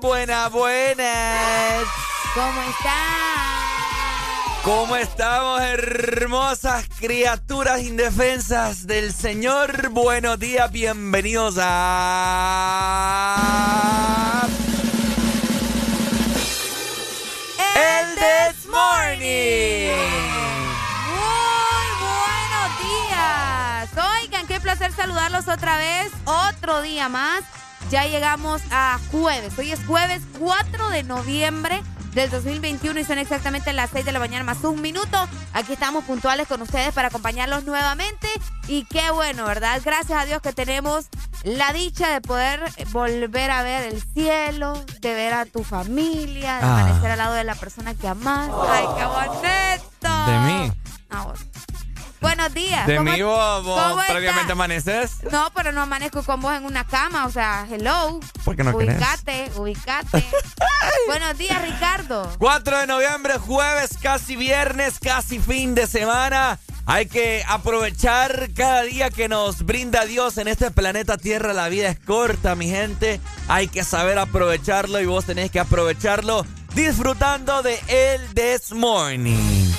Buenas, buenas. ¿Cómo están? ¿Cómo estamos, hermosas criaturas indefensas del Señor? Buenos días, bienvenidos a... El This Morning. Muy buenos días. Oigan, qué placer saludarlos otra vez. Otro día más. Ya llegamos a jueves. Hoy es jueves 4 de noviembre del 2021 y son exactamente las 6 de la mañana más un minuto. Aquí estamos puntuales con ustedes para acompañarlos nuevamente. Y qué bueno, ¿verdad? Gracias a Dios que tenemos la dicha de poder volver a ver el cielo, de ver a tu familia, de Ah. amanecer al lado de la persona que amas. ¡Ay, qué bonito! ¿De mí? Vos. Buenos días. ¿De ¿Cómo- mí vos, vos amaneces? No, pero no amanezco con vos en una cama, o sea, hello. ¿Por qué no querés? ubicate, ubicate. Buenos días, Ricardo. 4 de noviembre, jueves, casi viernes, casi fin de semana. Hay que aprovechar cada día que nos brinda Dios en este planeta Tierra. La vida es corta, mi gente. Hay que saber aprovecharlo y vos tenés que aprovecharlo disfrutando de el This Morning.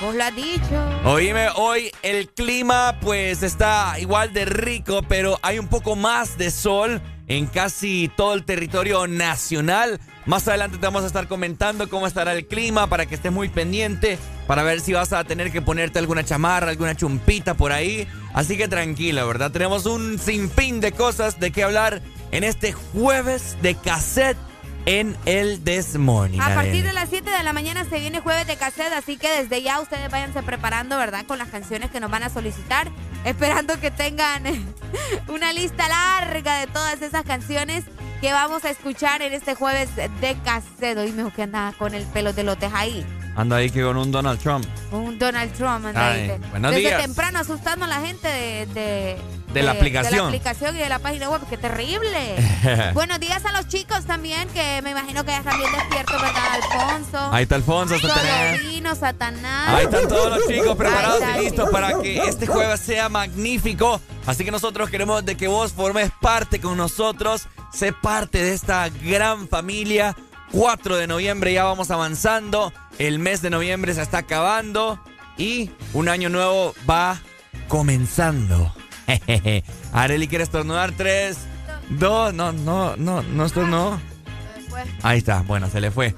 Vos lo has dicho. Oíme, hoy el clima pues está igual de rico, pero hay un poco más de sol en casi todo el territorio nacional. Más adelante te vamos a estar comentando cómo estará el clima para que estés muy pendiente, para ver si vas a tener que ponerte alguna chamarra, alguna chumpita por ahí. Así que tranquila, ¿verdad? Tenemos un sinfín de cosas de qué hablar en este jueves de cassette en el This Morning. A partir de las 7 de la mañana se viene jueves de cassette, así que desde ya ustedes váyanse preparando, ¿verdad? Con las canciones que nos van a solicitar, esperando que tengan una lista larga de todas esas canciones que vamos a escuchar en este jueves de cassette. Hoy me dijo que andaba con el pelo de lotes ahí. Anda ahí que con un Donald Trump. Un Donald Trump anda ahí. Ay, de- buenos Desde días. temprano asustando a la gente de, de, De la aplicación. de la aplicación y de la página web. ¡Qué terrible! Buenos días a los chicos también, que me imagino que ya están bien despiertos, ¿verdad? Alfonso. Ahí está Alfonso, tener. Solovino, Satanás. Ahí están todos los chicos preparados Ahí y listos para que este jueves sea magnífico. Así que nosotros queremos de que vos formes parte con nosotros, sé parte de esta gran familia. 4 de noviembre ya vamos avanzando, el mes de noviembre se está acabando y un año nuevo va comenzando. Jejeje. Areli quiere estornudar 3, 2, no, no, no, no estornudó. Ahí está, bueno, se le fue.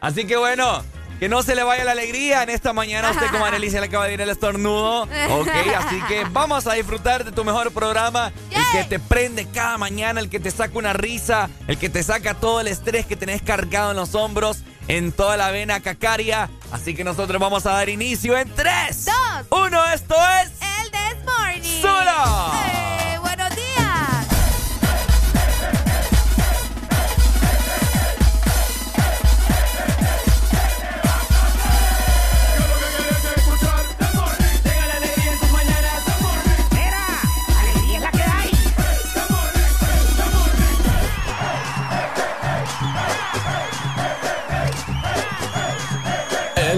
Así que bueno, que no se le vaya la alegría en esta mañana. Usted como Anneli se le acaba de ir el estornudo. Ok, así que vamos a disfrutar de tu mejor programa. El que te prende cada mañana, el que te saca una risa, el que te saca todo el estrés que tenés cargado en los hombros, en toda la vena cacaria. Así que nosotros vamos a dar inicio en 3, 2, 1. Esto es... El This Morning. ¡Solo!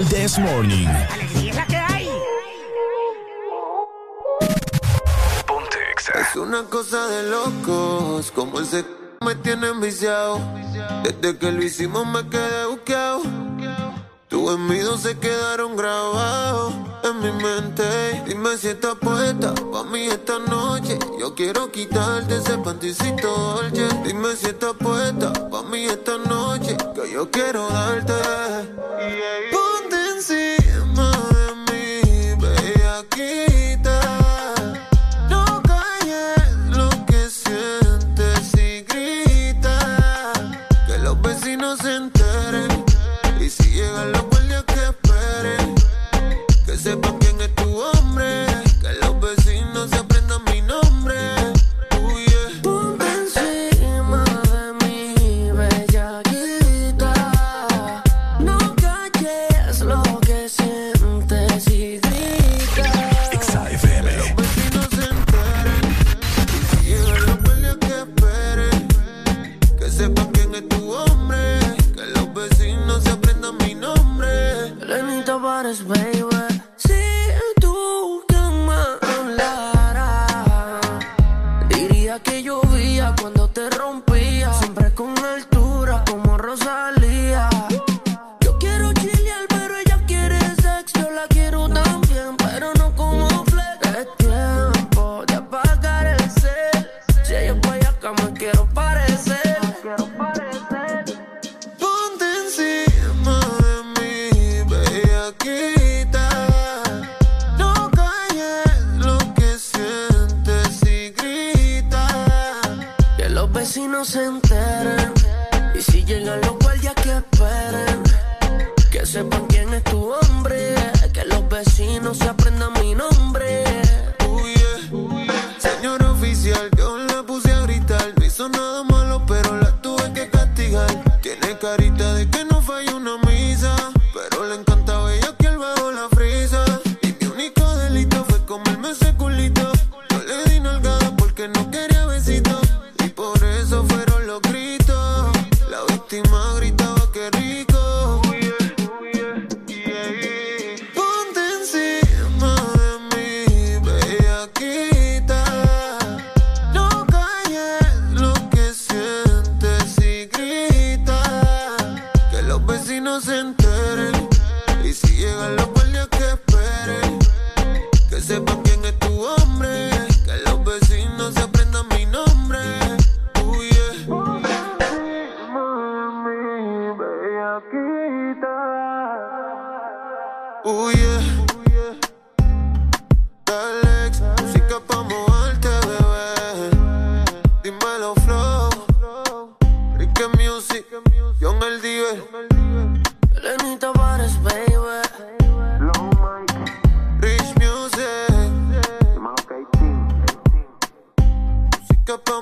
This Morning. Es una cosa de locos, como ese me tiene enviciado. Desde que lo hicimos me quedé buqueado. Tus envidios se quedaron grabados en mi mente. Dime si estás puesta pa' mí esta noche. Yo quiero quitarte ese panticito dolce. Dime si estás puesta pa' mí esta noche. Que yo quiero darte. encima de mí, bellaquita. No calles lo que sientes y grita. Que los vecinos se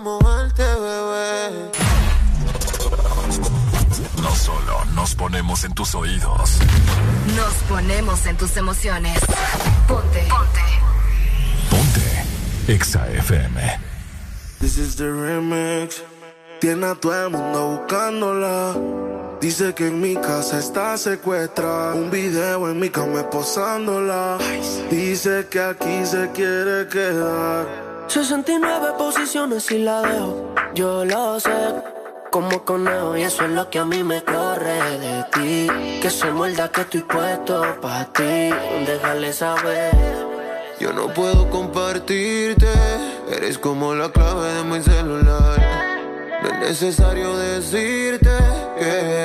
Moverte, bebé. No solo nos ponemos en tus oídos. Nos ponemos en tus emociones. Ponte. Ponte. Ponte. XAFM. This is the remix. Tiene a todo el mundo buscándola. Dice que en mi casa está secuestrada. Un video en mi cama esposándola. Dice que aquí se quiere quedar. 69 posiciones y la dejo. Yo lo sé. Como conejo y eso es lo que a mí me corre de ti. Que se muerda que estoy puesto para ti. Déjale saber. Yo no puedo compartirte. Eres como la clave de mi celular. No es necesario decirte que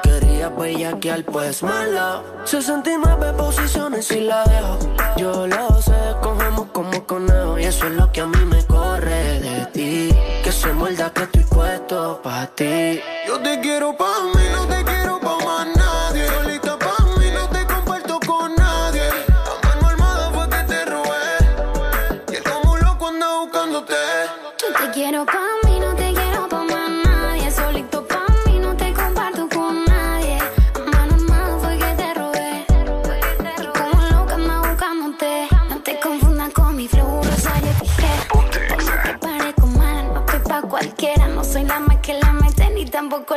Tú querías bellaquear, pues mala. 69 posiciones y la dejo. Yo lo sé, cogemos como conejo. Y eso es lo que a mí me corre de ti. Que se muerda que estoy puesto pa' ti. Yo te quiero pa' mí,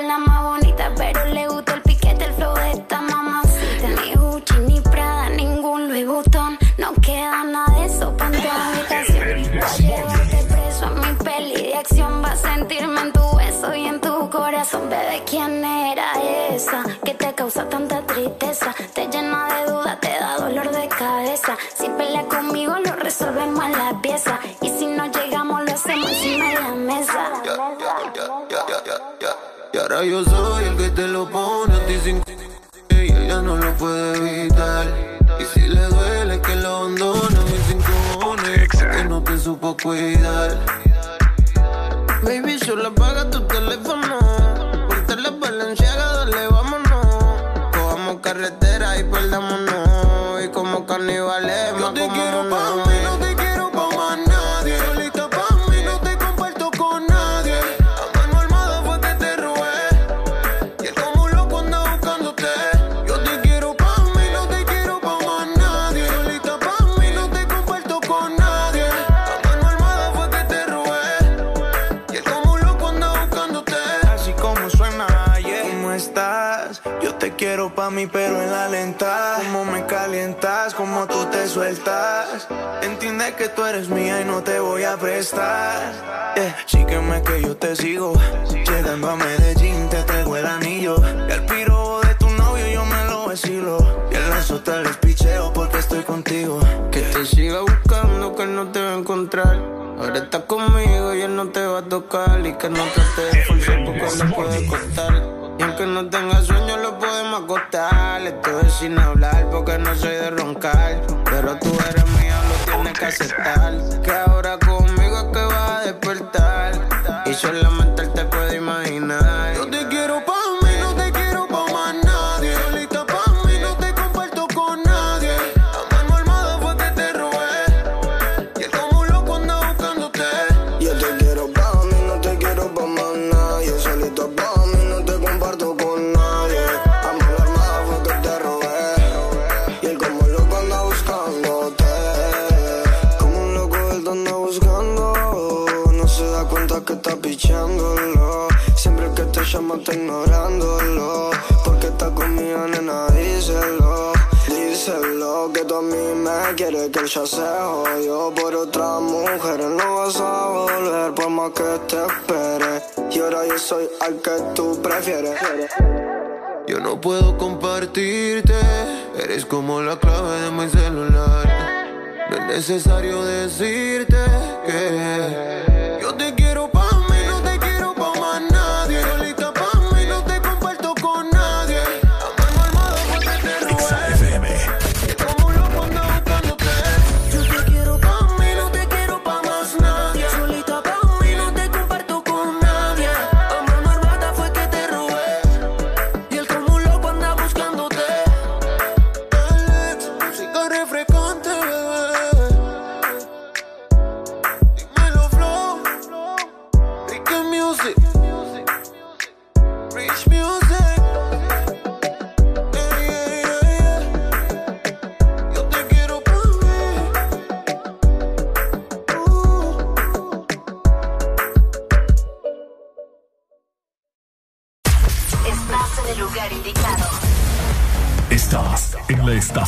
la más bonita. Pero le gusta el piquete, el flow de esta mamacita. Ni Gucci, ni Prada, ningún Louis Vuitton. No queda nada de eso pa' en tu habitación. Llevarte preso a mi peli de acción. Va a sentirme en tu beso y en tu corazón. Bebé, ¿quién era esa que te causa tanta tristeza? Te llena de dudas, te da dolor de cabeza. Si peleas conmigo, lo resolvemos en la pieza. Ahora yo soy el que te lo pone a ti sin y ella no lo puede evitar. Y si le duele que lo abandone, mis cinco que no te supo cuidar. Baby, solo apaga tu teléfono. Ponte la valenciaga, dale, vámonos. Cojamos carretera y perdámonos. Y como carnivales, más como Que tú eres mía y no te voy a prestar. Yeah. Sígueme que yo te sigo. Llegando a Medellín, te traigo el anillo. Y al piro de tu novio yo me lo vacilo. Y el lazo te les picheo porque estoy contigo. Que te siga buscando, que no te va a encontrar. Ahora estás conmigo y él no te va a tocar. Y que no trate de forzar porque le puede costar. Y aunque no tenga sueño, lo podemos acostar. Estoy sin hablar porque no soy de roncar. Pero tú eres tienes que aceptar. Que ahora conmigo es que vas a despertar. Y solamente Llama está ignorándolo. Porque está conmigo, nena, díselo. Díselo que tú a mí me quieres que él ya se jodió por otra mujer. No vas a volver por más que te espere. Y ahora yo soy al que tú prefieres. Yo no puedo compartirte. Eres como la clave de mi celular. No es necesario decirte que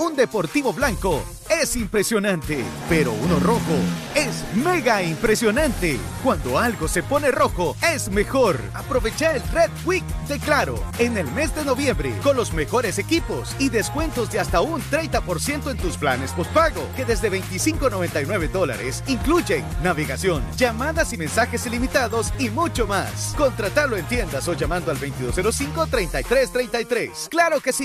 Un deportivo blanco es impresionante, pero uno rojo es mega impresionante. Cuando algo se pone rojo, es mejor. Aprovecha el Red Week de Claro en el mes de noviembre con los mejores equipos y descuentos de hasta un 30% en tus planes postpago, que desde 25.99 dólares incluyen navegación, llamadas y mensajes ilimitados y mucho más. Contratalo en tiendas o llamando al 2205-3333. ¡Claro que sí!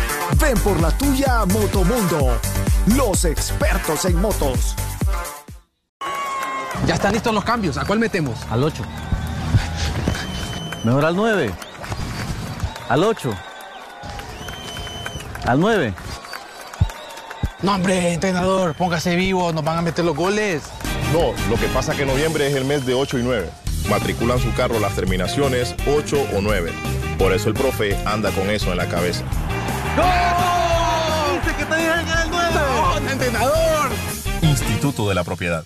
Ven por la tuya a Motomundo. Los expertos en motos. Ya están listos los cambios. ¿A cuál metemos? Al 8. Mejor al 9. Al 8. Al 9. No, hombre, entrenador, póngase vivo, nos van a meter los goles. No, lo que pasa es que noviembre es el mes de 8 y 9. Matriculan su carro las terminaciones 8 o 9. Por eso el profe anda con eso en la cabeza. ¡Gol! ¡Dice que te el 9! ¡No, entrenador! Instituto de la Propiedad.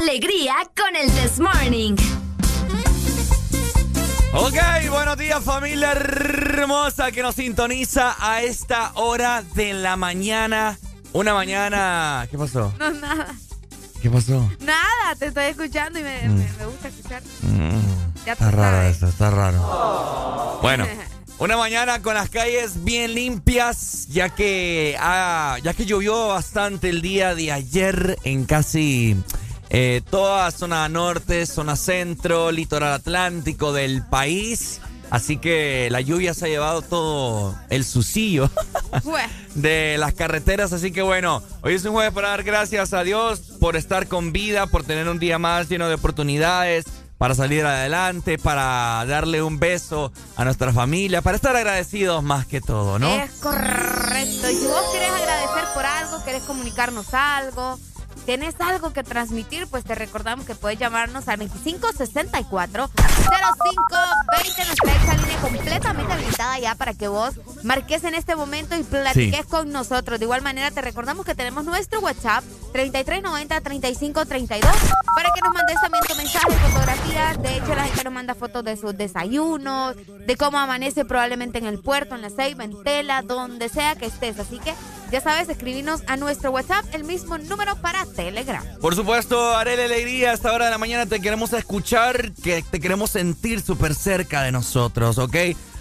Alegría con el This Morning. Ok, buenos días familia hermosa que nos sintoniza a esta hora de la mañana. Una mañana... ¿Qué pasó? No, nada. ¿Qué pasó? Nada, te estoy escuchando y me, Mm. me- me gusta escuchar. Mm, Ya está raro eso, está raro. Bueno, una mañana con las calles bien limpias, ya que, ah, ya que llovió bastante el día de ayer en casi eh, toda zona norte, zona centro, litoral atlántico del país. Así que la lluvia se ha llevado todo el sucillo de las carreteras. Así que bueno, hoy es un jueves para dar gracias a Dios por estar con vida, por tener un día más lleno de oportunidades, para salir adelante, para darle un beso a nuestra familia, para estar agradecidos más que todo, ¿no? Es correcto. Y si vos querés agradecer por algo, querés comunicarnos algo, tenés algo que transmitir, pues te recordamos que puedes llamarnos al 2564 0520 nuestra esa línea completamente habilitada ya para que vos marques en este momento y platiques Sí. con nosotros. De igual manera te recordamos que tenemos nuestro WhatsApp 3390-3532 para que nos mandes también tu mensaje, fotografías. De hecho, la gente nos manda fotos de sus desayunos, de cómo amanece probablemente en el puerto, en la ceiba, en tela, donde sea que estés. Así que ya sabes, escribinos a nuestro WhatsApp, el mismo número para Telegram. Por supuesto, Arele Alegría, a esta hora de la mañana te queremos escuchar, que te queremos sentir súper cerca de nosotros, ¿ok?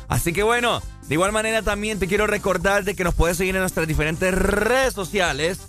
Así que bueno, de igual manera también te quiero recordar de que nos puedes seguir en nuestras diferentes redes sociales.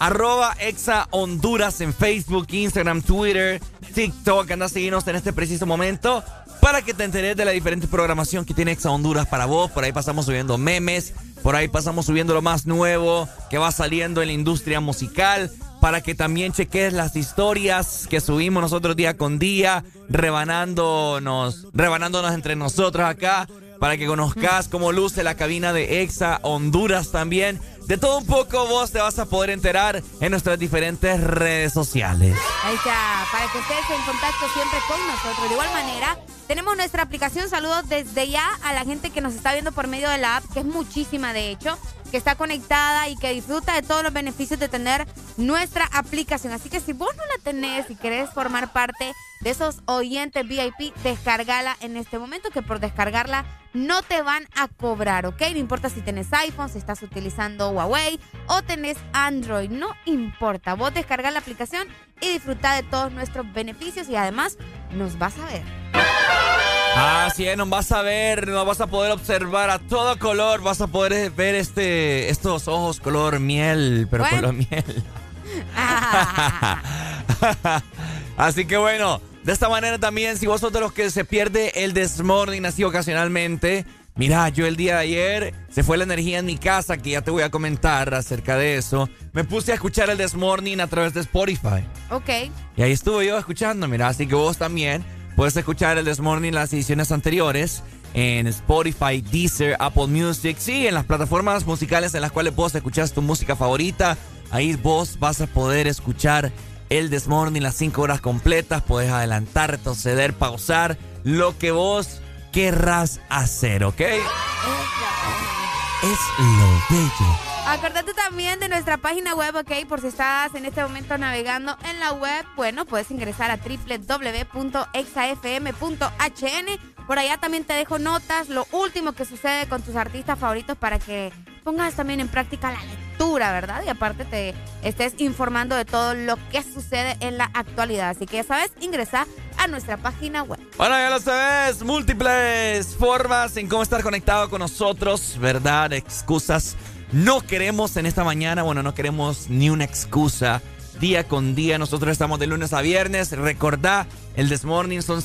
Arroba Exa Honduras en Facebook, Instagram, Twitter, TikTok. Anda a seguirnos en este preciso momento para que te enteres de la diferente programación que tiene Exa Honduras para vos. Por ahí pasamos subiendo memes, por ahí pasamos subiendo lo más nuevo que va saliendo en la industria musical. Para que también cheques las historias que subimos nosotros día con día, rebanándonos, rebanándonos entre nosotros acá para que conozcas cómo luce la cabina de Exa Honduras también. De todo un poco vos te vas a poder enterar en nuestras diferentes redes sociales. Ahí está, para que estés en contacto siempre con nosotros. De igual manera, tenemos nuestra aplicación. Saludos desde ya a la gente que nos está viendo por medio de la app, que es muchísima de hecho que está conectada y que disfruta de todos los beneficios de tener nuestra aplicación. Así que si vos no la tenés y querés formar parte de esos oyentes VIP, descargala en este momento, que por descargarla no te van a cobrar, ¿ok? No importa si tenés iPhone, si estás utilizando Huawei o tenés Android, no importa. Vos descarga la aplicación y disfruta de todos nuestros beneficios y además nos vas a ver. Así es, nos vas a ver, nos vas a poder observar a todo color, vas a poder ver este, estos ojos color miel, pero color miel. Así que bueno, de esta manera también, si vos sos de los que se pierde el desmorning así ocasionalmente, mira, yo el día de ayer se fue la energía en mi casa, que ya te voy a comentar acerca de eso. Me puse a escuchar el desmorning a través de Spotify. Ok. Y ahí estuve yo escuchando, mira, así que vos también Puedes escuchar el This Morning las ediciones anteriores en Spotify, Deezer, Apple Music, sí, en las plataformas musicales en las cuales vos escuchas tu música favorita. Ahí vos vas a poder escuchar el This Morning las 5 horas completas. Puedes adelantar, retroceder, pausar, lo que vos querrás hacer, ¿ok? Es lo bello. Acordate también de nuestra página web, ok, por si estás en este momento navegando en la web, bueno, puedes ingresar a www.exafm.hn. Por allá también te dejo notas, lo último que sucede con tus artistas favoritos para que pongas también en práctica la lectura, ¿verdad? Y aparte te estés informando de todo lo que sucede en la actualidad. Así que ya sabes, ingresa a nuestra página web. Bueno, ya lo sabes, múltiples formas en cómo estar conectado con nosotros, ¿verdad? Excusas no queremos en esta mañana, bueno, no queremos ni una excusa. Día con día, nosotros estamos de lunes a viernes. Recordá, el Desmorning son,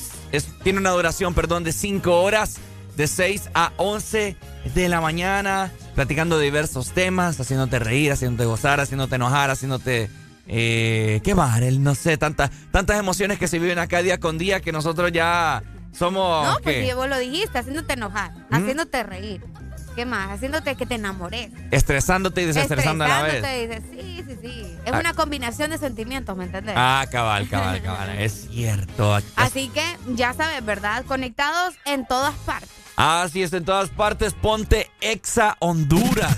tiene una duración, perdón, de 5 horas, de 6 a 11 de la mañana, platicando diversos temas, haciéndote reír, haciéndote gozar, haciéndote enojar, haciéndote... Eh, ¿Qué más? No sé, tantas, tantas emociones que se viven acá día con día que nosotros ya somos... No, pues vos lo dijiste, haciéndote enojar, ¿Mm? haciéndote reír. ¿Qué más? Haciéndote que te enamores. Estresándote y desestresando a la vez. Dices, sí, sí, sí. Es ah. una combinación de sentimientos, ¿me entendés? Ah, cabal, cabal, cabal. es cierto. Así que ya sabes, ¿verdad? Conectados en todas partes. Así es, en todas partes. Ponte Exa Honduras.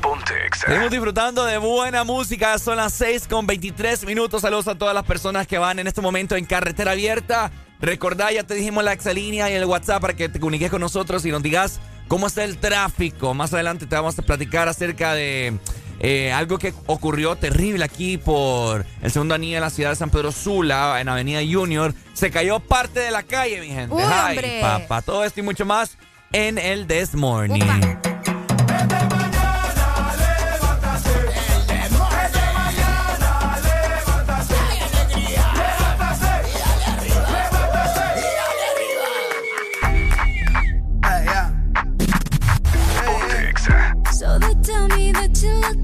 Ponte Exa. Estamos disfrutando de buena música. Son las 6 con 23 minutos. Saludos a todas las personas que van en este momento en carretera abierta. Recordá, ya te dijimos la exalínea y el WhatsApp para que te comuniques con nosotros y nos digas cómo está el tráfico. Más adelante te vamos a platicar acerca de eh, algo que ocurrió terrible aquí por el segundo anillo de la ciudad de San Pedro Sula, en Avenida Junior. Se cayó parte de la calle, mi gente. Ay, papá. Todo esto y mucho más en el This Morning.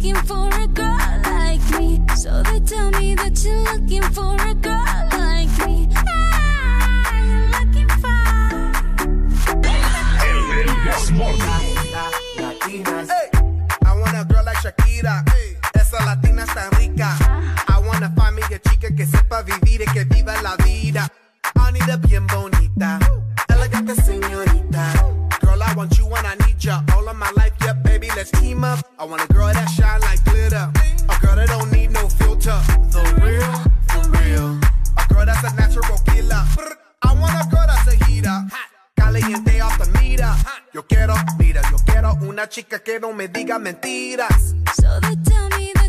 Looking for a girl like me. So they tell me that you're looking for a girl like me. Ah, I'm looking for. Hey, I want a girl like Shakira. Hey, esa latina está rica. I me a chica que sepa vivir y que viva la vida. I need a bien bonita, elegante señorita. Girl, I want you when I need ya. All of my life, team up. I want a girl that shine like glitter. A girl that don't need no filter. The real, the real. A girl that's a natural killer. I want a girl that's a heater. Caliente off the meter. Yo quiero, mira, yo quiero una chica que no me diga mentiras. So they tell me that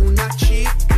una chica.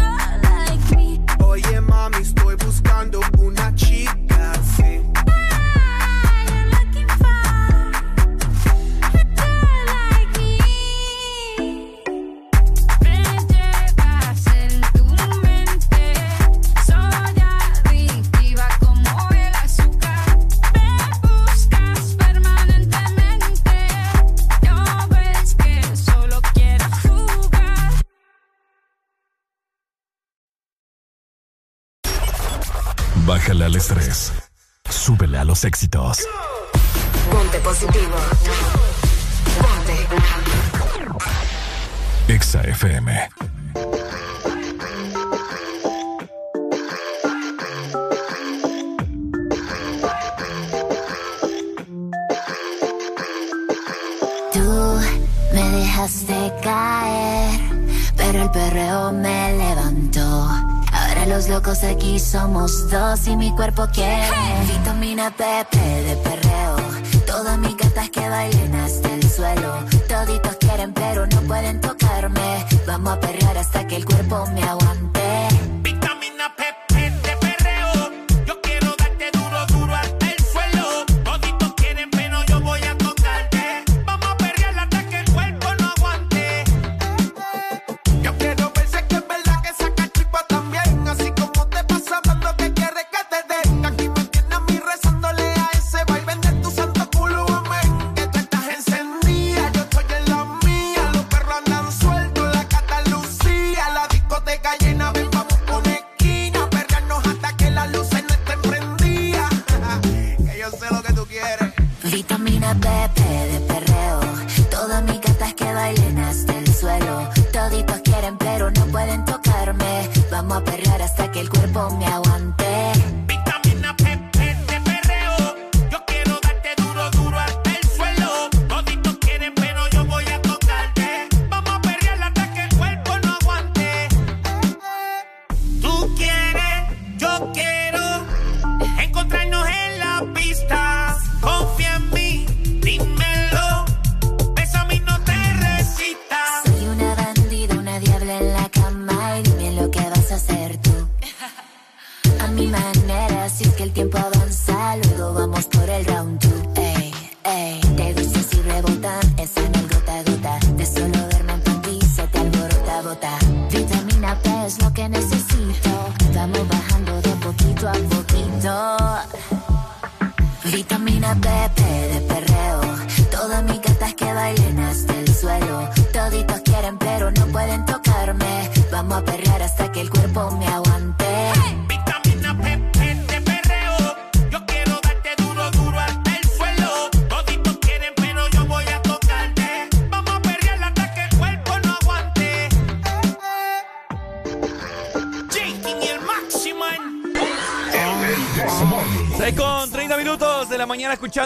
éxitos. Ponte positivo. Ponte. Exa FM. Tú me dejaste caer, pero el perreo me levantó. Para los locos aquí somos dos y mi cuerpo quiere hey. vitamina Pepe de perreo. Todas mis gatas que bailen hasta el suelo. Toditos quieren pero no pueden tocarme. Vamos a perrear hasta que el cuerpo me aguante.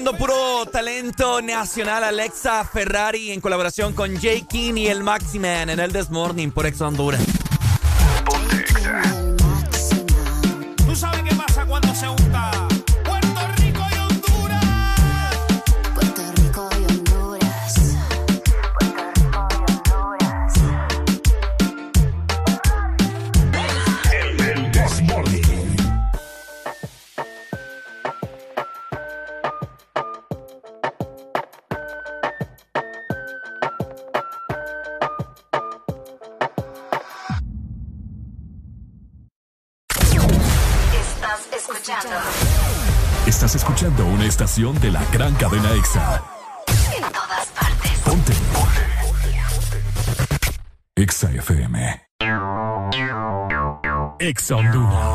Puro talento nacional. Alexa Ferrari en colaboración con J. King y el Maximan en el This Morning por Ex Honduras. 强度。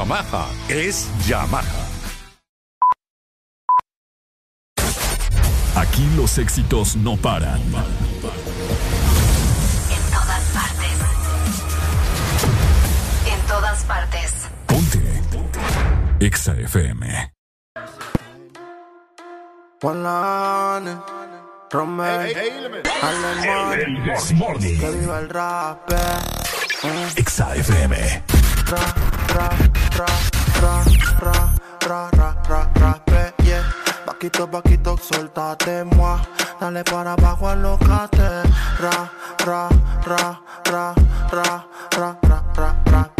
Yamaha es Yamaha. Aquí los éxitos no paran. En todas partes. En todas partes. EXA FM. Juan Romeo, Alemán, El This Morning. que viva el rap. eh. EXA FM. Vaquito, vaquito, suéltate, moi. Dale para abajo, alocate. Ra, ra, ra, ra, ra, ra, ra, ra, ra,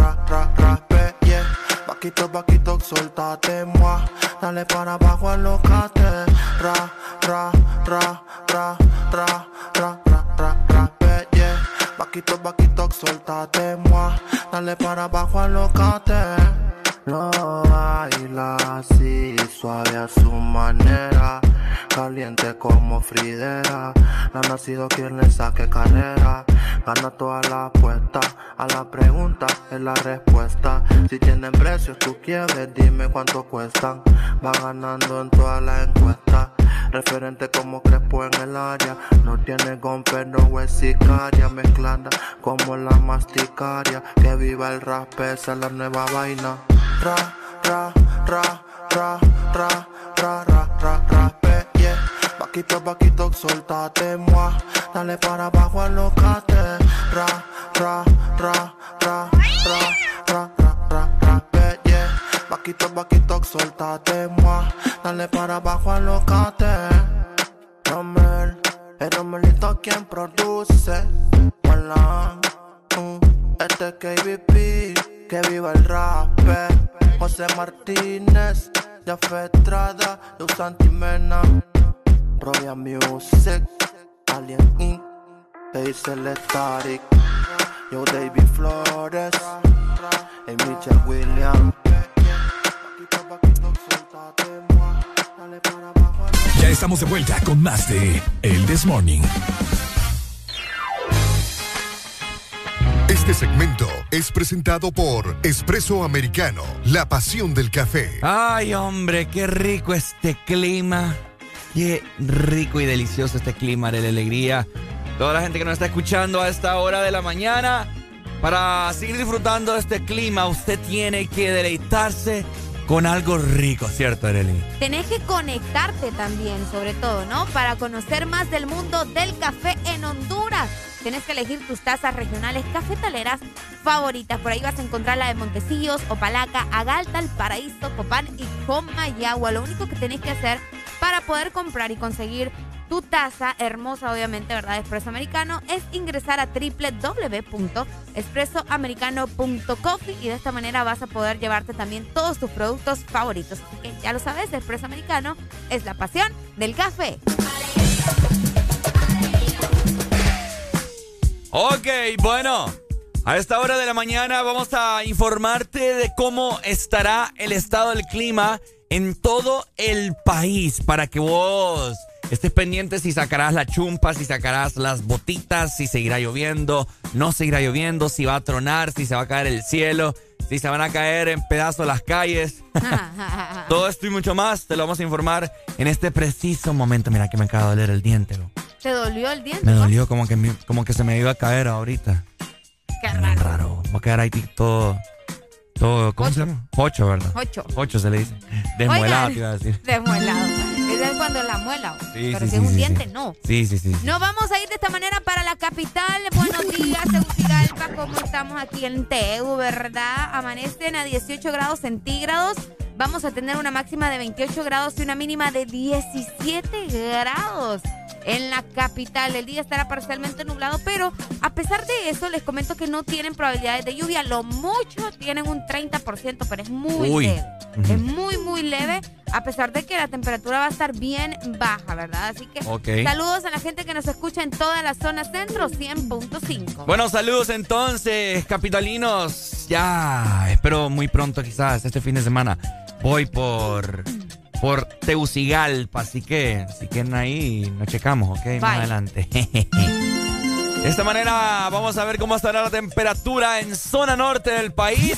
Vaquito, vaquito, soltate, moi. Dale para abajo, alocate. Ra, ra, ra, ra, ra, ra, ra, ra, ra, pe, yeah. Vaquito, vaquito, soltate, moi. Dale para abajo, alocate. Lo baila así, suave a su manera, caliente como Fridera. No ha nacido quien le saque carrera, gana toda la apuesta. A la pregunta es la respuesta. Si tienen precios, tú quieres, dime cuánto cuestan. Va ganando en todas las encuestas. Referente como Crespo en el área. No tiene gon, pero es sicaria. Mezclada como la masticaria. Que viva el rap, esa es la nueva vaina. Ra, ra, ra, ra, ra, ra, ra, ra, ra, yeah. Vaquito, vaquito, soltate, moi. Dale para abajo, alocate. Ra, ra, ra, ra, ra, ra, ra, ra, ra, yeah. Vaquito, vaquito, soltate, moi. Dale para abajo, alocate. Romel, el Romelito quien produce. Mm, este es KBP, que viva el rap. José Martínez, ya Estrada, Luz Antimena, Royal Music, Alien Inc., Hazel Static, Yo David Flores, y Michelle Williams. Ya estamos de vuelta con más de El This Morning. Este segmento es presentado por Espresso Americano, la pasión del café. Ay, hombre, qué rico este clima. Qué rico y delicioso este clima de la alegría. Toda la gente que nos está escuchando a esta hora de la mañana, para seguir disfrutando de este clima, usted tiene que deleitarse con algo rico, ¿cierto, Arely? Tenés que conectarte también, sobre todo, ¿no? Para conocer más del mundo del café en Honduras. Tenés que elegir tus tazas regionales cafetaleras favoritas. Por ahí vas a encontrar la de Montecillos, Opalaca, Agalta, El Paraíso, Copán y Comayagua. Lo único que tenés que hacer para poder comprar y conseguir tu taza hermosa, obviamente, ¿verdad? Espresso Americano, es ingresar a www.espressoamericano.coffee y de esta manera vas a poder llevarte también todos tus productos favoritos. Así que ya lo sabes, Espresso Americano es la pasión del café. Ok, bueno. A esta hora de la mañana vamos a informarte de cómo estará el estado del clima en todo el país para que vos estés pendiente si sacarás la chumpa, si sacarás las botitas, si seguirá lloviendo, no seguirá lloviendo, si va a tronar, si se va a caer el cielo, si se van a caer en pedazos las calles. Todo esto y mucho más te lo vamos a informar en este preciso momento. Mira que me acaba de doler el diente. bro. ¿Te dolió el diente? Me dolió como que, como que se me iba a caer ahorita. Qué Bien raro. Va a quedar ahí todo. todo ¿Cómo se llama? Ocho, ¿verdad? Ocho. Ocho se le dice. Desmuelado, Oigan, te iba a decir. Desmuelado. Es cuando la muela. Sí, Pero sí, si es un diente, no. Sí, sí, sí. Nos vamos a ir de esta manera para la capital. Buenos días, Tegucigalpa. ¿Cómo estamos aquí en TEU, verdad? Amanecen a 18 grados centígrados. Vamos a tener una máxima de 28 grados y una mínima de 17 grados. En la capital el día estará parcialmente nublado, pero a pesar de eso les comento que no tienen probabilidades de lluvia. Lo mucho tienen un 30%, pero es muy Uy. leve. Es muy, muy leve, a pesar de que la temperatura va a estar bien baja, ¿verdad? Así que saludos a la gente que nos escucha en toda la zona centro, 100.5. Bueno, saludos entonces, capitalinos. Ya, espero muy pronto, quizás este fin de semana, voy por por Tegucigalpa, así que si quieren ahí nos checamos, ¿ok? Más adelante. De esta manera vamos a ver cómo estará la temperatura en zona norte del país.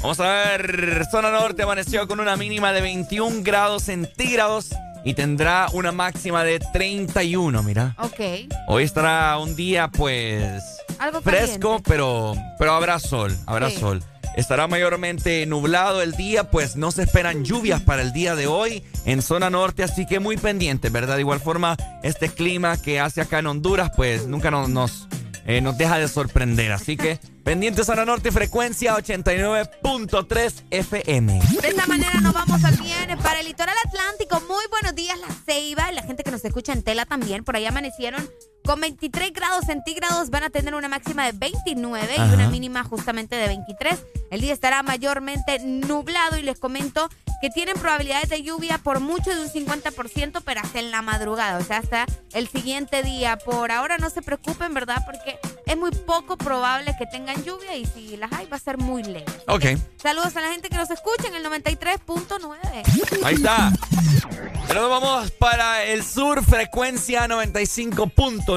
Vamos a ver, zona norte amaneció con una mínima de 21 grados centígrados y tendrá una máxima de 31, mira. Ok. Hoy estará un día pues Algo fresco, pero, pero habrá sol, habrá sol. Estará mayormente nublado el día, pues no se esperan lluvias para el día de hoy en zona norte, así que muy pendiente, ¿verdad? De igual forma, este clima que hace acá en Honduras, pues nunca nos, nos, eh, nos deja de sorprender. Así que pendientes a la norte, frecuencia 89.3 FM. De esta manera nos vamos también para el litoral atlántico. Muy buenos días, La Ceiba, y la gente que nos escucha en tela también. Por ahí amanecieron con 23 grados centígrados. Van a tener una máxima de 29 y una mínima justamente de 23. El día estará mayormente nublado y les comento que tienen probabilidades de lluvia por mucho de un 50%, pero hasta en la madrugada, o sea, hasta el siguiente día. Por ahora no se preocupen, ¿verdad? Porque es muy poco probable que tengan lluvia y si las hay va a ser muy leve. Ok. Saludos a la gente que nos escucha en el 93.9. Ahí está. Pero vamos para el sur, frecuencia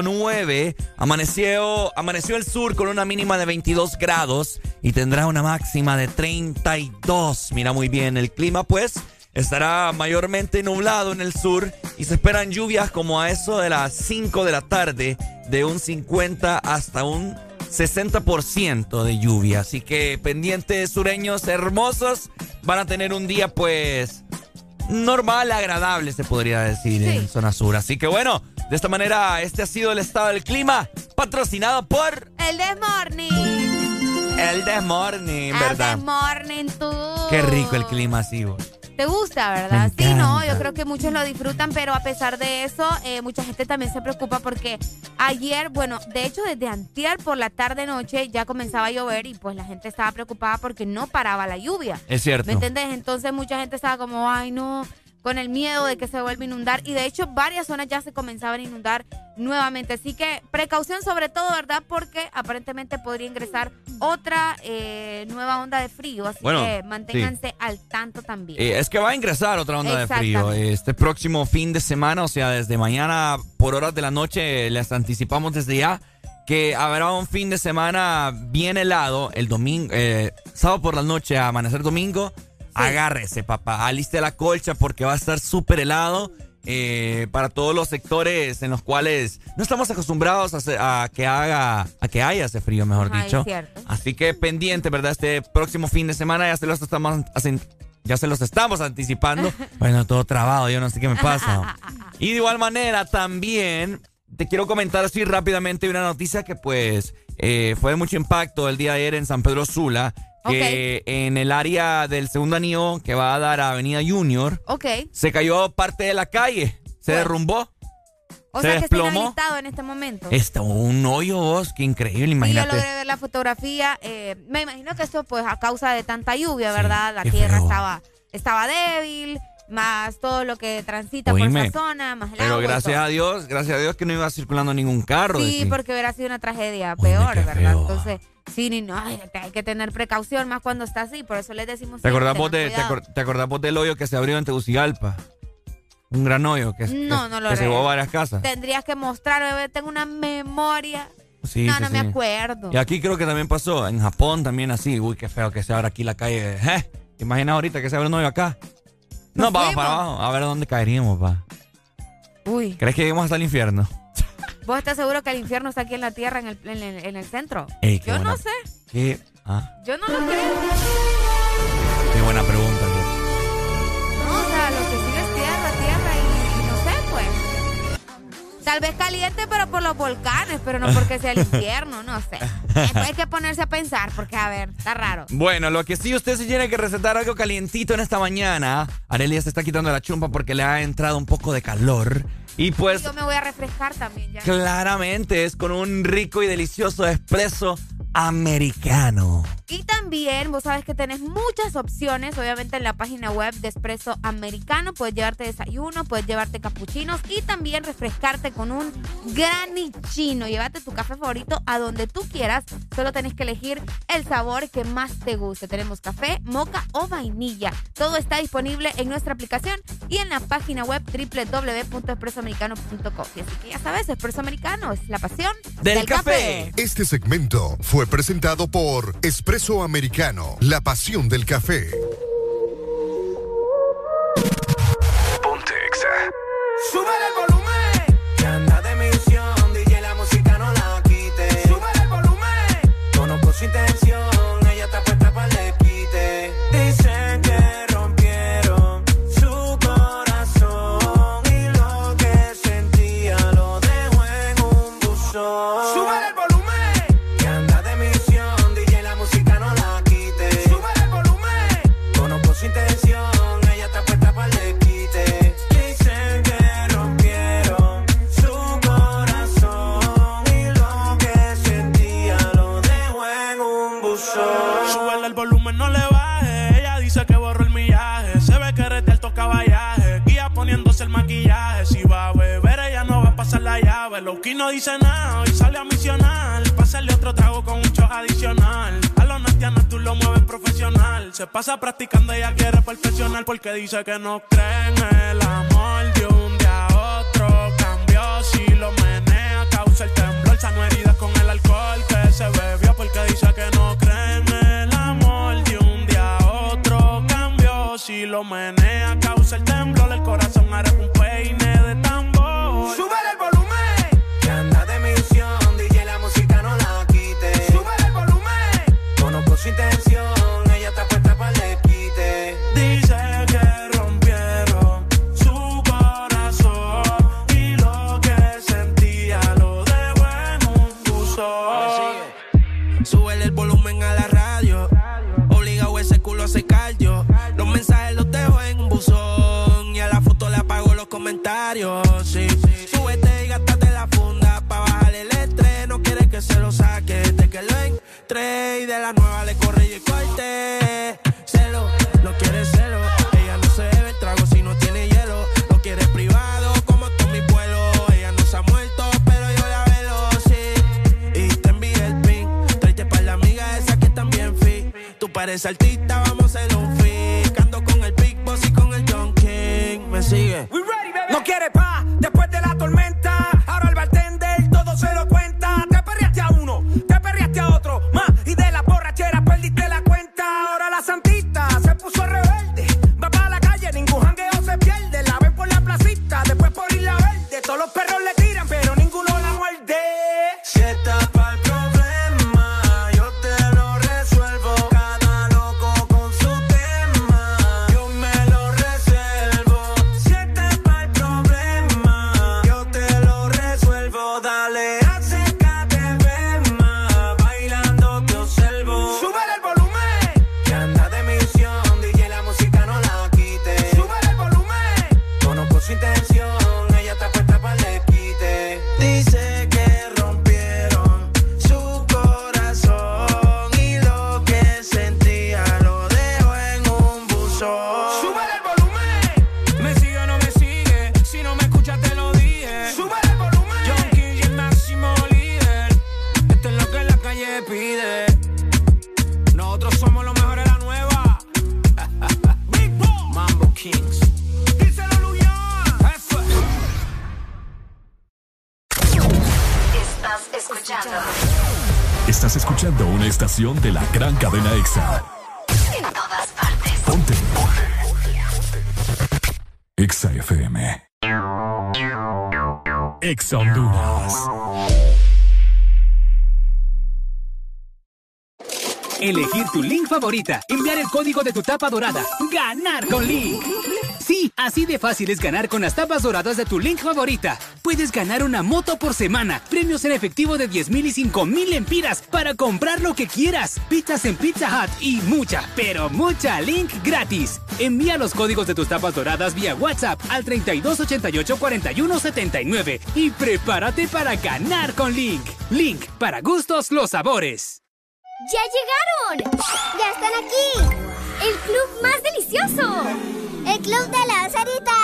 95.9. Amaneció, amaneció el sur con una mínima de 22 grados y tendrá una máxima de 32. Mira muy bien, el clima pues estará mayormente nublado en el sur y se esperan lluvias como a eso de las 5 de la tarde, de un 50 hasta un 60% de lluvia. Así que pendientes sureños hermosos van a tener un día pues normal, agradable se podría decir en zona sur. Así que bueno, de esta manera este ha sido el estado del clima patrocinado por El Desmorning. el Desmorning, El ¿verdad? Desmorning, tú. Qué rico el clima así. vos. ¿Te gusta, verdad? Sí, no, yo creo que muchos lo disfrutan, pero a pesar de eso, eh, mucha gente también se preocupa porque ayer, bueno, de hecho desde antier por la tarde-noche ya comenzaba a llover y pues la gente estaba preocupada porque no paraba la lluvia. Es cierto. ¿Me entendés? Entonces mucha gente estaba como, ay no, con el miedo de que se vuelva a inundar y de hecho varias zonas ya se comenzaban a inundar nuevamente. Así que precaución sobre todo, ¿verdad? Porque aparentemente podría ingresar otra eh, nueva onda de frío, así Bueno, que manténganse al tanto también. Eh, es que va a ingresar otra onda de frío Exactamente. este próximo fin de semana, o sea, desde mañana por horas de la noche les anticipamos desde ya que habrá un fin de semana bien helado el domingo, eh, sábado por la noche a amanecer domingo. Agárrese, papá, aliste la colcha porque va a estar súper helado. eh, para todos los sectores en los cuales no estamos acostumbrados a, que haga a que haya ese frío, mejor Ajá, dicho. Así que pendiente, ¿verdad? Este próximo fin de semana ya se los estamos ya se los estamos anticipando. Bueno, todo trabado, yo no sé qué me pasa. Y de igual manera, también te quiero comentar así rápidamente una noticia que pues eh, fue de mucho impacto el día de ayer en San Pedro Sula, que en el área del segundo anillo que va a dar a Avenida Junior, se cayó parte de la calle, se derrumbó, O se sea que está desplomó. inhabilitado en este momento. Está un hoyo, vos, qué increíble, Sí, yo imagínate. logré ver la fotografía. eh, me imagino que esto, pues, a causa de tanta lluvia, ¿verdad? La qué tierra feo. estaba, estaba débil, más todo lo que transita por esa zona, más el Pero agua gracias a Dios, gracias a Dios que no iba circulando ningún carro. Sí, porque hubiera sido una tragedia peor, ¿verdad? Entonces, sí, ni no, ay, hay que tener precaución más cuando está así. Por eso les decimos. ¿Te acordás, vos de, te, acor- te acordás vos del hoyo que se abrió en Tegucigalpa? Un gran hoyo que, No, que- no lo que se llevó varias casas. Tendrías que mostrar, bebé, tengo una memoria. Sí, no, sí, no me sí. acuerdo. Y aquí creo que también pasó. En Japón también así. Uy, qué feo que se abra aquí la calle. ¿Eh? ¿Te imaginas ahorita que se abre un hoyo acá? No, vamos para abajo. A ver dónde caeríamos, pa. Uy, ¿Crees que lleguemos hasta el infierno? ¿vos estás seguro que el infierno está aquí en la tierra, en el, en el, en el centro? Ey, Yo no sé. Qué, ah, Yo no lo creo. qué buena pregunta. Tal vez caliente, pero por los volcanes, pero no porque sea el infierno, no sé. Hay que ponerse a pensar, porque a ver, está raro. Bueno, lo que sí usted se tiene que recetar algo calientito en esta mañana. Arelia se está quitando la chumpa porque le ha entrado un poco de calor. Y pues Yo me voy a refrescar también ya. claramente es con un rico y delicioso espresso americano. Y también, vos sabes que tenés muchas opciones, obviamente en la página web de Espresso Americano. Puedes llevarte desayuno, puedes llevarte capuchinos y también refrescarte con un granichino. Llévate tu café favorito a donde tú quieras. Solo tenés que elegir el sabor que más te guste. Tenemos café, moca o vainilla. Todo está disponible en nuestra aplicación y en la página web www.espressoamericano.com. Y así que ya sabes, Espresso Americano es la pasión del, café. Este segmento fue presentado por Espresso Americano, la pasión del café. Ponte sabe. Loki no dice nada, hoy sale a misionar. Pásale otro trago con un shot adicional. A los natianos tú lo mueves profesional. Se pasa practicando, ella quiere perfeccionar porque dice que no cree en el amor de un día a otro. Cambió si lo menea, causa el temblor. Sano heridas con el alcohol que se bebió porque dice que no cree en el amor de un día a otro. Cambió si lo menea, causa el temblor. El corazón hará un peine de tambor. Súbele el volumen. Su intención, ella está puesta para el quite. Dice que rompieron su corazón y lo que sentía lo dejó en un buzón. Súbele el volumen a la radio. Obligado ese culo a cardio. Los mensajes los dejo en un buzón. Y a la foto le apago los comentarios. Pareces artista, vamos a hacer un fi. Ando con el Big Boss y con el John King. Me sigue. No quiere pa' estación de la gran cadena EXA. en todas partes. Ponte. EXA FM. EXA Honduras. Elegir tu link favorita, enviar el código de tu tapa dorada, ganar con Link. Sí, así de fácil es ganar con las tapas doradas de tu link favorita. Puedes ganar una moto por semana, premios en efectivo de 10 mil y 5 mil empiras para comprar lo que quieras, pizzas en Pizza Hut y mucha, pero mucha link gratis. Envía los códigos de tus tapas doradas vía WhatsApp al 3288-4179 y prepárate para ganar con Link. Link, para gustos los sabores. ¡Ya llegaron! ¡Ya están aquí! ¡El club más delicioso! ¡El club de la Sarita!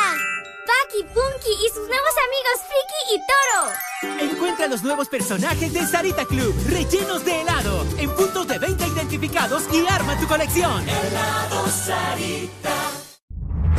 Paki, Punky y sus nuevos amigos Friki y Toro. Encuentra los nuevos personajes de Sarita Club, rellenos de helado, en puntos de venta identificados y arma tu colección. Helado Sarita.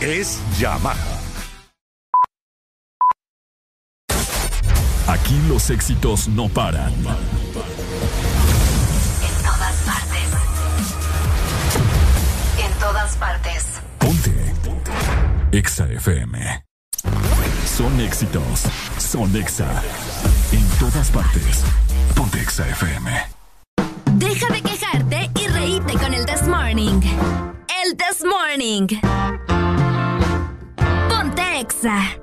Es Yamaha. Aquí los éxitos no paran. En todas partes. En todas partes. Ponte. EXA FM. Son éxitos. Son EXA. En todas partes. Ponte EXA FM. Deja de quejarte y reíte con el This Morning. el This Morning. Pontexa.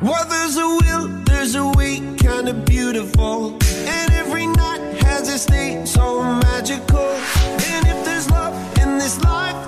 Well, there's a will, there's a way, kind of beautiful. And every night has a day, so magical. And if there's love in this life,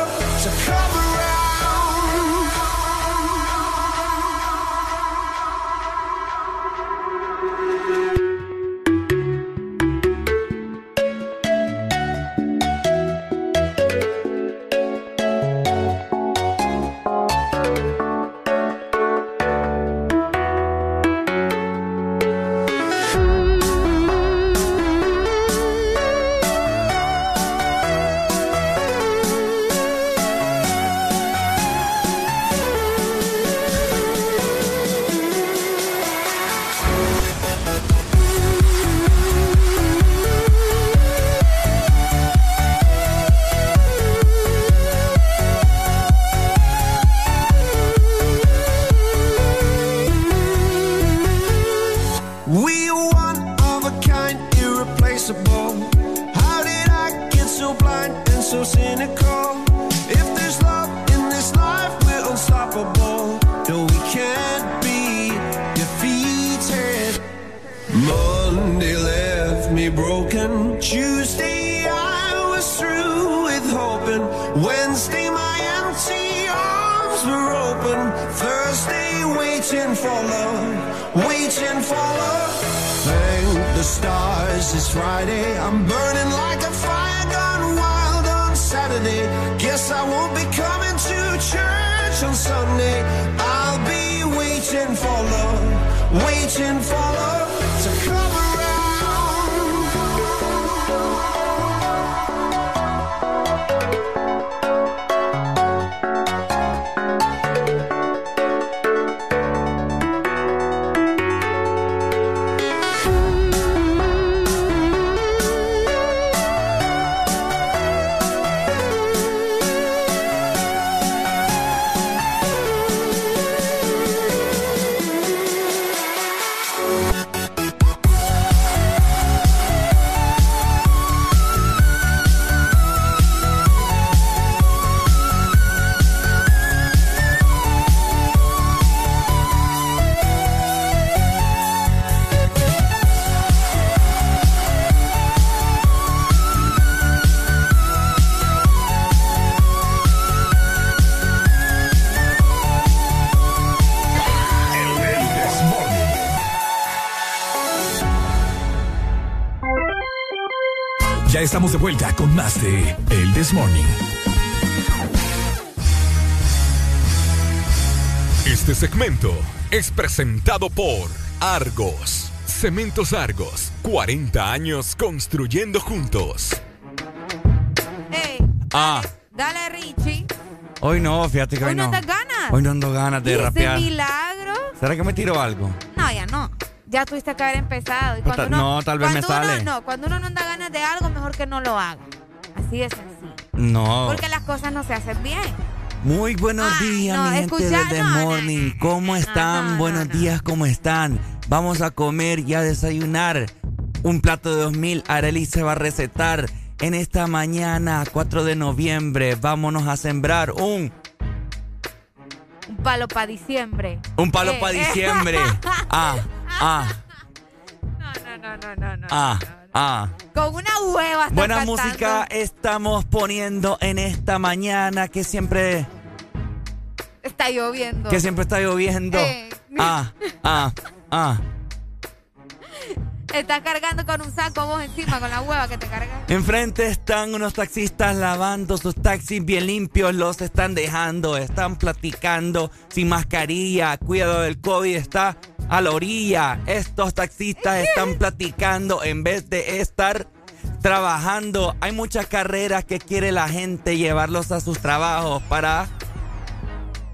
estamos de vuelta con más de El This Morning. Este segmento es presentado por Argos. Cementos Argos. 40 años construyendo juntos. Ey, Ah, dale, Richie. hoy no, fíjate que hoy, Hoy no no. andas ganas. Hoy no ando ganas ¿Y de ese rapear. milagro? ¿Será que me tiro algo? No, ya no. Ya tuviste que haber empezado. Y cuando ta- uno- no, tal vez me uno- sale. no, cuando uno no anda ganas de algo, que no lo haga. Así de sencillo. No. Porque las cosas no se hacen bien. Muy buenos días, no, mi gente escucha, de The no, no, Morning. ¿Cómo están? buenos días, ¿cómo están? Vamos a comer y a desayunar. Un plato de 2000, Arely se va a recetar. En esta mañana, 4 de noviembre, vámonos a sembrar un, Un palo para diciembre. un palo Eh, para eh. diciembre. Ah, ah, No, no, no, no, no. ah, ah. Con una hueva. Buena cantando. música estamos poniendo en esta mañana que siempre, Está lloviendo. que siempre está lloviendo. Eh. Ah, ah, ah. Estás cargando con un saco vos encima, con la hueva que te cargas. Enfrente están unos taxistas lavando sus taxis bien limpios, los están dejando, están platicando sin mascarilla, cuidado del COVID está a la orilla. Estos taxistas están platicando en vez de estar trabajando. Hay muchas carreras que quiere la gente llevarlos a sus trabajos para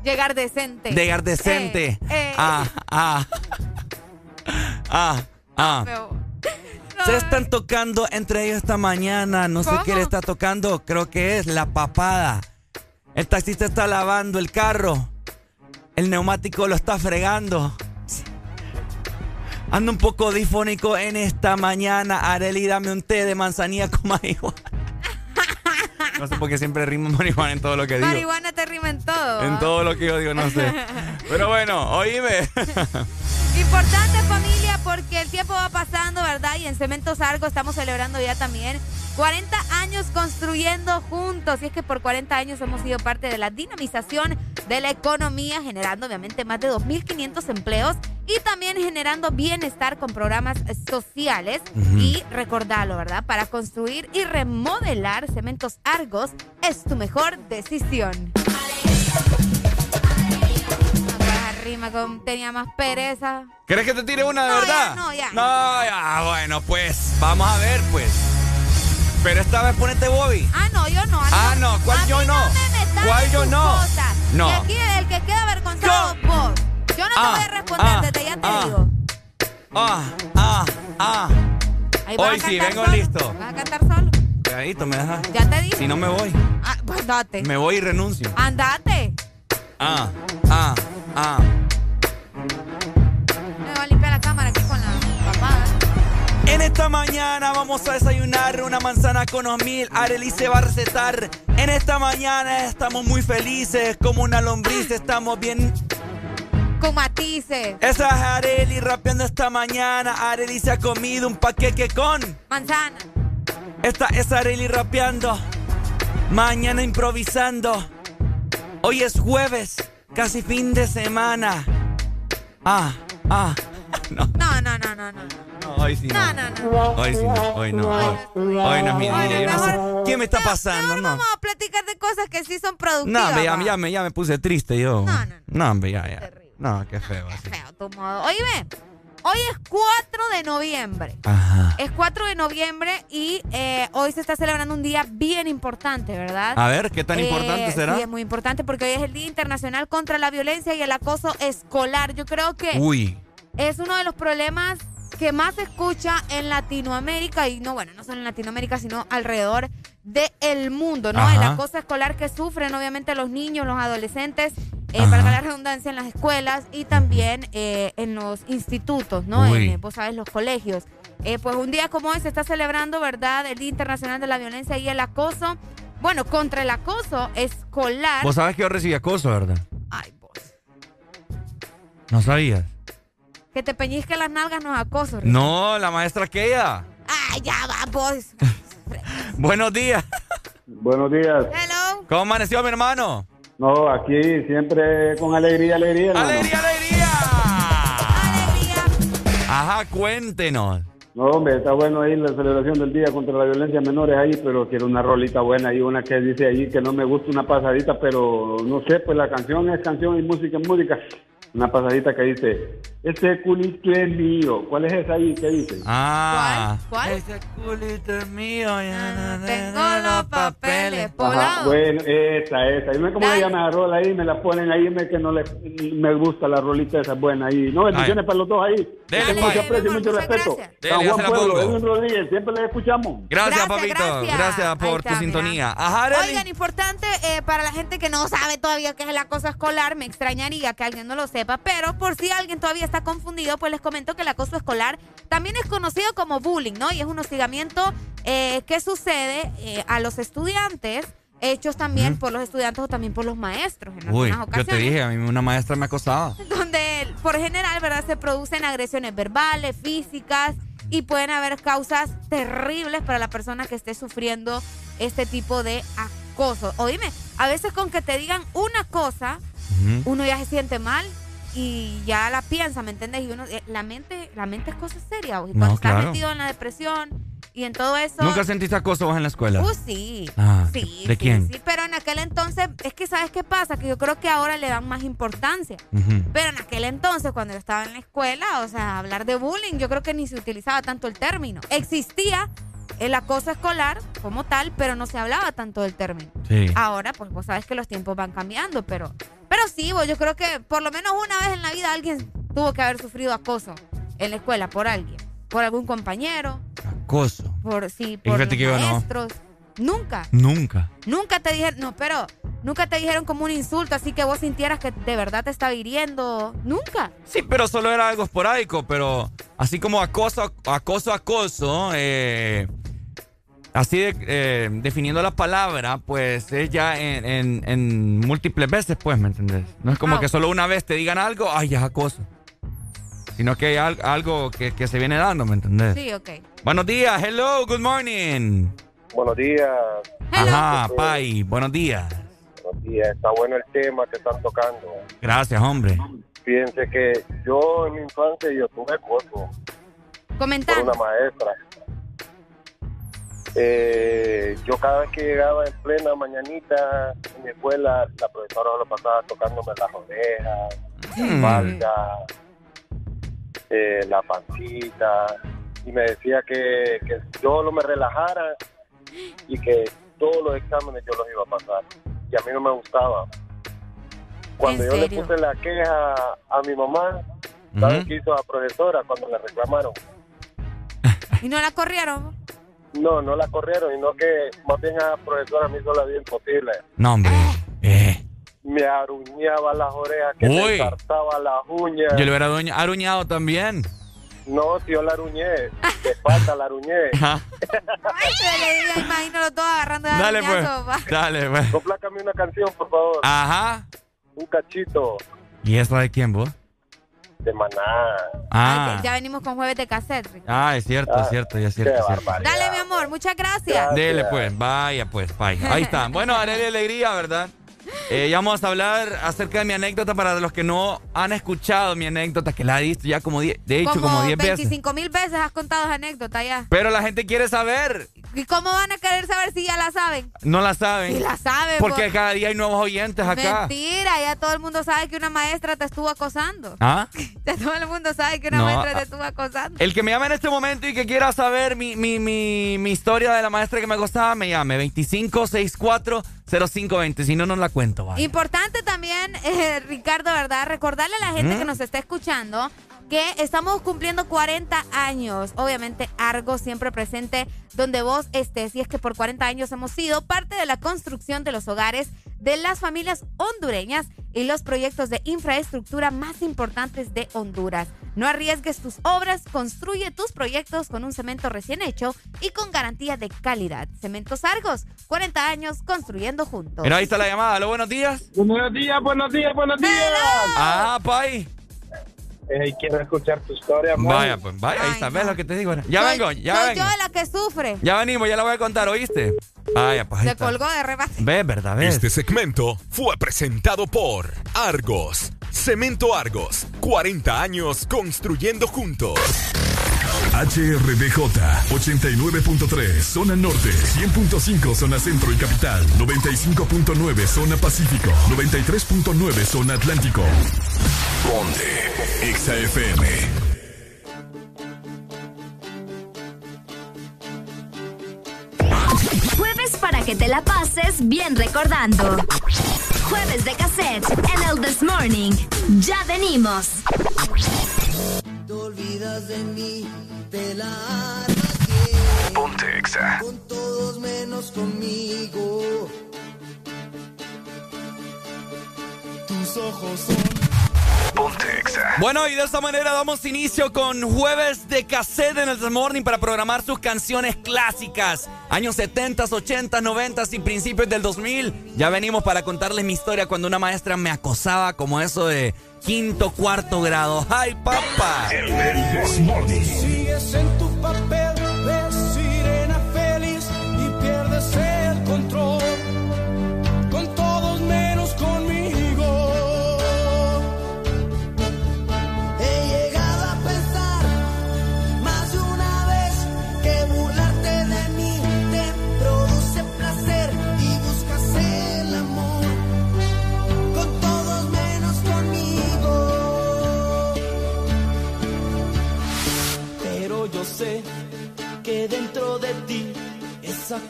Llegar decente. llegar decente. Eh, eh. Ah, ah. Ah, ah. No, Se están tocando entre ellos esta mañana. No sé le está tocando. Creo que es la papada. El taxista está lavando el carro. El neumático lo está fregando. Ando un poco difónico en esta mañana. Areli, dame un té de manzanilla con marihuana. No sé por qué siempre rimo marihuana en todo lo que digo. Marihuana te rima en todo. En ¿ah? todo lo que yo digo, no sé. Pero bueno, oíme. Importante familia porque el tiempo va pasando, ¿verdad? Y en Cementos Argo estamos celebrando ya también 40 años construyendo juntos. Y es que por 40 años hemos sido parte de la dinamización de la economía, generando obviamente más de 2.500 empleos y también generando bienestar con programas sociales. Y recordarlo, ¿verdad? Para construir y remodelar Cementos Argos es tu mejor decisión. Rima con tenía más pereza. ¿Querés que te tire una de No, verdad? ya, no, ya. No, ya, bueno, pues vamos a ver, pues. Pero esta vez ponete Bobby. Ah, no, yo no. Ah, no, ¿cuál A mí yo no? me ¿Cuál yo no? cosas. No. Y aquí el que queda avergonzado vos. Yo no te Ah, voy a responder, ah, desde ya te ah. digo. Ah, ah, ah. Ahí Hoy sí, vengo solo. listo. ¿Vas a cantar solo? Cuidadito, me deja. Ya te dije. Si no me voy. Ah, pues andate. Me voy y renuncio. Andate. Ah, ah, ah. Me va a limpiar la cámara aquí con la papada. En esta mañana vamos a desayunar una manzana con mil. Arely se va a recetar. En esta mañana estamos muy felices. Como una lombriz estamos bien. Con matices. Esa es Arely rapeando esta mañana. Arely se ha comido un paquete con. Manzana. Esta es Arely rapeando. Mañana improvisando. Hoy es jueves. Casi fin de semana. Ah, ah. No, no, no, no, no. No, hoy sí no. No, no, no. Hoy sí no, hoy no. Hoy, hoy no es mi día. Yo no sé qué me está pasando, no. Vamos a platicar de cosas que sí son productivas. No, ya, ya me, ya me puse triste yo. No, no. No, hombre, ya, ya. No, qué feo. así. Feo tu modo. Oíme, hoy es 4 de noviembre. Ajá. Es 4 de noviembre y eh, hoy se está celebrando un día bien importante, ¿verdad? A ver, ¿qué tan Eh, importante será? Sí, es muy importante porque hoy es el Día Internacional contra la Violencia y el Acoso Escolar. Yo creo que Uy. es uno de los problemas que más se escucha en Latinoamérica y no, bueno, no solo en Latinoamérica, sino alrededor del mundo, ¿no? Ajá. El acoso escolar que sufren obviamente los niños, los adolescentes, eh, para la redundancia, en las escuelas y también eh, en los institutos, ¿no? En, eh, vos sabes, los colegios. Eh, pues un día como hoy se está celebrando, ¿verdad? El Día Internacional de la Violencia y el Acoso. Bueno, contra el acoso escolar. Vos sabés que yo recibí acoso, ¿verdad? Ay, vos. ¿No sabías? Que te peñizque las nalgas no es acoso. No, la maestra aquella. Ay, ya va, vos. Buenos días. Buenos días. Hello. ¿Cómo amaneció mi hermano? No, aquí siempre con alegría, alegría. hermano. ¡Alegría, alegría! Ajá, cuéntenos. No, hombre, está bueno ahí la celebración del Día contra la Violencia a Menores ahí, pero quiero una rolita buena y una que dice ahí que no me gusta una pasadita, pero no sé, pues la canción es canción y música es música. Una pasadita que dice, este culito es mío. ¿Cuál es esa ahí? ¿Qué dice? Ah. ¿Cuál? Ese culito es mío. Tengo los papeles Ajá, bueno, esa, esa. Y me como Dale. le llama la rola ahí, me la ponen ahí, me, que no le, me gusta la rolita esa buena ahí. No, bendiciones para los dos ahí. Dele, mucho pues. aprecio y mucho respeto. Dele, Juan la Pueblo. Edwin Rodríguez, siempre le escuchamos. Gracias, Gracias, papito. gracias. Por está, tu mira. sintonía. Ajá. Oigan, importante eh, para la gente que no sabe todavía qué es el acoso escolar, me extrañaría que alguien no lo sepa, pero por si alguien todavía está confundido, pues les comento que el acoso escolar también es conocido como bullying, ¿no? Y es un hostigamiento eh, que sucede eh, a los estudiantes, hechos también por los estudiantes o también por los maestros en Uy, algunas yo te ocasiones. dije, a mí una maestra me acosaba. donde por general, ¿verdad? Se producen agresiones verbales, físicas y pueden haber causas terribles para la persona que esté sufriendo este tipo de acoso. Oíme, a veces con que te digan una cosa, uno ya se siente mal y ya la piensa, ¿me entiendes? Y uno, eh, la mente, la mente es cosa seria. No, Cuando estás claro. metido en la depresión y en todo eso. ¿Nunca sentiste acoso vos en la escuela? Uh, sí. Ah, sí. ¿de sí, quién? Sí, pero en aquel entonces, es que ¿sabes qué pasa? Que yo creo que ahora le dan más importancia. Pero en aquel entonces, cuando yo estaba en la escuela, o sea, hablar de bullying, yo creo que ni se utilizaba tanto el término. Existía el acoso escolar como tal, pero no se hablaba tanto del término. Sí. Ahora, pues vos sabes que los tiempos van cambiando, pero, pero sí, vos, yo creo que por lo menos una vez en la vida alguien tuvo que haber sufrido acoso en la escuela por alguien, por algún compañero, acoso. Por, sí, por fíjate los que yo no. Nunca. Nunca. Nunca te dijeron, no, pero nunca te dijeron como un insulto, así que vos sintieras que de verdad te estaba hiriendo. Nunca. Sí, pero solo era algo esporádico, pero así como acoso, acoso, acoso, eh, así de, eh, definiendo la palabra, pues es ya en, en- en múltiples veces, pues, ¿me entendés? No es como Ah, que solo una vez te digan algo, ay, ya es acoso. Sino que hay al- algo que, que se viene dando, ¿me entendés? Sí, ok. Buenos días, hello, good morning. Buenos días. Ajá, Pai, buenos días. Buenos días. Está bueno el tema que están tocando. Gracias, hombre. Fíjense que yo en mi infancia yo tuve acoso por Comentar. una maestra. Eh, yo cada vez que llegaba en plena mañanita en mi escuela, la profesora lo pasaba tocándome las orejas, la Mm. espalda, eh, la pancita, y me decía que, que yo lo me relajara y que todos los exámenes yo los iba a pasar. Y a mí no me gustaba. Cuando ¿En yo serio? le puse la queja a mi mamá, ¿sabes qué hizo la profesora cuando le reclamaron? ¿Y no la corrieron? No, no la corrieron, sino que más bien a la profesora me hizo la vida imposible. No, hombre. Eh. Me aruñaba las orejas, que me Uy. ensartaba las uñas. Yo le hubiera aruñ- aruñado también. No, yo la aruñé, de falta la aruñé. Ajá. Ay, se le diga, imagínalo todo agarrando de Dale, pues. Dale, pues. Complácame una canción, por favor. Ajá. Un cachito ¿Y esa de quién, vos? de maná. Ah. Ya venimos con jueves de cassette. Ah, es cierto, es cierto, ya es cierto. qué es cierto. Dale, mi amor, muchas gracias. Dele, pues, vaya, pues, vaya. Ahí está. Bueno, Arely Alegría, ¿verdad? Eh, ya vamos a hablar acerca de mi anécdota para los que no han escuchado mi anécdota, que la he visto ya como 10, de hecho, como 10 veces. 25 mil veces has contado esa anécdota ya. Pero la gente quiere saber. ¿Y cómo van a querer saber si ya la saben? No la saben. Sí la saben, Porque vos. cada día hay nuevos oyentes acá. Mentira, ya todo el mundo sabe que una maestra te estuvo acosando. ¿Ah? Ya todo el mundo sabe que una No, maestra te ah. estuvo acosando. El que me llame en este momento y que quiera saber mi, mi, mi, mi historia de la maestra que me acostaba, me llame 25640520. Si no, no la cuento. Importante también, eh, Ricardo, ¿verdad? Recordarle a la gente ¿Mm? que nos está escuchando que estamos cumpliendo 40 años. Obviamente, Argo siempre presente donde vos estés. Y es que por 40 años hemos sido parte de la construcción de los hogares de las familias hondureñas y los proyectos de infraestructura más importantes de Honduras. No arriesgues tus obras, construye tus proyectos con un cemento recién hecho y con garantía de calidad. Cementos Argos, 40 años construyendo juntos. Mira, ahí está la llamada. Hola, buenos días. Buenos días, buenos días, buenos días. Ah, Pai. Eh, quiero escuchar tu historia, man. Vaya, pues, vaya, ahí está. ¿Ves lo que te digo? Ya Soy- vengo, ya soy vengo. yo la que sufre. Ya venimos, ya la voy a contar, ¿oíste? Vaya, pues Se colgó de rebate. ¿Ves, verdad? ¿Ves? Este segmento fue presentado por Argos. Cemento Argos. 40 años construyendo juntos. HRDJ 89.3 Zona Norte 100.5 Zona Centro y Capital 95.9 Zona Pacífico 93.9 Zona Atlántico Ponte XAFM Jueves para que te la pases bien recordando. Jueves de cassette en el This Morning. Ya venimos. Te olvidas de mí, te la Ponte Exa con todos menos conmigo. Tus ojos son Bueno, y de esta manera damos inicio con jueves de cassette en el This Morning para programar sus canciones clásicas. Años 70, 80, 90 y principios del 2000. Ya venimos para contarles mi historia cuando una maestra me acosaba como eso de quinto, cuarto grado. ¡Ay, papá! Sigues en tu papel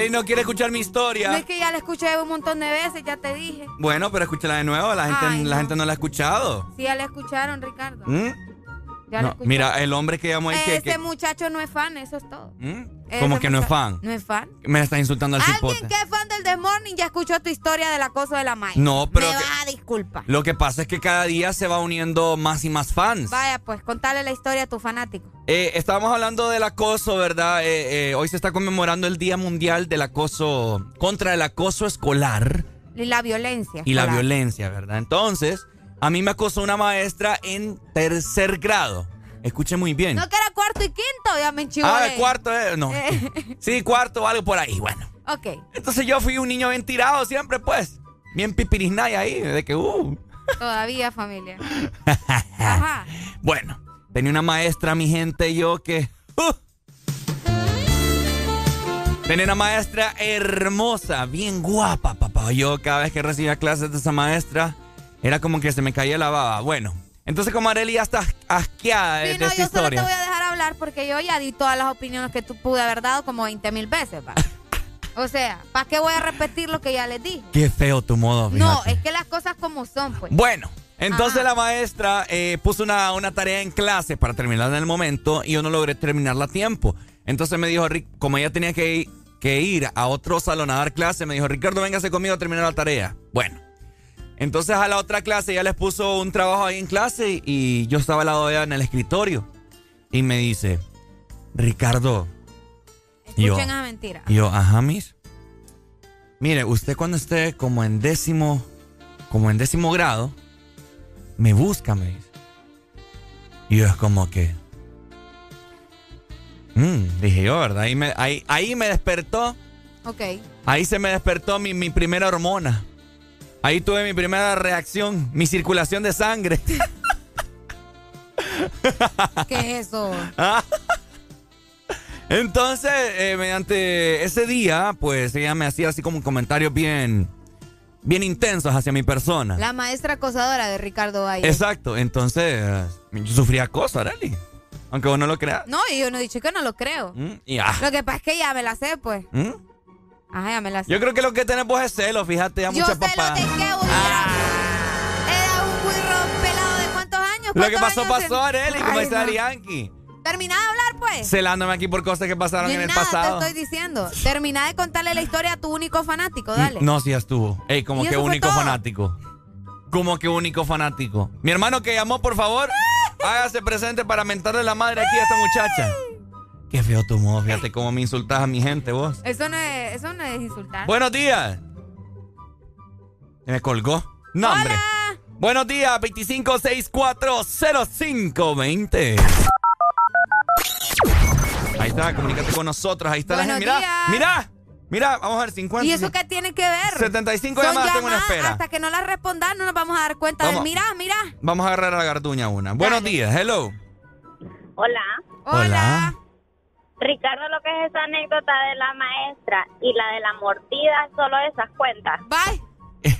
Arely no quiere escuchar mi No historia. es que ya la escuché un montón de veces, ya te dije. Bueno, pero escúchala de nuevo. La gente, Ay, la no. gente no la ha escuchado. Sí, ya la escucharon, Ricardo. ¿Mm? Ya No, mira, el hombre que llamó ahí que, Ese que- muchacho no es fan, eso es todo. ¿Mm? Como que no es fan. No es fan. Me está insultando al Alguien cipote. que es fan del The Morning ya escuchó tu historia del acoso de la maestra. No, pero Me que- va a. Lo que pasa es que cada día se va uniendo más y más fans. Vaya, pues, contale la historia a tu fanático. Eh, estábamos hablando del acoso, ¿verdad? Eh, eh, hoy se está conmemorando el Día Mundial del Acoso contra el Acoso Escolar Y la violencia. y la violencia, ¿verdad? Entonces, a mí me acosó una maestra en tercer grado. Escuche muy bien. No que era cuarto y quinto, ya me enchivolé. ah, cuarto, eh, no. Eh, Sí, cuarto o algo por ahí, bueno. ok. Entonces yo fui un niño bien tirado siempre, pues. Bien pipirisnay ahí, de que, uh. Todavía, familia. Ajá. Bueno, tenía una maestra, mi gente, yo que... uh. Tenía una maestra hermosa, bien guapa, papá. Yo cada vez que recibía clases de esa maestra, era como que se me caía la baba. Bueno, entonces como Arely ya está asqueada Sí, de no, esta yo solo te voy a dejar hablar porque yo ya di todas las opiniones que tú pude haber dado como 20 mil veces, va. O sea, ¿para qué voy a repetir lo que ya les dije? Qué feo tu modo, No, es que las cosas como son, pues. Bueno, entonces Ajá. la maestra eh, puso una, una tarea en clase para terminarla en el momento y yo no logré terminarla a tiempo. Entonces me dijo, Rick, como ella tenía que ir, que ir a otro salón a dar clase, me dijo, Ricardo, véngase conmigo a terminar la tarea. Bueno, entonces a la otra clase ella les puso un trabajo ahí en clase y, yo estaba al lado de ella en el escritorio. Y me dice, Ricardo. Yo, esa mentira. y yo, ajá, mis. Mire, usted cuando esté como en décimo, como en décimo grado, me busca, me dice. Y yo es como que. mm, dije yo, ¿verdad? Ahí me, ahí, ahí me despertó, Ok. ahí se me despertó mi, mi primera hormona. Ahí tuve mi primera reacción, mi circulación de sangre. ¿Qué es eso? Ah. Entonces, eh, mediante ese día, pues ella me hacía así como comentarios bien, bien intensos hacia mi persona. La maestra acosadora de Ricardo Valle. Exacto, entonces yo sufría acoso, Arely. Aunque vos no lo creas. No, y yo no he dicho que no lo creo. Mm, y ah, Lo que pasa es que ya me la sé, pues. ¿mm? Ajá, ya me la sé. Yo creo que lo que tenés vos es celo, fíjate, ya Yo mucha sé papá. lo de qué vos era, un pelado de cuántos años. Lo que ¿Cuántos pasó, pasó, Arely, como dice no. Yankee. Terminá de hablar, pues. Celándome aquí por cosas que pasaron Ni en el pasado. te estoy diciendo. Terminá de contarle la historia a tu único fanático, dale. No, sí ya estuvo. Ey, como ¿Y que único fanático. Como que único fanático. Mi hermano que llamó, por favor, hágase presente para mentarle la madre aquí a esta muchacha. Qué feo tu modo, fíjate cómo me insultas a mi gente vos. Eso no es, eso no es insultar. Buenos días. Se me colgó. No, hombre. Buenos días, 25640520. Ahí está, comunícate con nosotros. Ahí está la Buenos gente. Mira, días. mira. Mira, vamos a ver, 50. ¿Y eso qué tiene que ver? 75 Son llamadas tengo una llamadas, espera. Hasta que no las respondan, no nos vamos a dar cuenta Vamos. de, mira, mira. Vamos a agarrar a la garduña una. Buenos días, hello. Hola. Hola. Ricardo, lo que es esa anécdota de la maestra y la de la mordida, solo esas cuentas. Bye.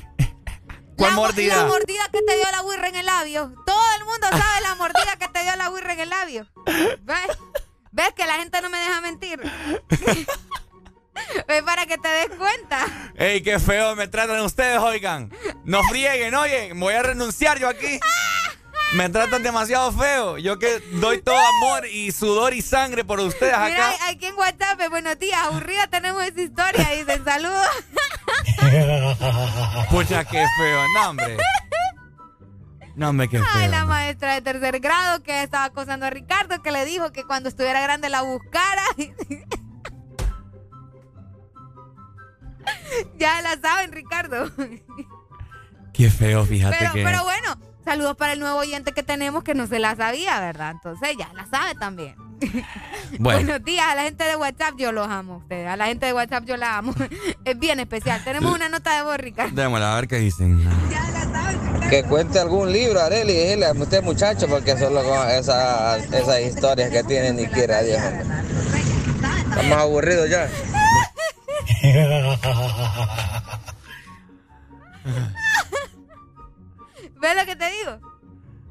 ¿Cuál La mordida? mordida que te dio la wirra en el labio. Todo el mundo sabe la mordida que te dio la wirra en el labio. ¿Ves? ¿Ves que la gente no me deja mentir? ¿Ves para que te des cuenta? Ey, qué feo me tratan ustedes, oigan. No frieguen, oye, voy a renunciar yo aquí. Me tratan demasiado feo. Yo que doy todo amor y sudor y sangre por ustedes Mira, acá. aquí en WhatsApp, buenos días, aburrida tenemos esa historia. Dicen saludos. Pucha, qué feo. No, hombre. No, hombre, qué Ay, feo. la maestra de tercer grado que estaba acosando a Ricardo, que le dijo que cuando estuviera grande la buscara. ya la saben, Ricardo. Qué feo, fíjate Pero, que. pero bueno, saludos para el nuevo oyente que tenemos que no se la sabía, ¿verdad? Entonces ya la sabe también. Bueno. Buenos días a la gente de WhatsApp, yo los amo a ustedes. A la gente de WhatsApp yo la amo. es bien especial. Tenemos una nota de voz, Ricardo. Démosla, a ver qué dicen. Que cuente algún libro, Areli, dile a usted muchacho, porque solo con esas, esas historias que tiene ni quiera Dios. Estamos aburridos ya. ¿Ves lo que te digo?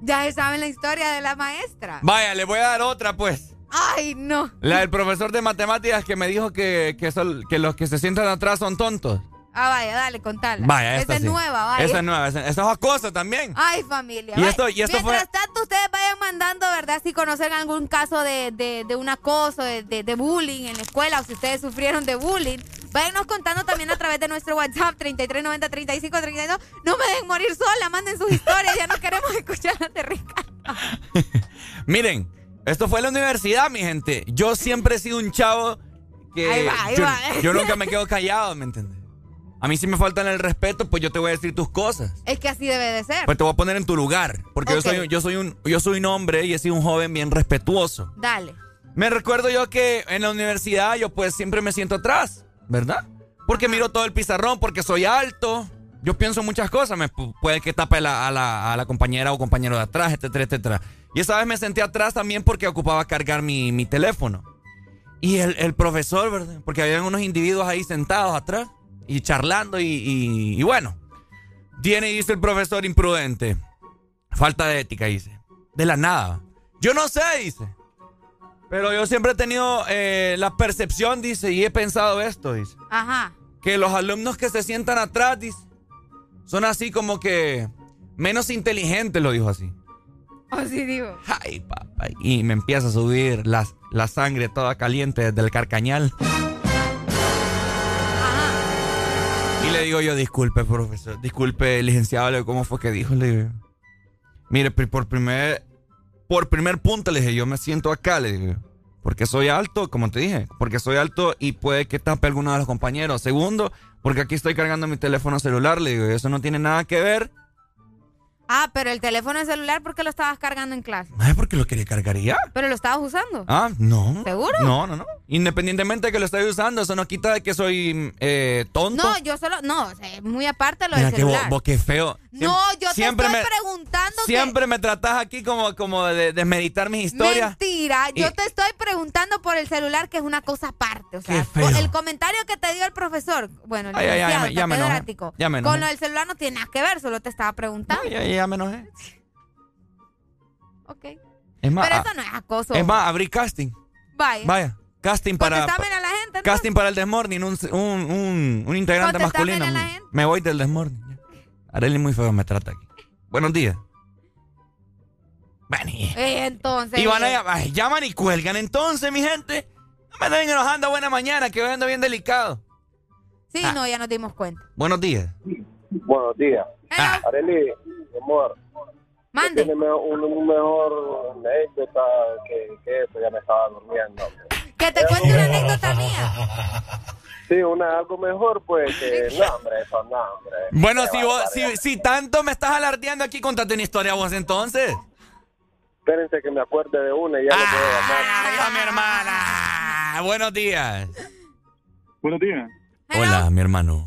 Ya se saben la historia de la maestra. Vaya, le voy a dar otra, pues. Ay, no. La del profesor de matemáticas que me dijo que, que, son- que los que se sientan atrás son tontos. Ah, vaya, dale, contala. Vaya, Esa esta es sí. nueva, vaya. Esa es nueva. Esa, esa es acoso también. Ay, familia. Y vaya. esto- y esto fue- Mientras tanto, ustedes vayan mandando, ¿verdad? Si conocen algún caso de, de- de un acoso, de, de- de bullying en la escuela, o si ustedes sufrieron de bullying, váyanos contando también a través de nuestro WhatsApp 3390-3532. No me dejen morir sola, manden sus historias, ya no queremos escuchar las de Ricardo. Miren, esto fue la universidad, mi gente. Yo siempre he sido un chavo que Ahí va, ahí yo, va. yo nunca me quedo callado, ¿me entiendes? A mí si me faltan el respeto, pues yo te voy a decir tus cosas. Es que así debe de ser. Pues te voy a poner en tu lugar, porque yo soy yo soy un yo soy un hombre y he sido un joven bien respetuoso. Dale. Me recuerdo yo que en la universidad yo pues siempre me siento atrás, ¿verdad? Porque miro todo el pizarrón, porque soy alto. Yo pienso muchas cosas, me pu- puede que tape la- a, la, a la compañera o compañero de atrás, etcétera, etcétera. Y esa vez me senté atrás también porque ocupaba cargar mi, mi teléfono. Y el, el profesor, ¿verdad? Porque habían unos individuos ahí sentados atrás y charlando y, y- y bueno. Viene y dice el profesor imprudente. Falta de ética, dice. De la nada. Yo no sé, dice. Pero yo siempre he tenido eh, la percepción, dice, y he pensado esto, dice. Ajá. Que los alumnos que se sientan atrás, dice, son así como que menos inteligentes, lo dijo así. Así digo. Ay, papá. Y me empieza a subir la, la sangre toda caliente desde el carcañal. Le digo yo, disculpe, profesor, disculpe, licenciado, le ¿cómo fue que dijo? Le digo, mire, por primer, por primer punto le dije, yo me siento acá, le digo, porque soy alto, como te dije, porque soy alto y puede que tape alguno de los compañeros. Segundo, porque aquí estoy cargando mi teléfono celular, le digo, eso no tiene nada que ver. Ah, pero el teléfono celular, ¿por qué lo estabas cargando en clase? Ay, porque lo quería cargar ya. Pero lo estabas usando. Ah, no. ¿Seguro? No, no, no. Independientemente de que lo esté usando, eso no quita de que soy eh, tonto. No, yo solo, no, o sea, muy aparte lo Mira del que vos, celular. vos qué feo. No, yo te estoy me- preguntando Siempre me tratás aquí como, como de desmeditar mis historias. Mentira, yo te estoy preguntando por el celular, que es una cosa aparte. O sea, el comentario que te dio el profesor, bueno, el Ay, ay, ay, ya me- ya me Ya con lo del celular no tiene nada que ver, solo te estaba preguntando. Ya, ya me enojé. Ok. Es más, Pero ah, eso no es acoso. es más, abrí casting. Vaya. Vaya, casting para. A la gente, ¿no? Casting para el Desmorning, un, un, un, un integrante masculino. a la gente. Me voy del Desmorning. Ya. Arely muy feo me trata aquí. Buenos días. Bueno, y- Eh, entonces. Y van a ay, llaman y cuelgan entonces, mi gente. No me anden enojando buena mañana, que hoy ando bien delicado. Sí, Ah. no, ya nos dimos cuenta. Buenos días. Buenos días. Ah. Arely, mi amor. Mande. Tiene un, un mejor anécdota que, que eso, ya me estaba durmiendo. Que te cuente una anécdota mía. Sí, una algo mejor, pues, que no, hombre, eso no, hombre. Bueno, si, vos, si, si tanto me estás alardeando aquí, contate una historia vos entonces. Espérense que me acuerde de una y ya lo puedo llamar. Ay, mi hermana. Buenos días. Buenos días. Hola, mi hermano.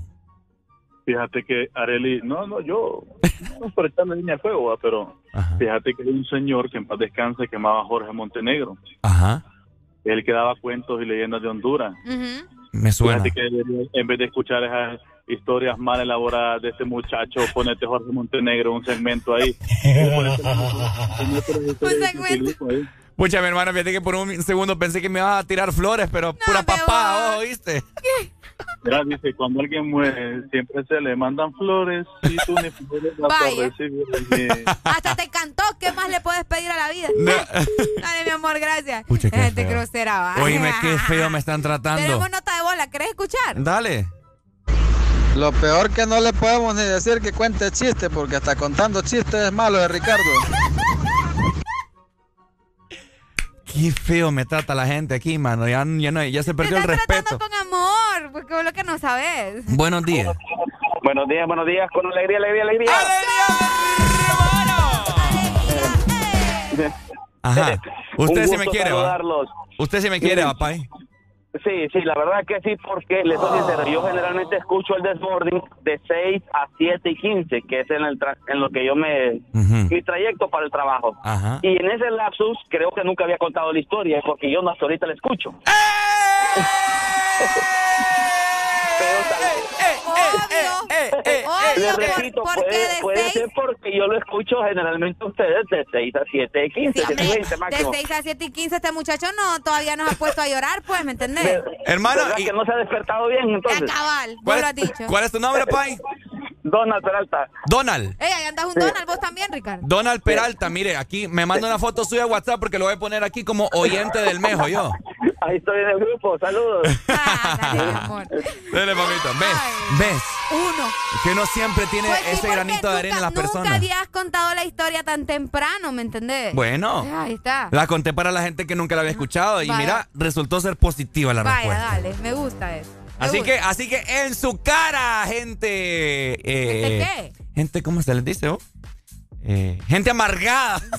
Fíjate que Areli, no, no, yo no por estar en línea de fuego, ¿va? pero fíjate que hay un señor que en paz descanse que llamaba Jorge Montenegro. Ajá. Él que daba cuentos y leyendas de Honduras. Me suena. Fíjate que debería, en vez de escuchar esas historias mal elaboradas de este muchacho, ponete Jorge Montenegro un segmento ahí. Un segmento. Pucha, mi hermano, fíjate que por un segundo pensé que me ibas a tirar flores, pero pura papá, ¿oíste? Mira, dice, cuando alguien muere, siempre se le mandan flores y tú ni flores vas a Vaya. recibir. Hasta te cantó. ¿Qué más le puedes pedir a la vida? Dale, mi amor, gracias. Pucha, qué Gente feo. grosera, va. Oíme, qué feo me están tratando. Tenemos nota de bola. ¿Querés escuchar? Dale. Lo peor que no le podemos ni decir que cuente chistes, porque hasta contando chistes es malo de Ricardo. Qué feo me trata la gente aquí, mano. Ya, ya, no, ya se perdió el respeto. Con amor, porque es lo que no sabes. Buenos días. Buenos días, buenos días, con alegría, alegría, alegría. Ajá. Usted sí me quiere, ¿va? saludarlos. Usted sí me quiere, papá. Sí, sí, la verdad que sí, porque les soy sincero, yo generalmente escucho el Desmorning de 6 a 7 y 15, que es en, el tra- en lo que yo me... mi trayecto para el trabajo. Ajá. Y en ese lapsus creo que nunca había contado la historia, porque yo no hasta ahorita la escucho. Les repito, puede, puede ser porque yo lo escucho generalmente a ustedes de 6 a 7 y 15, Sí, 7 y 20 De máximo. 6 a 7 y 15 este muchacho no todavía nos ha puesto a llorar, pues, ¿me entendés? Hermano, ¿Verdad que no se ha despertado bien entonces? Cabal, lo has dicho. ¿Cuál es tu nombre, Pai? Donald Peralta. Donald. Ey, ahí andas un Donald, vos también, Ricardo. Donald Peralta, mire, aquí me manda una foto suya a WhatsApp porque lo voy a poner aquí como oyente del mejo yo. Ahí estoy en el grupo, saludos. Dale, mamita. ¿Ves? ¿Ves? Uno. Que uno siempre tiene Pues sí, ese granito de arena en las Nunca personas. habías contado la historia tan temprano, ¿me entendés? Bueno. Ahí está. La conté para la gente que nunca la había escuchado y Vaya. mira, resultó ser positiva la Vaya, respuesta. dale, me gusta eso. Así que, así que en su cara, gente. eh, ¿Gente Gente, ¿cómo se les dice? oh? Eh, gente amargada.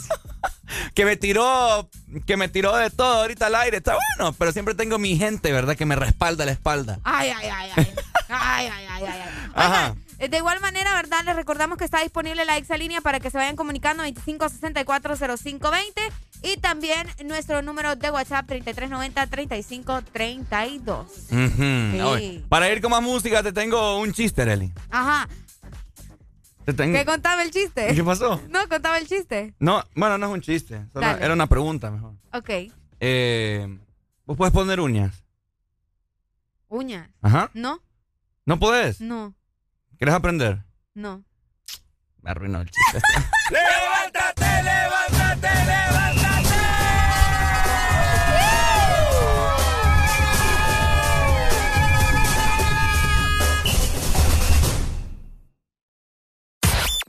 que me tiró, que me tiró de todo ahorita al aire. Está bueno, pero siempre tengo mi gente, ¿verdad? Que me respalda la espalda. Ay, ay, ay, ay. Ay, ay, ay, ay, ay. Ajá. Eh, De igual manera, ¿verdad? Les recordamos que está disponible la exalínea para que se vayan comunicando 25640520 y también nuestro número de WhatsApp 3390-3532. Ujú. Sí. Oye, Para ir con más música, te tengo un chiste, Eli. Ajá. Te tengo... ¿Qué contaba el chiste? ¿Qué pasó? No, contaba el chiste. No, bueno, no es un chiste. solo era una pregunta mejor. Ok. Eh, ¿Vos puedes poner uñas? Uñas. Ajá. ¿No? ¿No podés? No, ¿Quieres aprender? no. Me arruinó el chiste. ¡Levántate, levántate, levántate!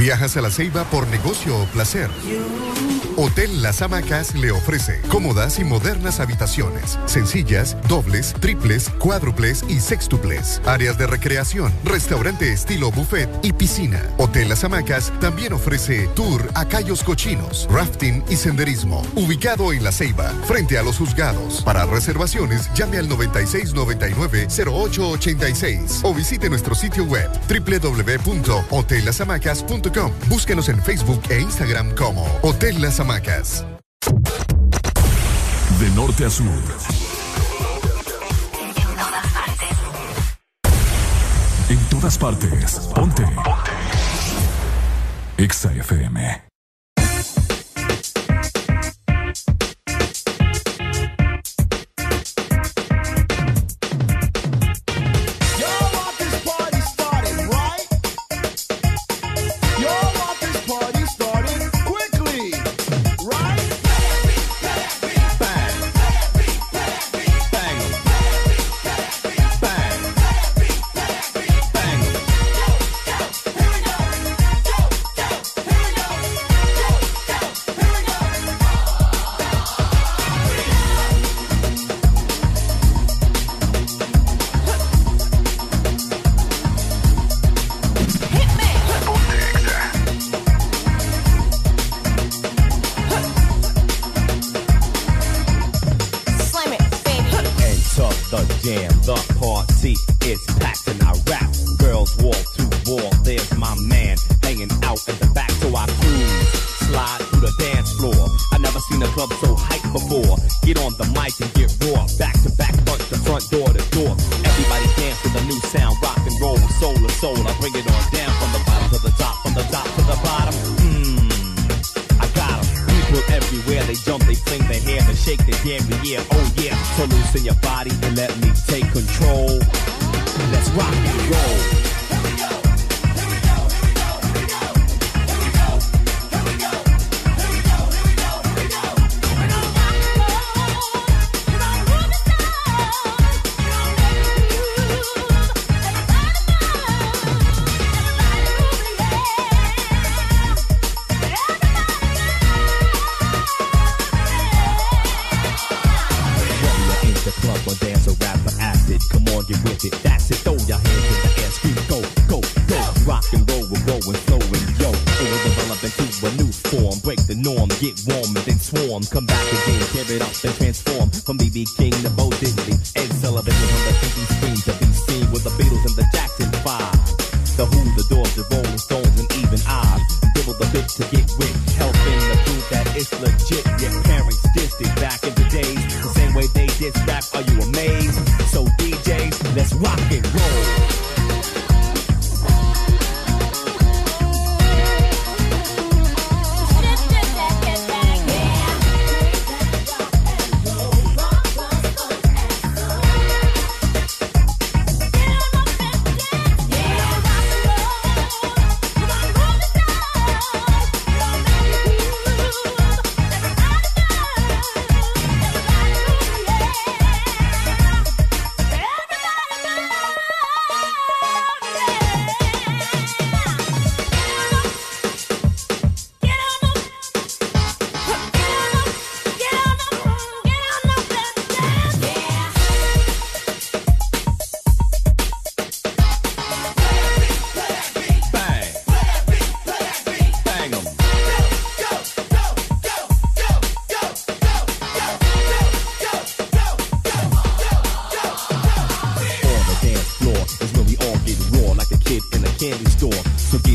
¿Viajas a la Ceiba por negocio o placer? Hotel Las Hamacas le ofrece cómodas y modernas habitaciones, sencillas, dobles, triples, cuádruples y sextuples, áreas de recreación, restaurante estilo buffet y piscina. Hotel Las Hamacas también ofrece tour a Cayos Cochinos, rafting y senderismo, ubicado en La Ceiba, frente a los juzgados. Para reservaciones, llame al 9699-0886 o visite nuestro sitio web www.hotellasamacas.com. Búsquenos en Facebook e Instagram como Hotel Las Hamacas. De norte a sur. En todas partes. Ponte. Ponte. Exa FM. king.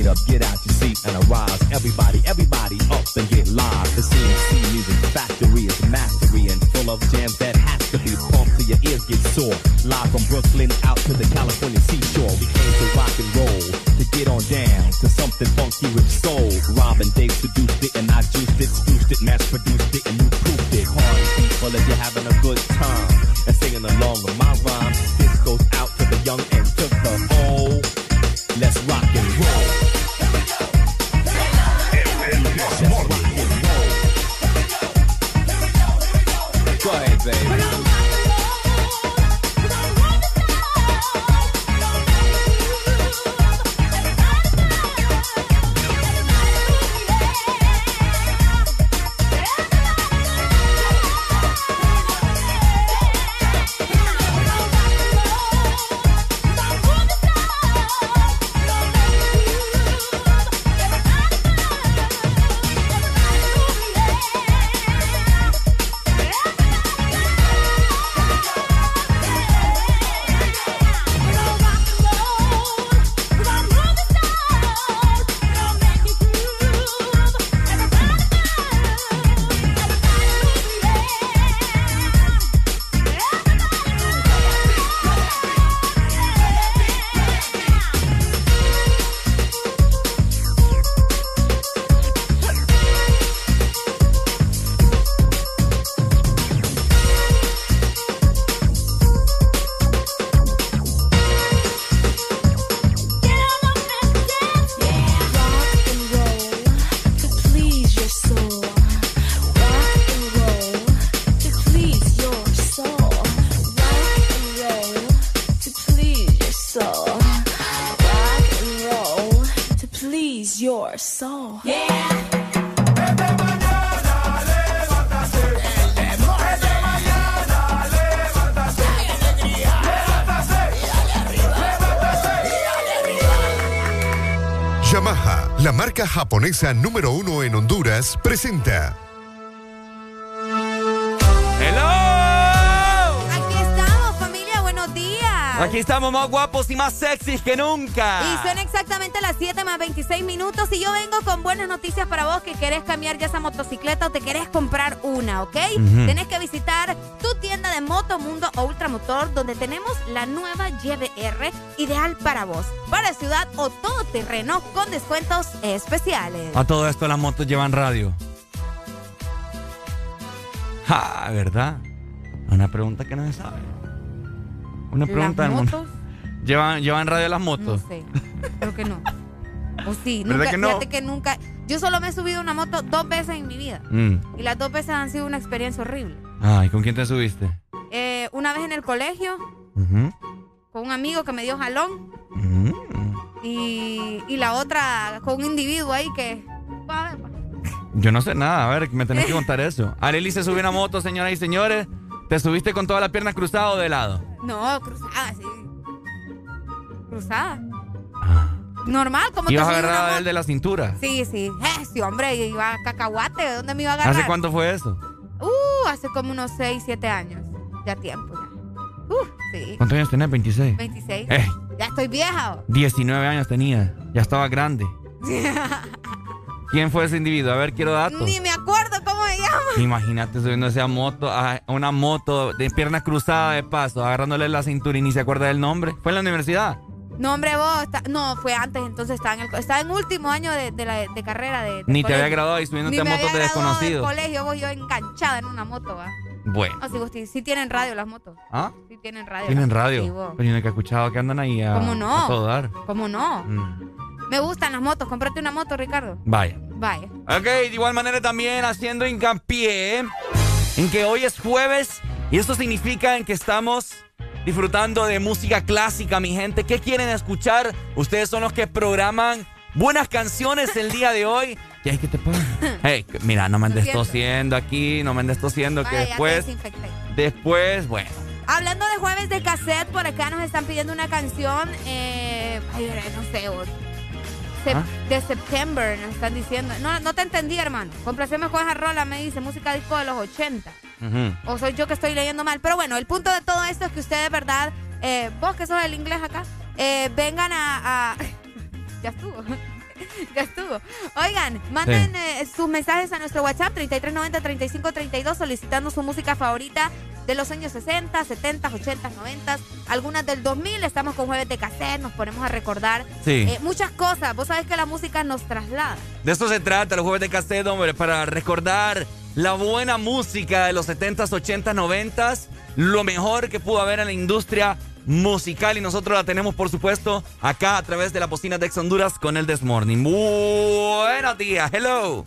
Get up, get out your seat and arise. Everybody, everybody up and get live. The CNC Music Factory is mastery and full of jams that has to be pumped till your ears get sore. Live from Brooklyn out to the California seashore. We número uno en Honduras presenta. ¡Hello! Aquí estamos, familia, buenos días. Aquí estamos más guapos y más sexys que nunca. Y son exactamente las 7 más 26 minutos y yo vengo con buenas noticias para vos que querés cambiar ya esa motocicleta o te querés comprar una, ¿ok? Tenés que visitar Moto Mundo o Ultramotor donde tenemos la nueva YBR ideal para vos, para ciudad o todo terreno con descuentos especiales. A todo esto las motos llevan radio. Ja, ¿verdad? Una pregunta que no se sabe. Una pregunta ¿Las del mundo. motos? ¿Llevan, ¿Llevan radio las motos? No sé, creo que no. O sí, ¿Verdad nunca, que no? fíjate que nunca. Yo solo me he subido una moto dos veces en mi vida. Mm. Y las dos veces han sido una experiencia horrible. Ay, ¿con quién te subiste? El colegio, con un amigo que me dio jalón. Y, y la otra con un individuo ahí que. a ver, Yo no sé nada, a ver, me tenés que contar eso. Areli se subió a una moto, señoras y señores. ¿Te subiste con todas las piernas cruzadas o de lado? No, cruzada, sí. Cruzada. Normal, como te ¿Ibas subes a él de la cintura? Sí, sí. Eh, sí, hombre, iba a cacahuate. ¿De dónde me iba a agarrar? ¿Hace cuánto fue eso? Uh, hace como unos 6, 7 años. Ya tiempo. Uh, sí. ¿Cuántos años tenés? 26. 26. Eh. Ya estoy vieja. 19 años tenía. Ya estaba grande. ¿Quién fue ese individuo? A ver, quiero datos. Ni me acuerdo cómo se llama. Imagínate subiéndose a moto, a una moto de pierna cruzada de paso, agarrándole la cintura y ni se acuerda del nombre. Fue en la universidad. No, hombre, vos. está- no, fue antes, entonces estaba en el estaba en último año de, de la, de carrera. De, Ni te había graduado y subiéndote Ni a me motos de desconocidos. colegio, vos, yo enganchada en una moto, va. Bueno. No, vos, sí, tienen radio las motos. ¿Ah? Sí tienen radio. Tienen radio. sí, vos. Pero yo nunca he escuchado que andan ahí a, ¿Cómo no? a todo dar. ¿Cómo no? Mm, Me gustan las motos. Cómprate una moto, Ricardo. Vaya. Vaya. Ok, de igual manera también haciendo hincapié en que hoy es jueves y esto significa en que estamos disfrutando de música clásica, mi gente. ¿Qué quieren escuchar? Ustedes son los que programan buenas canciones el día de hoy. ¿Qué hay que te pasa? Hey, mira, no me andes Tosiendo. aquí, no me andes tosiendo que Vaya, después, después, bueno. Hablando de jueves de cassette, por acá nos están pidiendo una canción, eh, ay, no sé. Sep- ¿Ah? de September, nos están diciendo. No, no te entendí, hermano. Complaceme con esa rola, me dice, música disco de los 80. Ujú. O soy yo que estoy leyendo mal. Pero bueno, el punto de todo esto es que ustedes, ¿verdad? Eh, vos que sos el inglés acá, eh, vengan a... a- ya estuvo. ya estuvo. Oigan, manden Sí. eh, sus mensajes a nuestro WhatsApp 3390-3532 solicitando su música favorita de los años 60, 70, 80, 90, algunas del 2000. Estamos con jueves de cassette, nos ponemos a recordar Sí. eh, muchas cosas. Vos sabés que la música nos traslada. De esto se trata los jueves de cassette, hombre, para recordar la buena música de los 70s, 80s, 90s, lo mejor que pudo haber en la industria musical y nosotros la tenemos, por supuesto, acá a través de la bocina de Ex Honduras con el Desmorning. Buenos días, hello.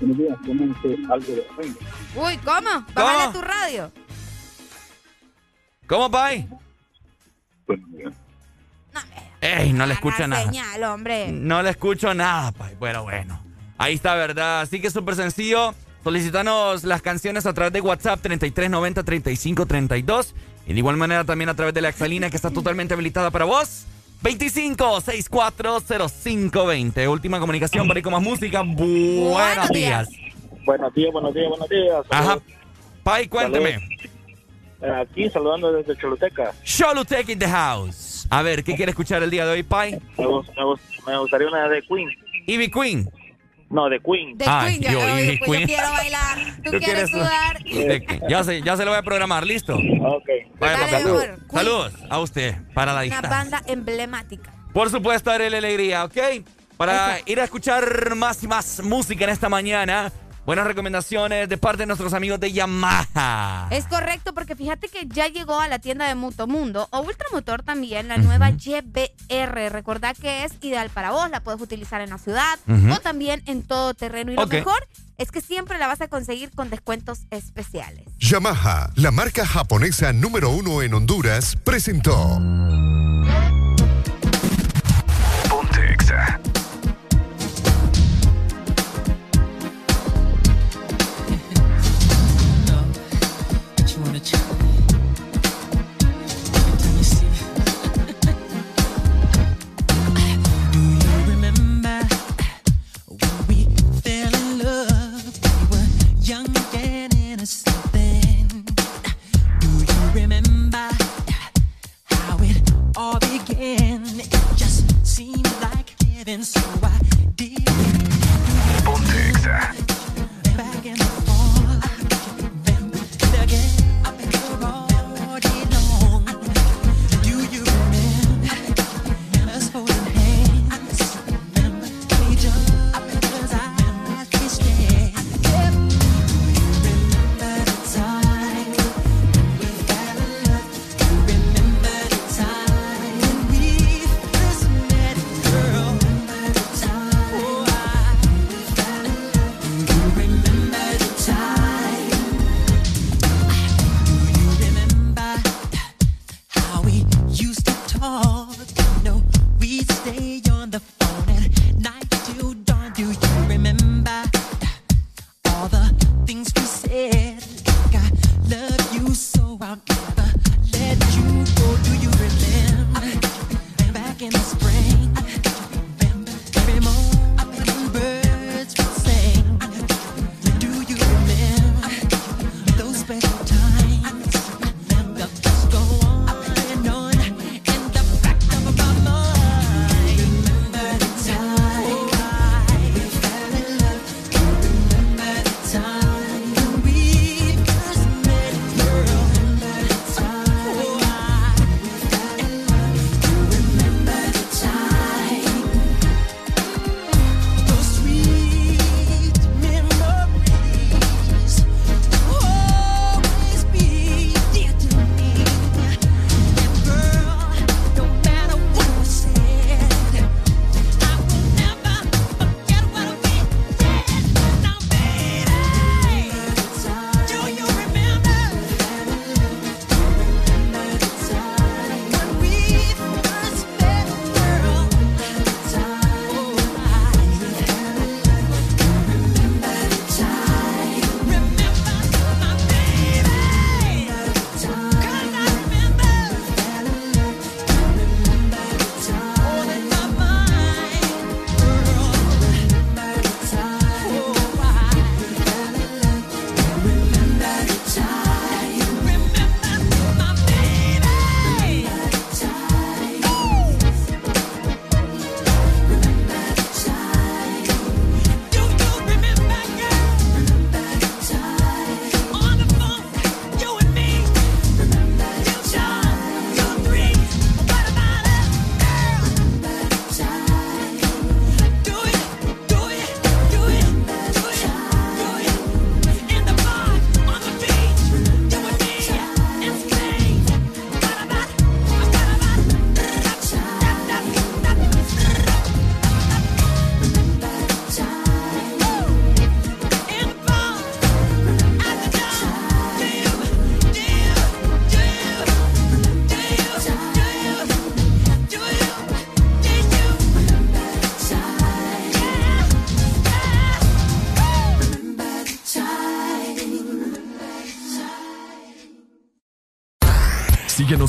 Buenos días. Algo de Uy, ¿cómo? Bájale tu radio. ¿Cómo, Pai? Ey, no le escucho nada. señal, hombre. No le escucho nada, Pai. Bueno, bueno. Ahí está, ¿verdad? Así que es súper sencillo. Solicitanos las canciones a través de WhatsApp 3390-3532. Y de igual manera también a través de la exalina que está totalmente habilitada para vos. 25640520. Última comunicación para ir con más música. Buenos días. Buenos días, buenos días, buenos días. Ajá. Pai, cuénteme. Aquí saludando desde Choluteca. Choluteca in the house. A ver, ¿qué quiere escuchar el día de hoy, Pai? Me, gust- me gust- me gustaría una de Queen. Ivy Queen. No, de Queen. De Ay, Queen, ya, yo, yo Queen. quiero bailar. Tú ¿Tú quieres sudar. De- Ya se, ya se lo voy a programar, ¿listo? Ok. Vaya, Dale, papá. amor. Saludos a usted para la Una distancia. banda emblemática. Por supuesto, haré la alegría, ¿ok? Para ir a escuchar más y más música en esta mañana, buenas recomendaciones de parte de nuestros amigos de Yamaha. Es correcto, porque fíjate que ya llegó a la tienda de Mundo o Ultramotor también la nueva YBR. Recordá que es ideal para vos, la puedes utilizar en la ciudad o también en todo terreno. Y lo mejor es que siempre la vas a conseguir con descuentos especiales. Yamaha, la marca japonesa número uno en Honduras, presentó.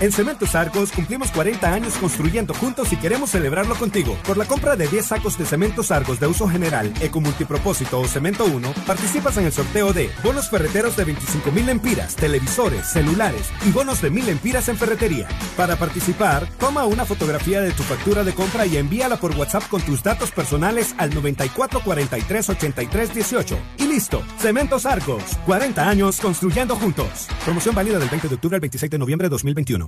En Cementos Argos cumplimos 40 años construyendo juntos y queremos celebrarlo contigo. Por la compra de 10 sacos de Cementos Argos de uso general, eco multipropósito o cemento 1, participas en el sorteo de bonos ferreteros de 25 mil empiras, televisores, celulares y bonos de 1000 empiras en ferretería. Para participar, toma una fotografía de tu factura de compra y envíala por WhatsApp con tus datos personales al 94 43 83 18. Y listo, Cementos Argos, 40 años construyendo juntos. Promoción válida del 20 de octubre al 26 de noviembre de 2021.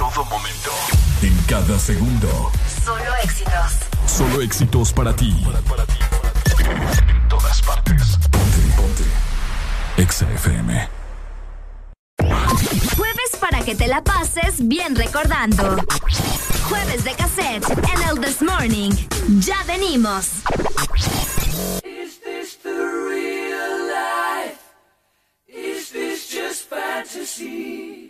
En todo momento. En cada segundo. Solo éxitos. Solo éxitos para ti. En todas partes. Ponte, ponte. Exa FM. Jueves para que te la pases bien recordando. Jueves de cassette en el This Morning. Ya venimos. Is this the real life? Is this just fantasy?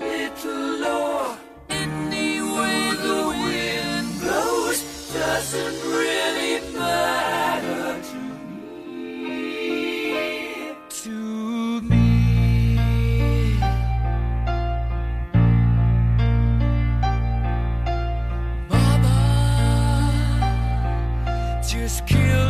little way the wind blows doesn't really matter to me. To me. Mama just killed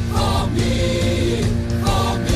For me. For me.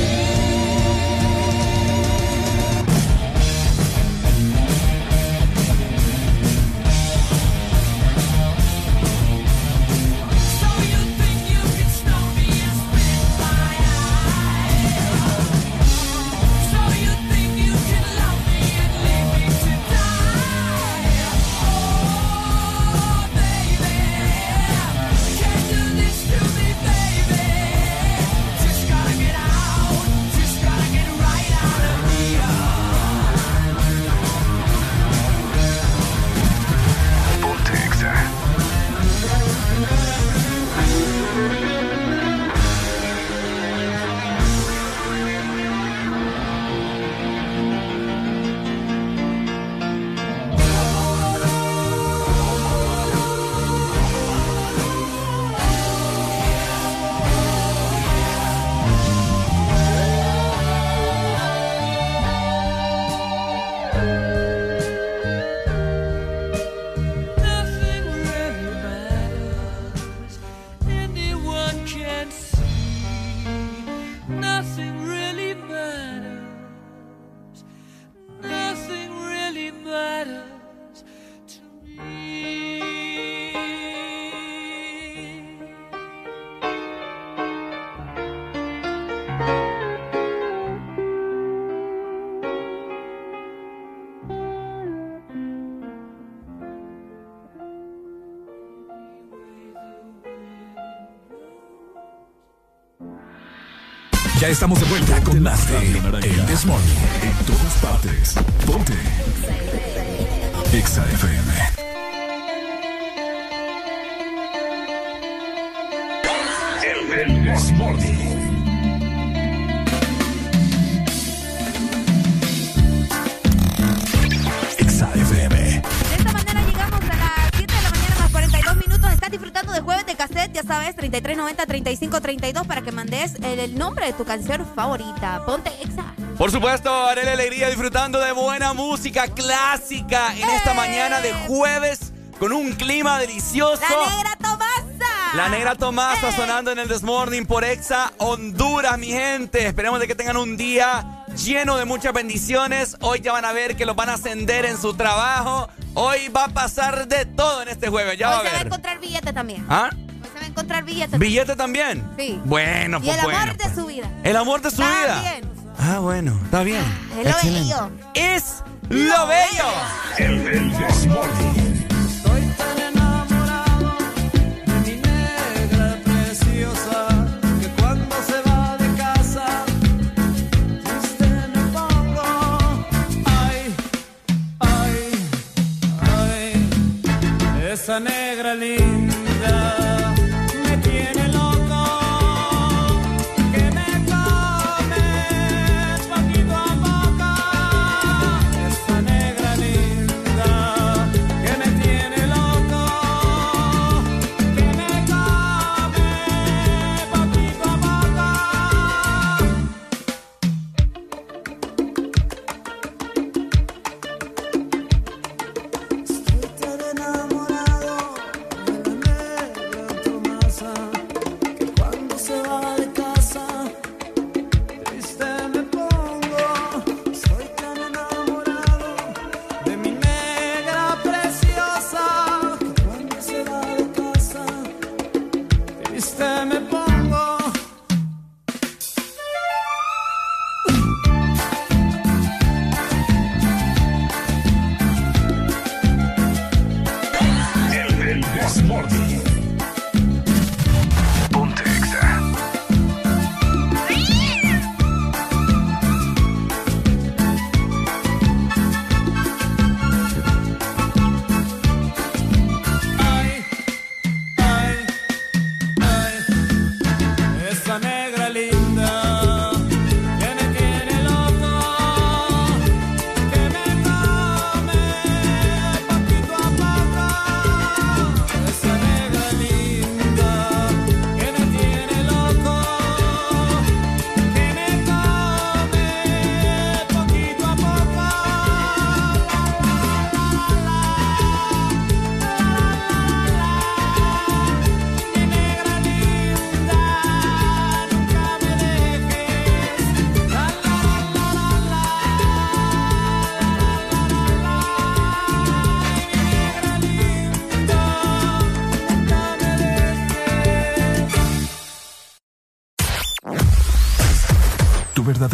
Estamos de vuelta con más de El Desmorning. En todas partes. Ponte. Exa FM. El Desmorning. Exa FM. Ya sabes, 3390-3532 para que mandes el, el nombre de tu canción favorita. Ponte exa. Por supuesto, haré la alegría disfrutando de buena música clásica en esta mañana de jueves con un clima delicioso. La negra Tomasa. La negra Tomasa sonando en el Desmorning por Exa Honduras, mi gente. Esperemos de que tengan un día lleno de muchas bendiciones. Hoy ya van a ver que los van a ascender en su trabajo. Hoy va a pasar de todo en este jueves. Ya va Hoy a se va a ver. encontrar billete también. ¿Ah? Encontrar billete. ¿Billete también? Sí. Bueno, Y pues el amor bueno. de su vida. El amor de su vida. También. Ah, bueno, está bien. Es lo bello. Es lo bello. El. Mi negra preciosa, cuando se va de casa, triste me pongo. Ay, ay, ay, esa negra linda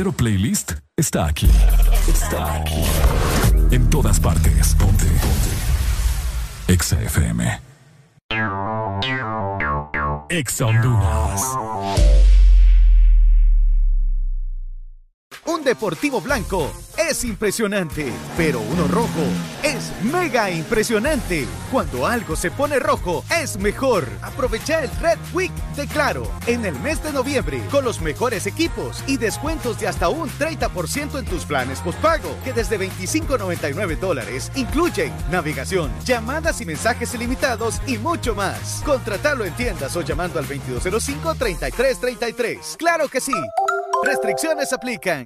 verdadero playlist está aquí. Está aquí. En todas partes. Ponte. Ponte. Exa FM. Exa Honduras. Un deportivo blanco es impresionante, pero uno rojo es mega impresionante. Cuando algo se pone rojo, es mejor. Aprovecha el Red Week de Claro en el mes de noviembre con los mejores equipos y descuentos de hasta un 30% en tus planes postpago, que desde 25.99 dólares incluyen navegación, llamadas y mensajes ilimitados y mucho más. Contratalo en tiendas o llamando al 2205-3333. ¡Claro que sí! Restricciones aplican.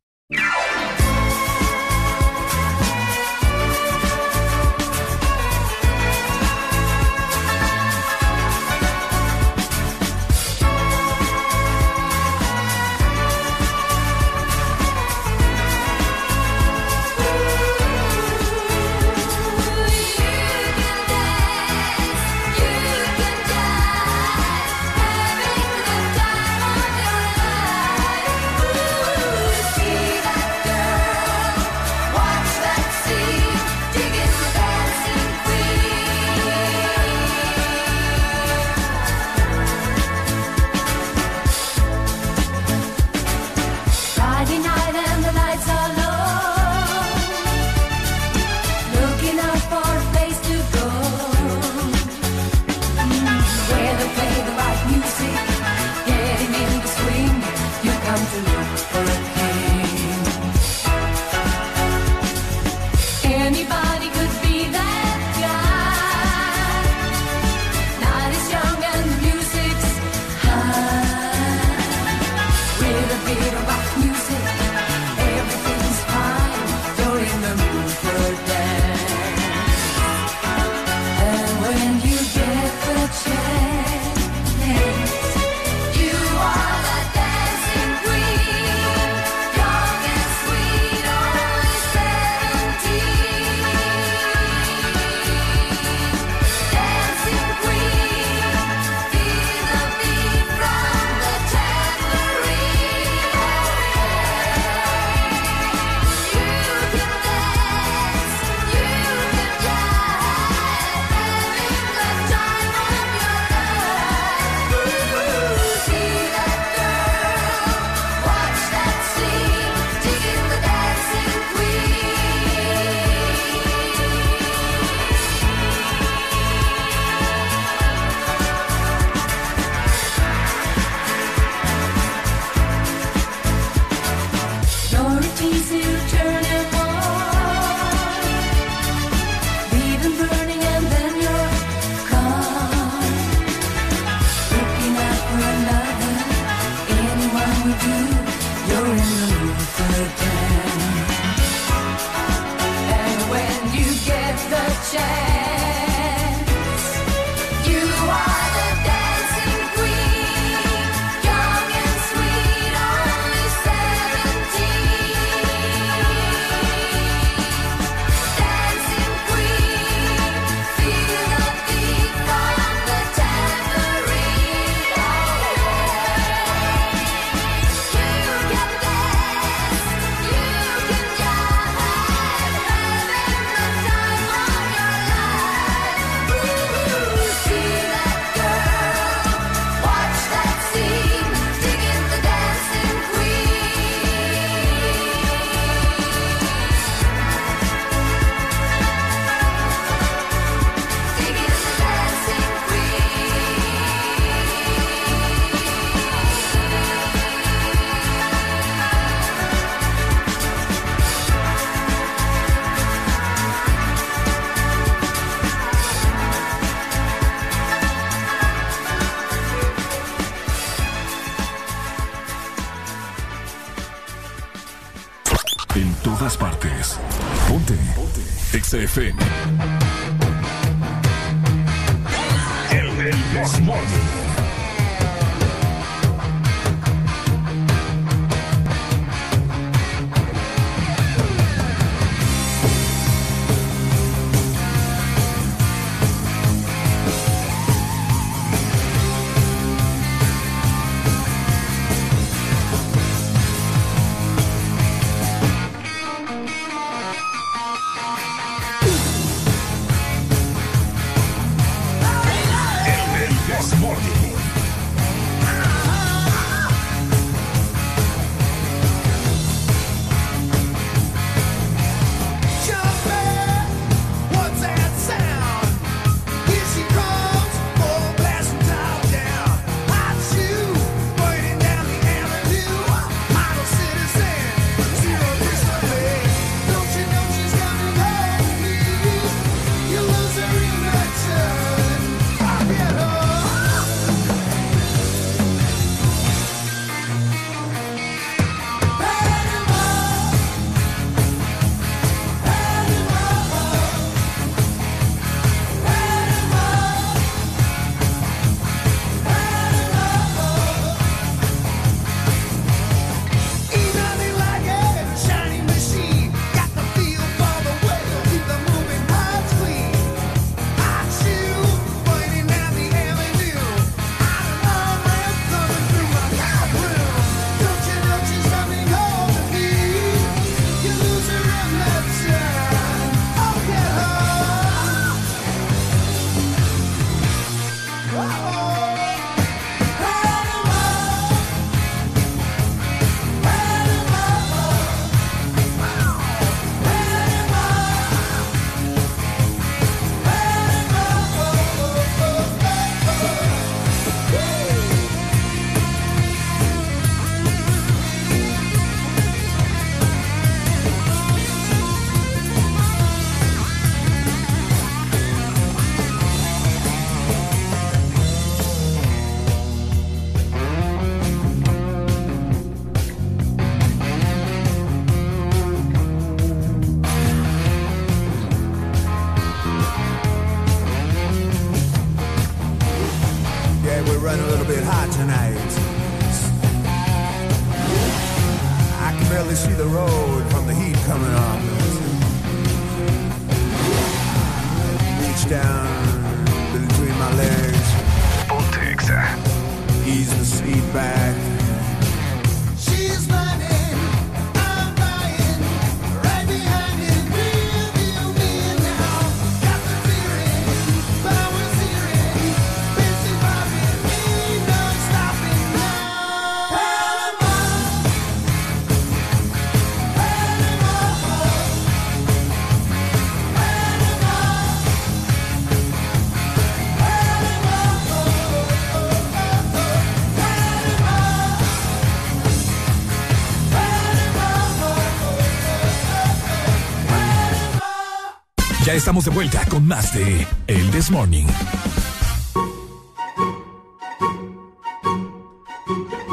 Ya estamos de vuelta con más de El This Morning.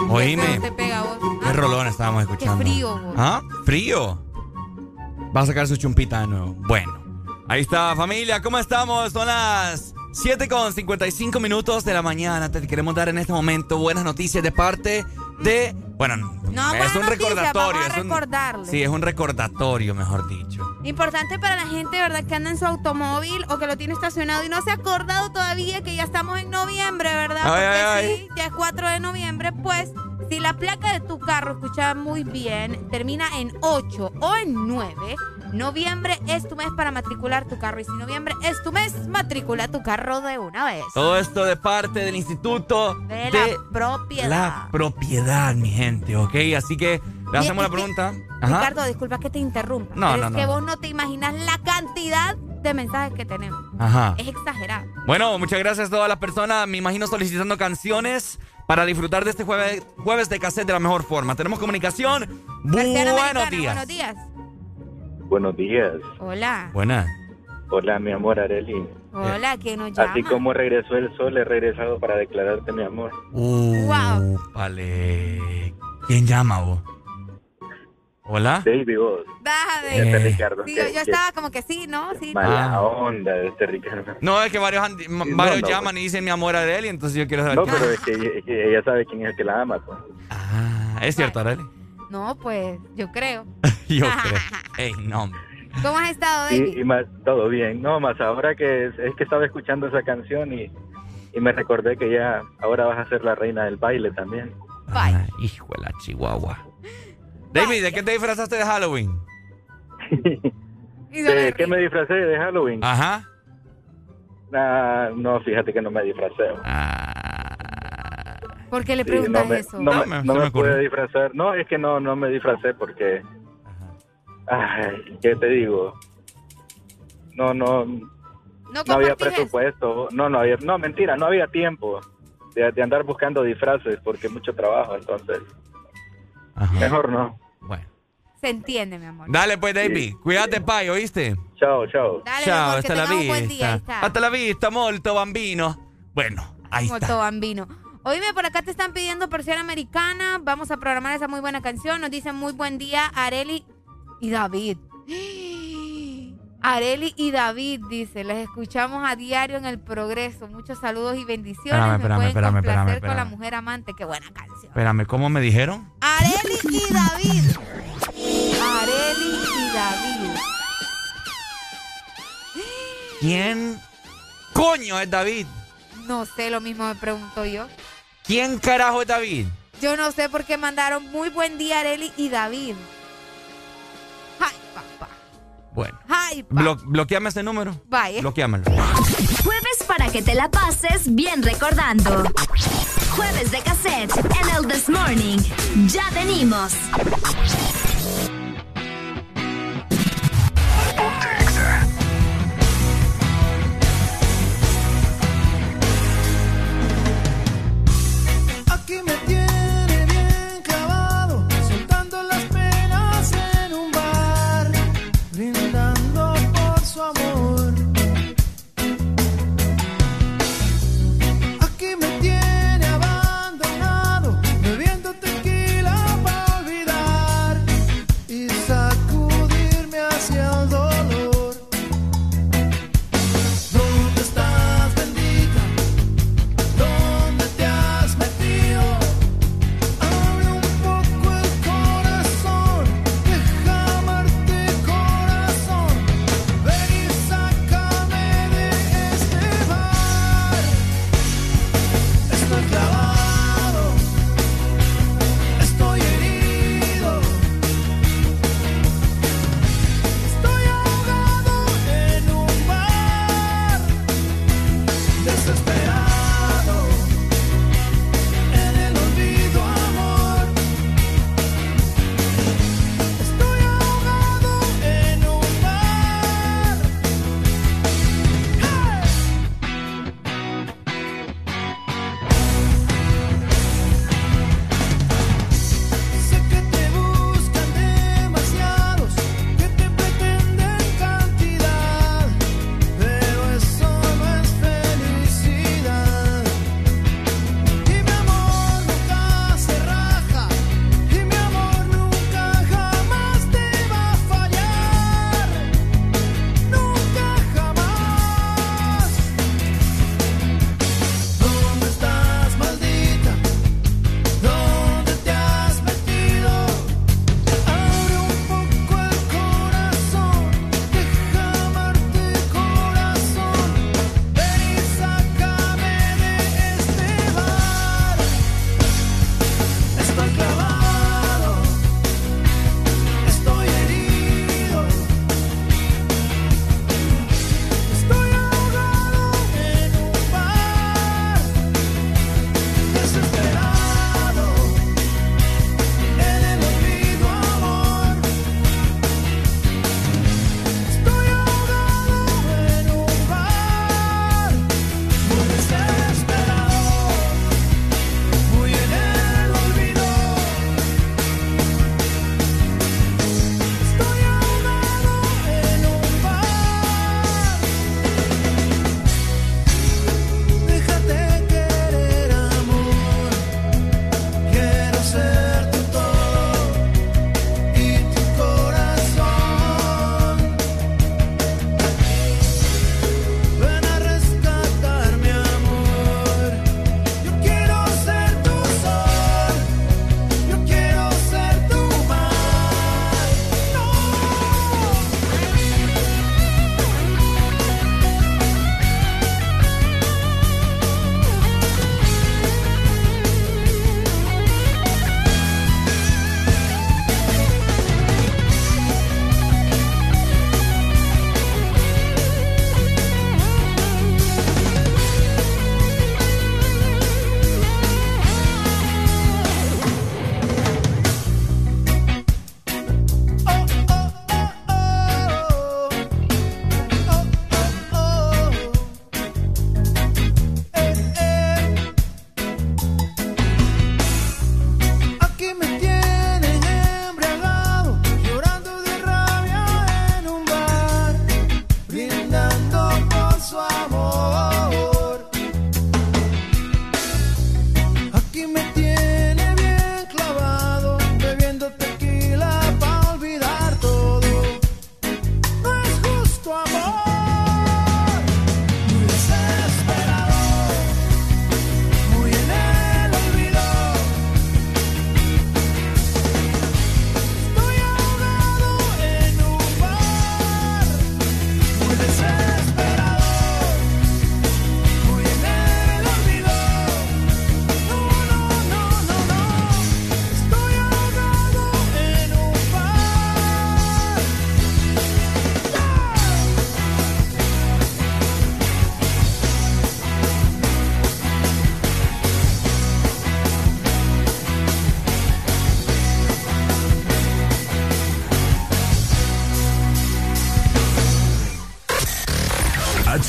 Oíme. Te pega vos. Qué rolón estábamos escuchando. frío, vos. ¿Ah? ¿Frío? Va a sacar su chumpita de nuevo. Bueno. Ahí está, familia. ¿Cómo estamos? Son las 7 con 55 minutos de la mañana. Te queremos dar en este momento buenas noticias de parte de... Bueno, No, es un noticias, recordatorio. vamos a es un- sí, es un recordatorio, mejor dicho. Importante para la gente, ¿verdad? Que anda en su automóvil o que lo tiene estacionado y no se ha acordado todavía que ya estamos en noviembre, ¿verdad? Ay, Porque ay, sí, ya es 4 de noviembre, pues si la placa de tu carro, escucha muy bien, termina en 8 o en 9, noviembre es tu mes para matricular tu carro. Y si noviembre es tu mes, matricula tu carro de una vez. Todo esto de parte del Instituto De de, la propiedad. la Propiedad, mi gente, ¿ok? Así que le hacemos la pregunta. Ajá. Ricardo, disculpa que te interrumpa. No, pero no, es no. que vos no te imaginas la cantidad de mensajes que tenemos. Ajá. Es exagerado. Bueno, muchas gracias a todas las personas, me imagino solicitando canciones para disfrutar de este jueves, jueves de cassette de la mejor forma. Tenemos comunicación. Buenos días. Buenos días. Buenos días. Hola. Buenas. Hola, mi amor Areli. Hola, ¿quién nos llama? Así como regresó el sol, he regresado para declararte mi amor. Uh, Wow. Vale. ¿Quién llama vos? ¿Hola? Baby, vos. Baja Eh. Este Ricardo. Sí, que- yo, que estaba como que sí, ¿no? Sí. Mala Ah. onda de este Ricardo. No, es que varios, han- ma- No, varios no, llaman y dicen mi amor a Arely, entonces yo quiero saber. No, quién- pero es que, es que ella sabe quién es el que la ama. Pues. Ah, es cierto, Arely. No, pues yo creo. Yo creo. Ey, no. ¿Cómo has estado, David? Y, y más, todo bien. No, más ahora que es, es que estaba escuchando esa canción y, y me recordé que ya ahora vas a ser la reina del baile también. Ah, hijo de la chihuahua. David, ¿de qué te disfrazaste de Halloween? ¿De qué me disfracé de Halloween? Ajá. Ah, no, fíjate que no me disfracé. ¿Por qué le Sí, preguntas no me, eso? No, No, me, me- no me me pude disfrazar. No, es que no, no me disfracé porque... Ay, ¿qué te digo? No, no, No no había presupuesto. No, no había, no, mentira, no había tiempo de, de andar buscando disfraces porque mucho trabajo, entonces. Mejor no. Se entiende, mi amor. Dale pues, David. Cuídate, pay, ¿oíste? Chao, chao. Dale, Chao, amor, que hasta la un buen día. vista. Está. Hasta la vista, molto bambino. Bueno, ahí Molto está. bambino. Oíme, por acá te están pidiendo persiana americana. Vamos a programar esa muy buena canción. Nos dicen muy buen día, Areli y David. Areli y David, dice, les escuchamos a diario en el progreso. Muchos saludos y bendiciones. Espérame, Me espérame, pueden espérame, espérame, con la espérame. mujer amante. Qué buena canción. Espérame, ¿cómo me dijeron? Areli y David. Areli y David. ¿Quién coño es David? No sé, lo mismo me pregunto yo. ¿Quién carajo es David? Yo no sé por qué mandaron muy buen día Areli y David. Bueno. Ay, Blo bloqueame ese número. Vaya. Bloqueámelo. Jueves para que te la pases bien recordando. Jueves de cassette en el This Morning. Ya venimos.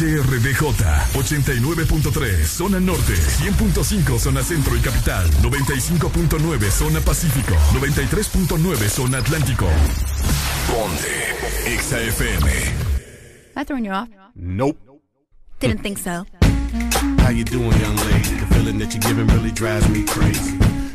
HRDJ 89.3 zona norte, 100.5 zona centro y capital, 95.9 zona pacífico, 93.9 zona atlántico. Ponte XAFM. I throwing you off? Nope. Didn't think so. How you doing, young lady? The feeling that you're giving really drives me crazy.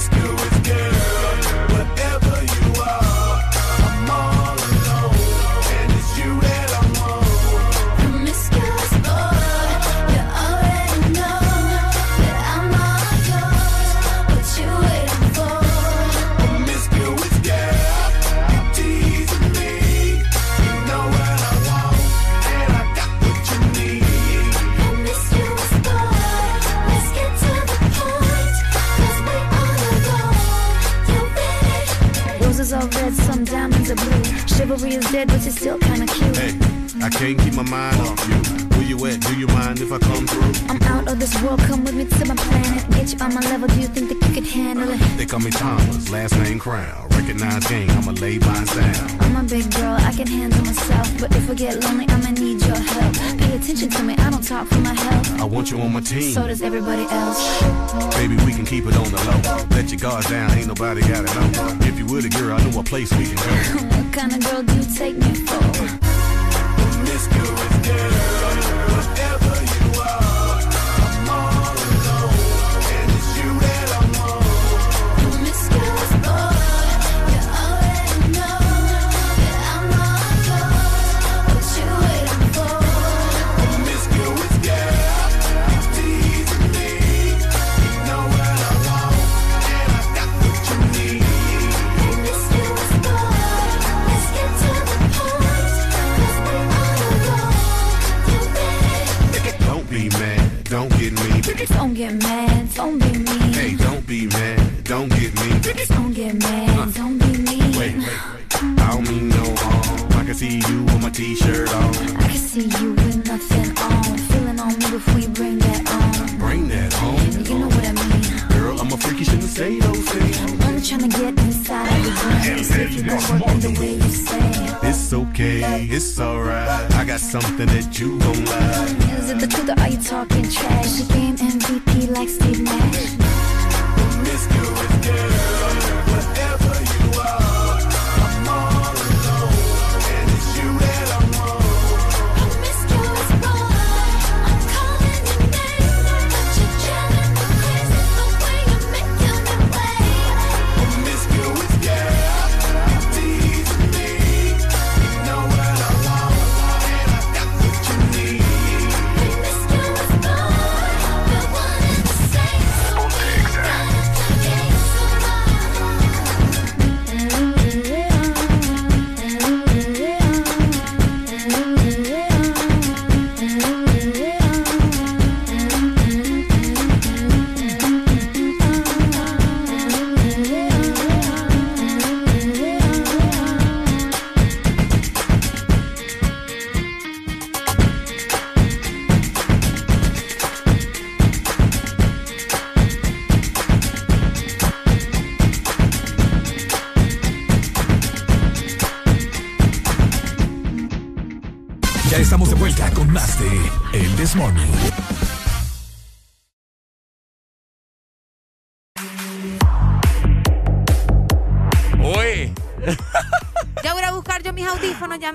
Let's do it, girl. Whatever. Is dead, but you're still kinda cute. Hey, I can't keep my mind off you. Where you at? Do you mind if I come through? I'm out of this world, come with me to my planet. Get you on my level, do you think that you could handle it? They call me Thomas, last name Crown. Recognize I'ma lay mine down. I'm a big girl, I can handle myself. But if I get lonely, I'ma need your help. Pay attention to me, I don't talk for my health. I want you on my team. So does everybody else. Baby, we can keep it on the low. Let your guard down, ain't nobody gotta know. If you were the girl, I know a place we can go. What kind of girl do you take me for? Promiscuous girl, Don't get mad, don't be mean. Hey, don't be mad, don't get me. Don't get mad, don't be mean. Wait, wait, wait. I don't mean no harm. I can see you with my t-shirt on. I can see you with nothing on. Feeling on me before you bring that on. Bring that on. You know what I mean. Girl, I'm a freak, you shouldn't say those things. I'm only trying to get inside of your brain. See if you gon' work it the way you say. It's okay, it's alright. I got something that you gon' like. Is it the truth or are you talking trash? The game MVP like Steve Nash. Promiscuous girl,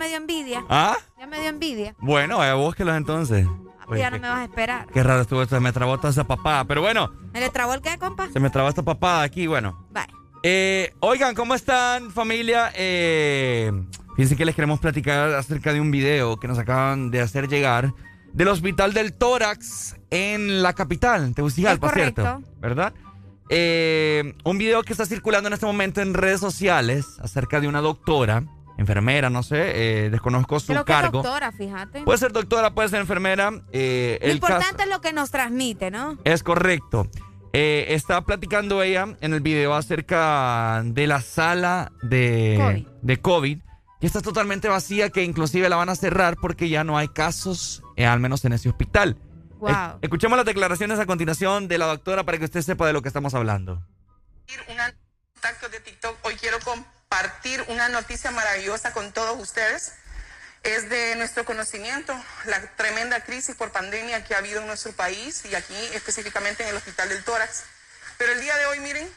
me dio envidia. ¿Ah? Ya me dio envidia. Bueno, vaya, búsquelos entonces. Oye, ya no qué, me vas a esperar. qué raro estuvo esto. Se me trabó toda esa papada. Pero bueno, ¿Me le trabó el qué, compa? se me trabó esta papada aquí. Bueno. Bye. Eh, oigan, ¿cómo están, familia? Eh, fíjense que les queremos platicar acerca de un video que nos acaban de hacer llegar del Hospital del Tórax en la capital, Tegucigalpa. ¿cierto? ¿Verdad? Eh, un video que está circulando en este momento en redes sociales acerca de una doctora enfermera, no sé, eh, desconozco su Creo que cargo. es doctora, fíjate. Puede ser doctora, puede ser enfermera. eh, Lo el caso- importante es lo que nos transmite, ¿no? es correcto. Eh, está platicando ella en el video acerca de la sala de COVID. de COVID, que está totalmente vacía, que inclusive la van a cerrar porque ya no hay casos, eh, al menos en ese hospital. Wow. Eh, escuchemos las declaraciones a continuación de la doctora para que usted sepa de lo que estamos hablando. contactos de TikTok, hoy quiero compartir una noticia maravillosa con todos ustedes. Es de nuestro conocimiento la tremenda crisis por pandemia que ha habido en nuestro país y aquí específicamente en el Hospital del Tórax. Pero el día de hoy, miren,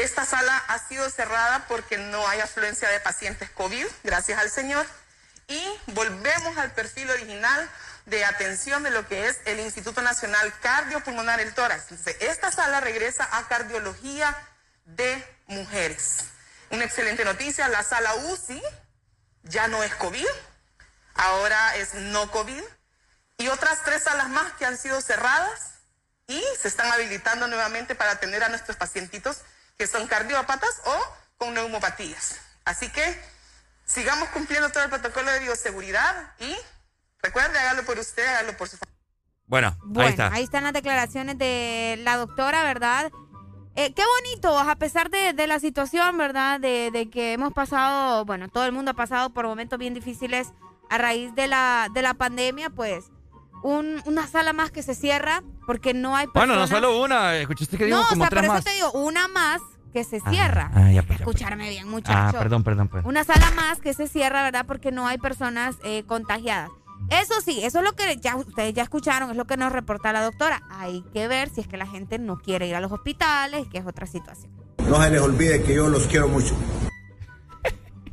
esta sala ha sido cerrada porque no hay afluencia de pacientes COVID, gracias al Señor. Y volvemos al perfil original de atención de lo que es el Instituto Nacional Cardiopulmonar el Tórax. Esta sala regresa a cardiología de mujeres. Una excelente noticia, la sala UCI ya no es COVID, ahora es no COVID. Y otras tres salas más que han sido cerradas y se están habilitando nuevamente para atender a nuestros pacientitos que son cardiópatas o con neumopatías. Así que sigamos cumpliendo todo el protocolo de bioseguridad y recuerde, hágalo por usted, hágalo por su familia. Bueno, Bueno, ahí está. ahí están las declaraciones de la doctora, ¿verdad? Eh, qué bonito, a pesar de, de la situación, ¿verdad? De, de que hemos pasado, bueno, todo el mundo ha pasado por momentos bien difíciles a raíz de la, de la pandemia, pues un- una sala más que se cierra porque no hay personas. Bueno, no solo una, escuchaste que dijo No, o como sea, por eso te digo, una más que se cierra. Ah, ya, pues, ya, pues. Escucharme bien, muchacho. Ah, perdón, perdón, pues. Una sala más que se cierra, ¿verdad? Porque no hay personas eh, contagiadas. Eso sí, eso es lo que ya ustedes ya escucharon, es lo que nos reporta la doctora. Hay que ver si es que la gente no quiere ir a los hospitales, que es otra situación. No se les olvide que yo los quiero mucho.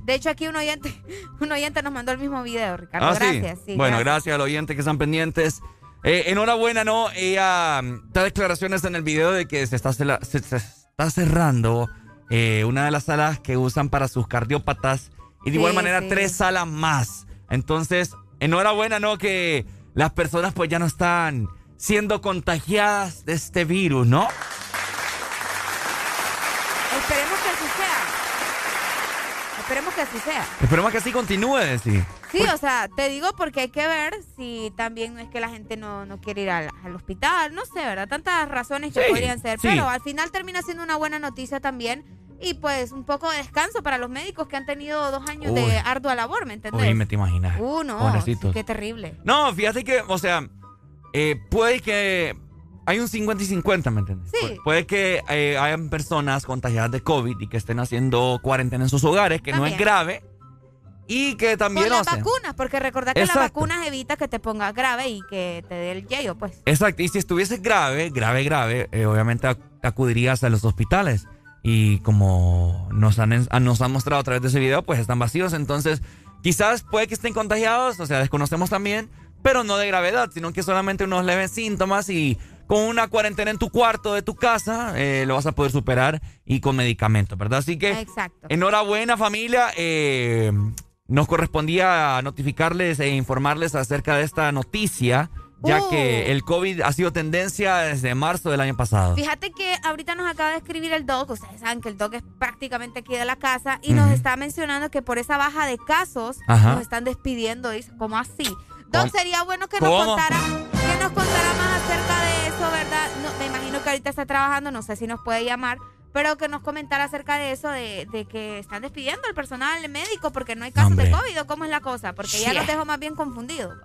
De hecho, aquí un oyente, un oyente nos mandó el mismo video, Ricardo. Ah, gracias. sí, bueno, gracias. gracias al oyente que están pendientes. Eh, enhorabuena, ¿no? Ella mm, da declaraciones en el video de que se está, se, se está cerrando eh, una de las salas que usan para sus cardiópatas y de Sí, igual manera sí. tres salas más. Entonces, enhorabuena, ¿no? Que las personas pues ya no están siendo contagiadas de este virus, ¿no? Esperemos que así sea. Esperemos que así sea. Esperemos que así continúe, decir. Sí, o sea, te digo porque hay que ver si también no es que la gente no, no quiere ir al, al hospital, no sé, ¿verdad? Tantas razones que Sí, podrían ser, sí. pero al final termina siendo una buena noticia también y pues un poco de descanso para los médicos que han tenido dos años Uy. de ardua labor, ¿me entendés? Oye, me te imaginas. Uh, no, Pobrecitos. qué terrible. No, fíjate que, o sea, eh, puede que hay un 50 y 50, ¿me entiendes? Sí. Pu- Puede que eh, hayan personas contagiadas de COVID y que estén haciendo cuarentena en sus hogares, que no es grave. Y que también, o las sea, vacunas, porque recordad que las Exacto. vacunas evita que te pongas grave y que te dé el yello, pues. Exacto, y si estuviese grave, grave, grave, eh, obviamente ac- acudirías a los hospitales. Y como nos han, ah, nos han mostrado a través de ese video, pues están vacíos. Entonces, quizás puede que estén contagiados, o sea, desconocemos también, pero no de gravedad, sino que solamente unos leves síntomas y con una cuarentena en tu cuarto de tu casa eh, lo vas a poder superar y con medicamentos, ¿verdad? Así que, Exacto. enhorabuena familia. eh, nos correspondía notificarles e informarles acerca de esta noticia, ya Uh. que el COVID ha sido tendencia desde marzo del año pasado. Fíjate que ahorita nos acaba de escribir el doc, ustedes saben que el doc es prácticamente aquí de la casa y nos está mencionando que por esa baja de casos Ajá. nos están despidiendo, dice, ¿cómo así? Doc, ¿Cómo? sería bueno que nos ¿Cómo? contara, que nos contara más acerca de eso, ¿verdad? No, me imagino que ahorita está trabajando, no sé si nos puede llamar, pero que nos comentara acerca de eso, de, de que están despidiendo al personal médico porque no hay casos de. COVID, ¿o ¿cómo es la cosa? Porque ya los dejo más bien confundidos.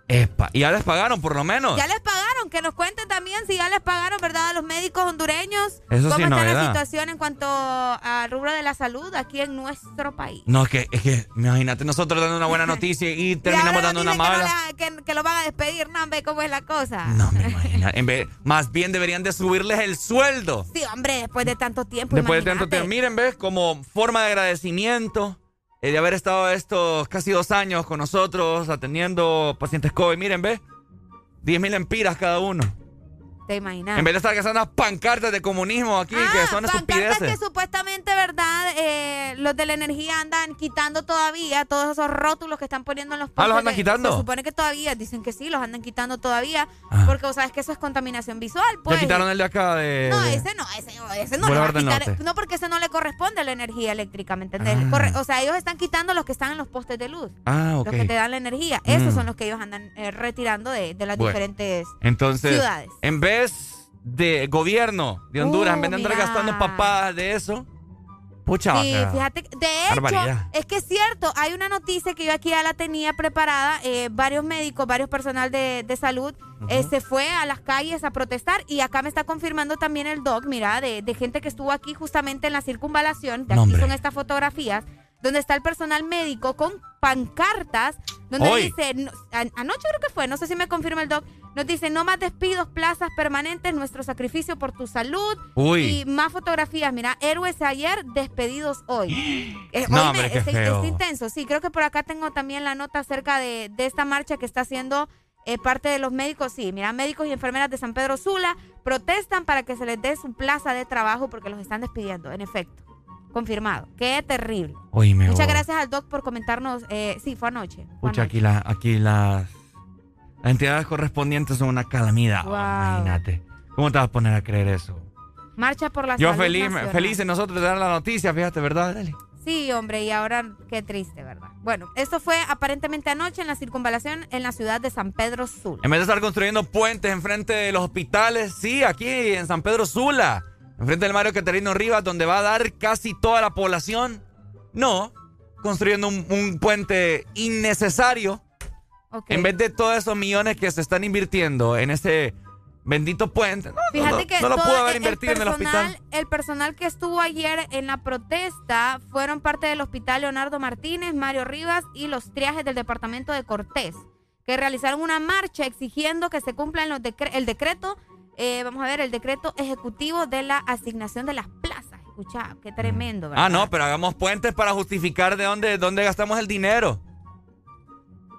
Y ya les pagaron por lo menos. Ya les pagaron, que nos cuenten también si ya les pagaron, ¿verdad? A los médicos hondureños. Eso ¿Cómo es está la situación en cuanto al rubro de la salud aquí en nuestro país? No, es que, es que, imagínate nosotros dando una buena noticia y terminamos dando una que, mala. no la- que, que lo van a despedir, no, cómo es la cosa. No, me imagino. En vez, más bien deberían de subirles el sueldo. Sí, hombre, después de tanto tiempo. Después de tanto tiempo. Miren, ¿ves? Como forma de agradecimiento eh, de haber estado estos casi dos años con nosotros atendiendo pacientes COVID. Miren, ¿ves? 10 mil empiras cada uno. ¿Te imaginas? En vez de estar gastando unas pancartas de comunismo aquí, que son Pancartas que supuestamente, ¿verdad? Eh, los de la energía andan quitando todavía todos esos rótulos que están poniendo en los Ah, ¿los postes andan quitando? Se supone que todavía, dicen que sí, los andan quitando todavía. Ah. Porque, o sabes que eso es contaminación visual, pues. Ya quitaron el de acá de... No, ese no, ese, ese no le va a quitar. No, porque ese no le corresponde a la energía eléctrica, ¿me entendés? Ah. Corre- o sea, ellos están quitando los que están en los postes de luz. Ah, ok. Los que te dan la energía. Esos Mm. son los que ellos andan eh, retirando de, de las Bueno. diferentes Entonces, ciudades. en vez de gobierno de Honduras, Uh, en vez de andar mira. gastando papadas de eso, pucha, o Sí, sea, fíjate, que- de hecho, barbaridad. es que es cierto, hay una noticia que yo aquí ya la tenía preparada, eh, varios médicos, varios personal de, de salud eh, se fue a las calles a protestar y acá me está confirmando también el doc, mira, de, de gente que estuvo aquí justamente en la circunvalación, de aquí son estas fotografías, donde está el personal médico con pancartas, donde Hoy. dice, no- an- anoche creo que fue, no sé si me confirma el doc, nos dice, no más despidos, plazas permanentes, nuestro sacrificio por tu salud. Uy. Y más fotografías, mira, héroes ayer, despedidos hoy. Eh, No, hombre, está intenso. Sí, creo que por acá tengo también la nota acerca de, de esta marcha que está haciendo eh, parte de los médicos. Sí, mira, médicos y enfermeras de San Pedro Sula protestan para que se les dé su plaza de trabajo porque los están despidiendo, en efecto. Confirmado. Qué terrible. Oíme, Muchas gracias al doc por comentarnos. eh, sí, fue anoche. fue Pucha, anoche. aquí, la, aquí las, las entidades correspondientes son una calamidad. Wow. Imagínate. ¿Cómo te vas a poner a creer eso? Marcha por la Yo salud feliz, nacional. feliz en nosotros de dar la noticia, fíjate, ¿verdad? Dale. Sí, hombre, y ahora qué triste, ¿verdad? Bueno, esto fue aparentemente anoche en la circunvalación en la ciudad de San Pedro Sula. En vez de estar construyendo puentes enfrente de los hospitales, sí, aquí en San Pedro Sula, enfrente del Mario Caterino Rivas, donde va a dar casi toda la población. No, construyendo un, un puente innecesario. En vez de todos esos millones que se están invirtiendo en ese bendito puente. No, no, Fíjate no, que no lo pudo haber invertido en el hospital. el personal que estuvo ayer en la protesta fueron parte del hospital Leonardo Martínez, Mario Rivas y los triajes del departamento de Cortés, que realizaron una marcha exigiendo que se cumpla los decre- el decreto, eh, vamos a ver, el decreto ejecutivo de la asignación de las plazas. Escucha, qué tremendo, ¿verdad? Ah, no, pero hagamos puentes para justificar de dónde, dónde gastamos el dinero.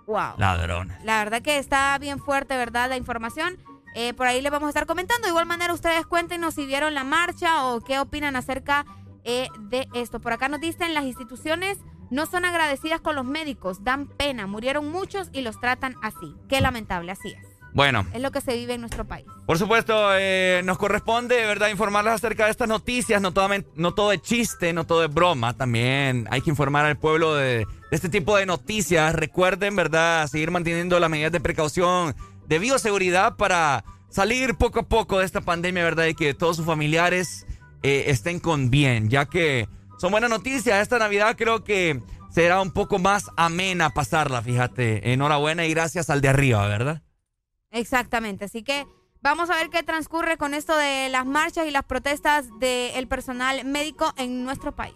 Wow. Ladrones. La verdad que está bien fuerte, ¿verdad? La información. Eh, por ahí les vamos a estar comentando. De igual manera, ustedes cuéntenos si vieron la marcha o qué opinan acerca eh, de esto. Por acá nos dicen las instituciones no son agradecidas con los médicos, dan pena, murieron muchos y los tratan así. Qué lamentable, así es. Bueno, Es lo que se vive en nuestro país. por supuesto, eh, nos corresponde, ¿verdad?, informarles acerca de estas noticias. No todo, no todo es chiste, no todo es broma. También hay que informar al pueblo de, de este tipo de noticias. Recuerden, ¿verdad?, seguir manteniendo las medidas de precaución, de bioseguridad para salir poco a poco de esta pandemia, ¿verdad?, y que todos sus familiares eh, estén con bien, ya que son buenas noticias. Esta Navidad creo que será un poco más amena pasarla, fíjate. Enhorabuena y gracias al de arriba, ¿verdad? Exactamente. Así que vamos a ver qué transcurre con esto de las marchas y las protestas del personal médico en nuestro país.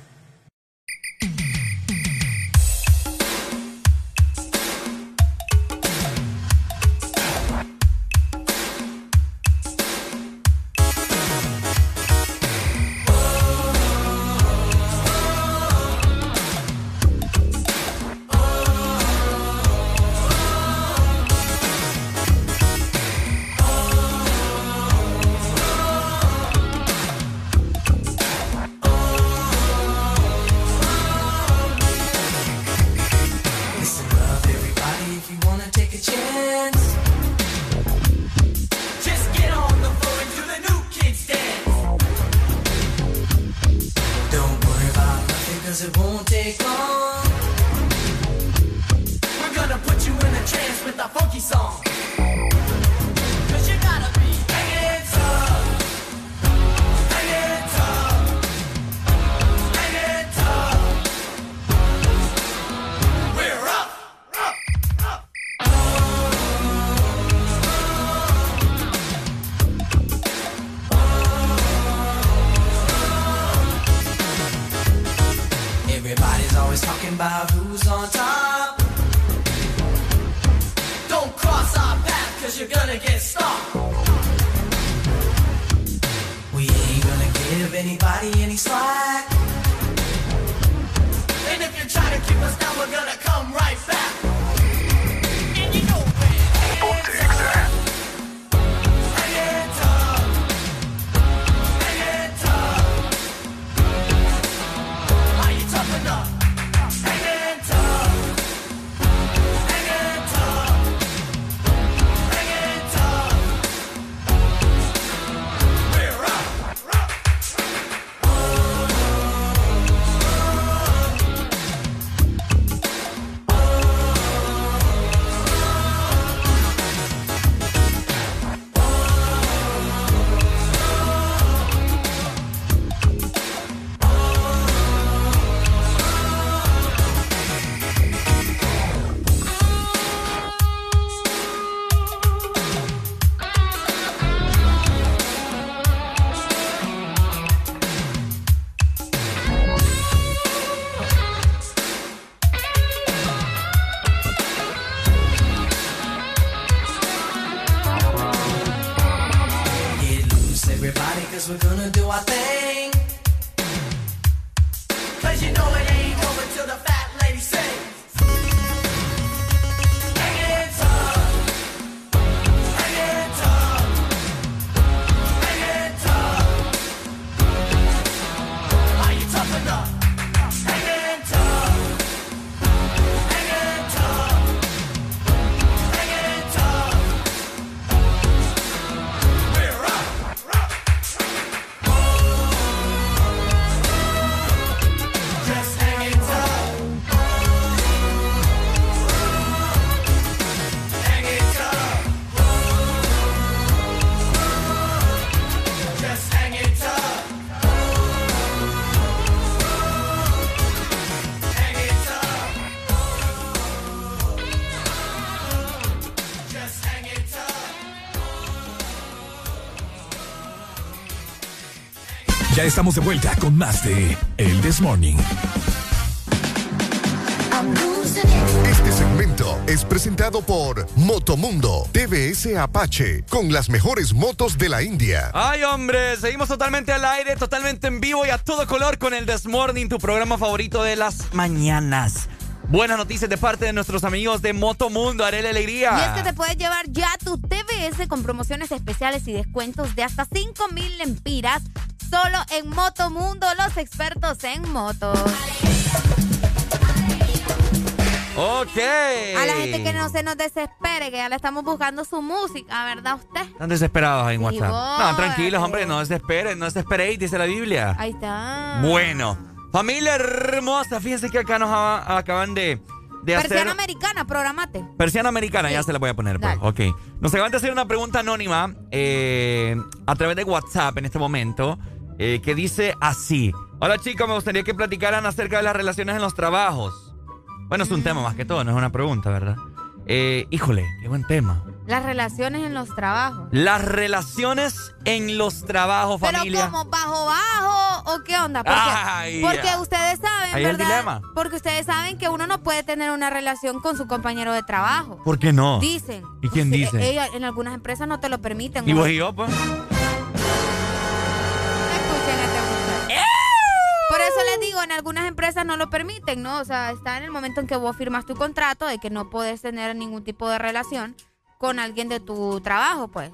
Ya estamos de vuelta con más de El This Morning. Este segmento es presentado por Motomundo TVS Apache con las mejores motos de la India. Ay, hombre, seguimos totalmente al aire, totalmente en vivo y a todo color con el This Morning, tu programa favorito de las mañanas. Buenas noticias de parte de nuestros amigos de Motomundo, Arele Alegría. Y es que te puedes llevar ya tu TBS con promociones especiales y descuentos de hasta 5 mil lempiras solo en Motomundo, los expertos en motos. Ok. A la gente que no se nos desespere, que ya le estamos buscando su música, ¿verdad usted? Están desesperados ahí en WhatsApp. vos, No, tranquilos, hombre, no desesperen, no desesperéis, dice la Biblia. Ahí está. Bueno, familia hermosa, fíjense que acá nos acaban de, de hacer... Persiana americana, programate. Persiana americana, ya se la voy a poner. pues. Ok. Nos acaban de hacer una pregunta anónima eh, a través de WhatsApp en este momento eh, que dice así. Hola chicos, me gustaría que platicaran acerca de las relaciones en los trabajos. Bueno, es un tema más que todo, no es una pregunta, ¿verdad? Eh, híjole, qué buen tema. Las relaciones en los trabajos. Las relaciones en los trabajos, Pero familia. como bajo bajo o qué onda? Porque, Ay, porque ya. ustedes saben, Ahí es el ¿verdad? dilema. Porque ustedes saben que uno no puede tener una relación con su compañero de trabajo. ¿Por qué no? Dicen. ¿Y quién Sí, dice? ella- en algunas empresas no te lo permiten. ¿Y vos y yo, pues? En algunas empresas no lo permiten, ¿no? O sea, está en el momento en que vos firmas tu contrato de que no puedes tener ningún tipo de relación con alguien de tu trabajo, pues.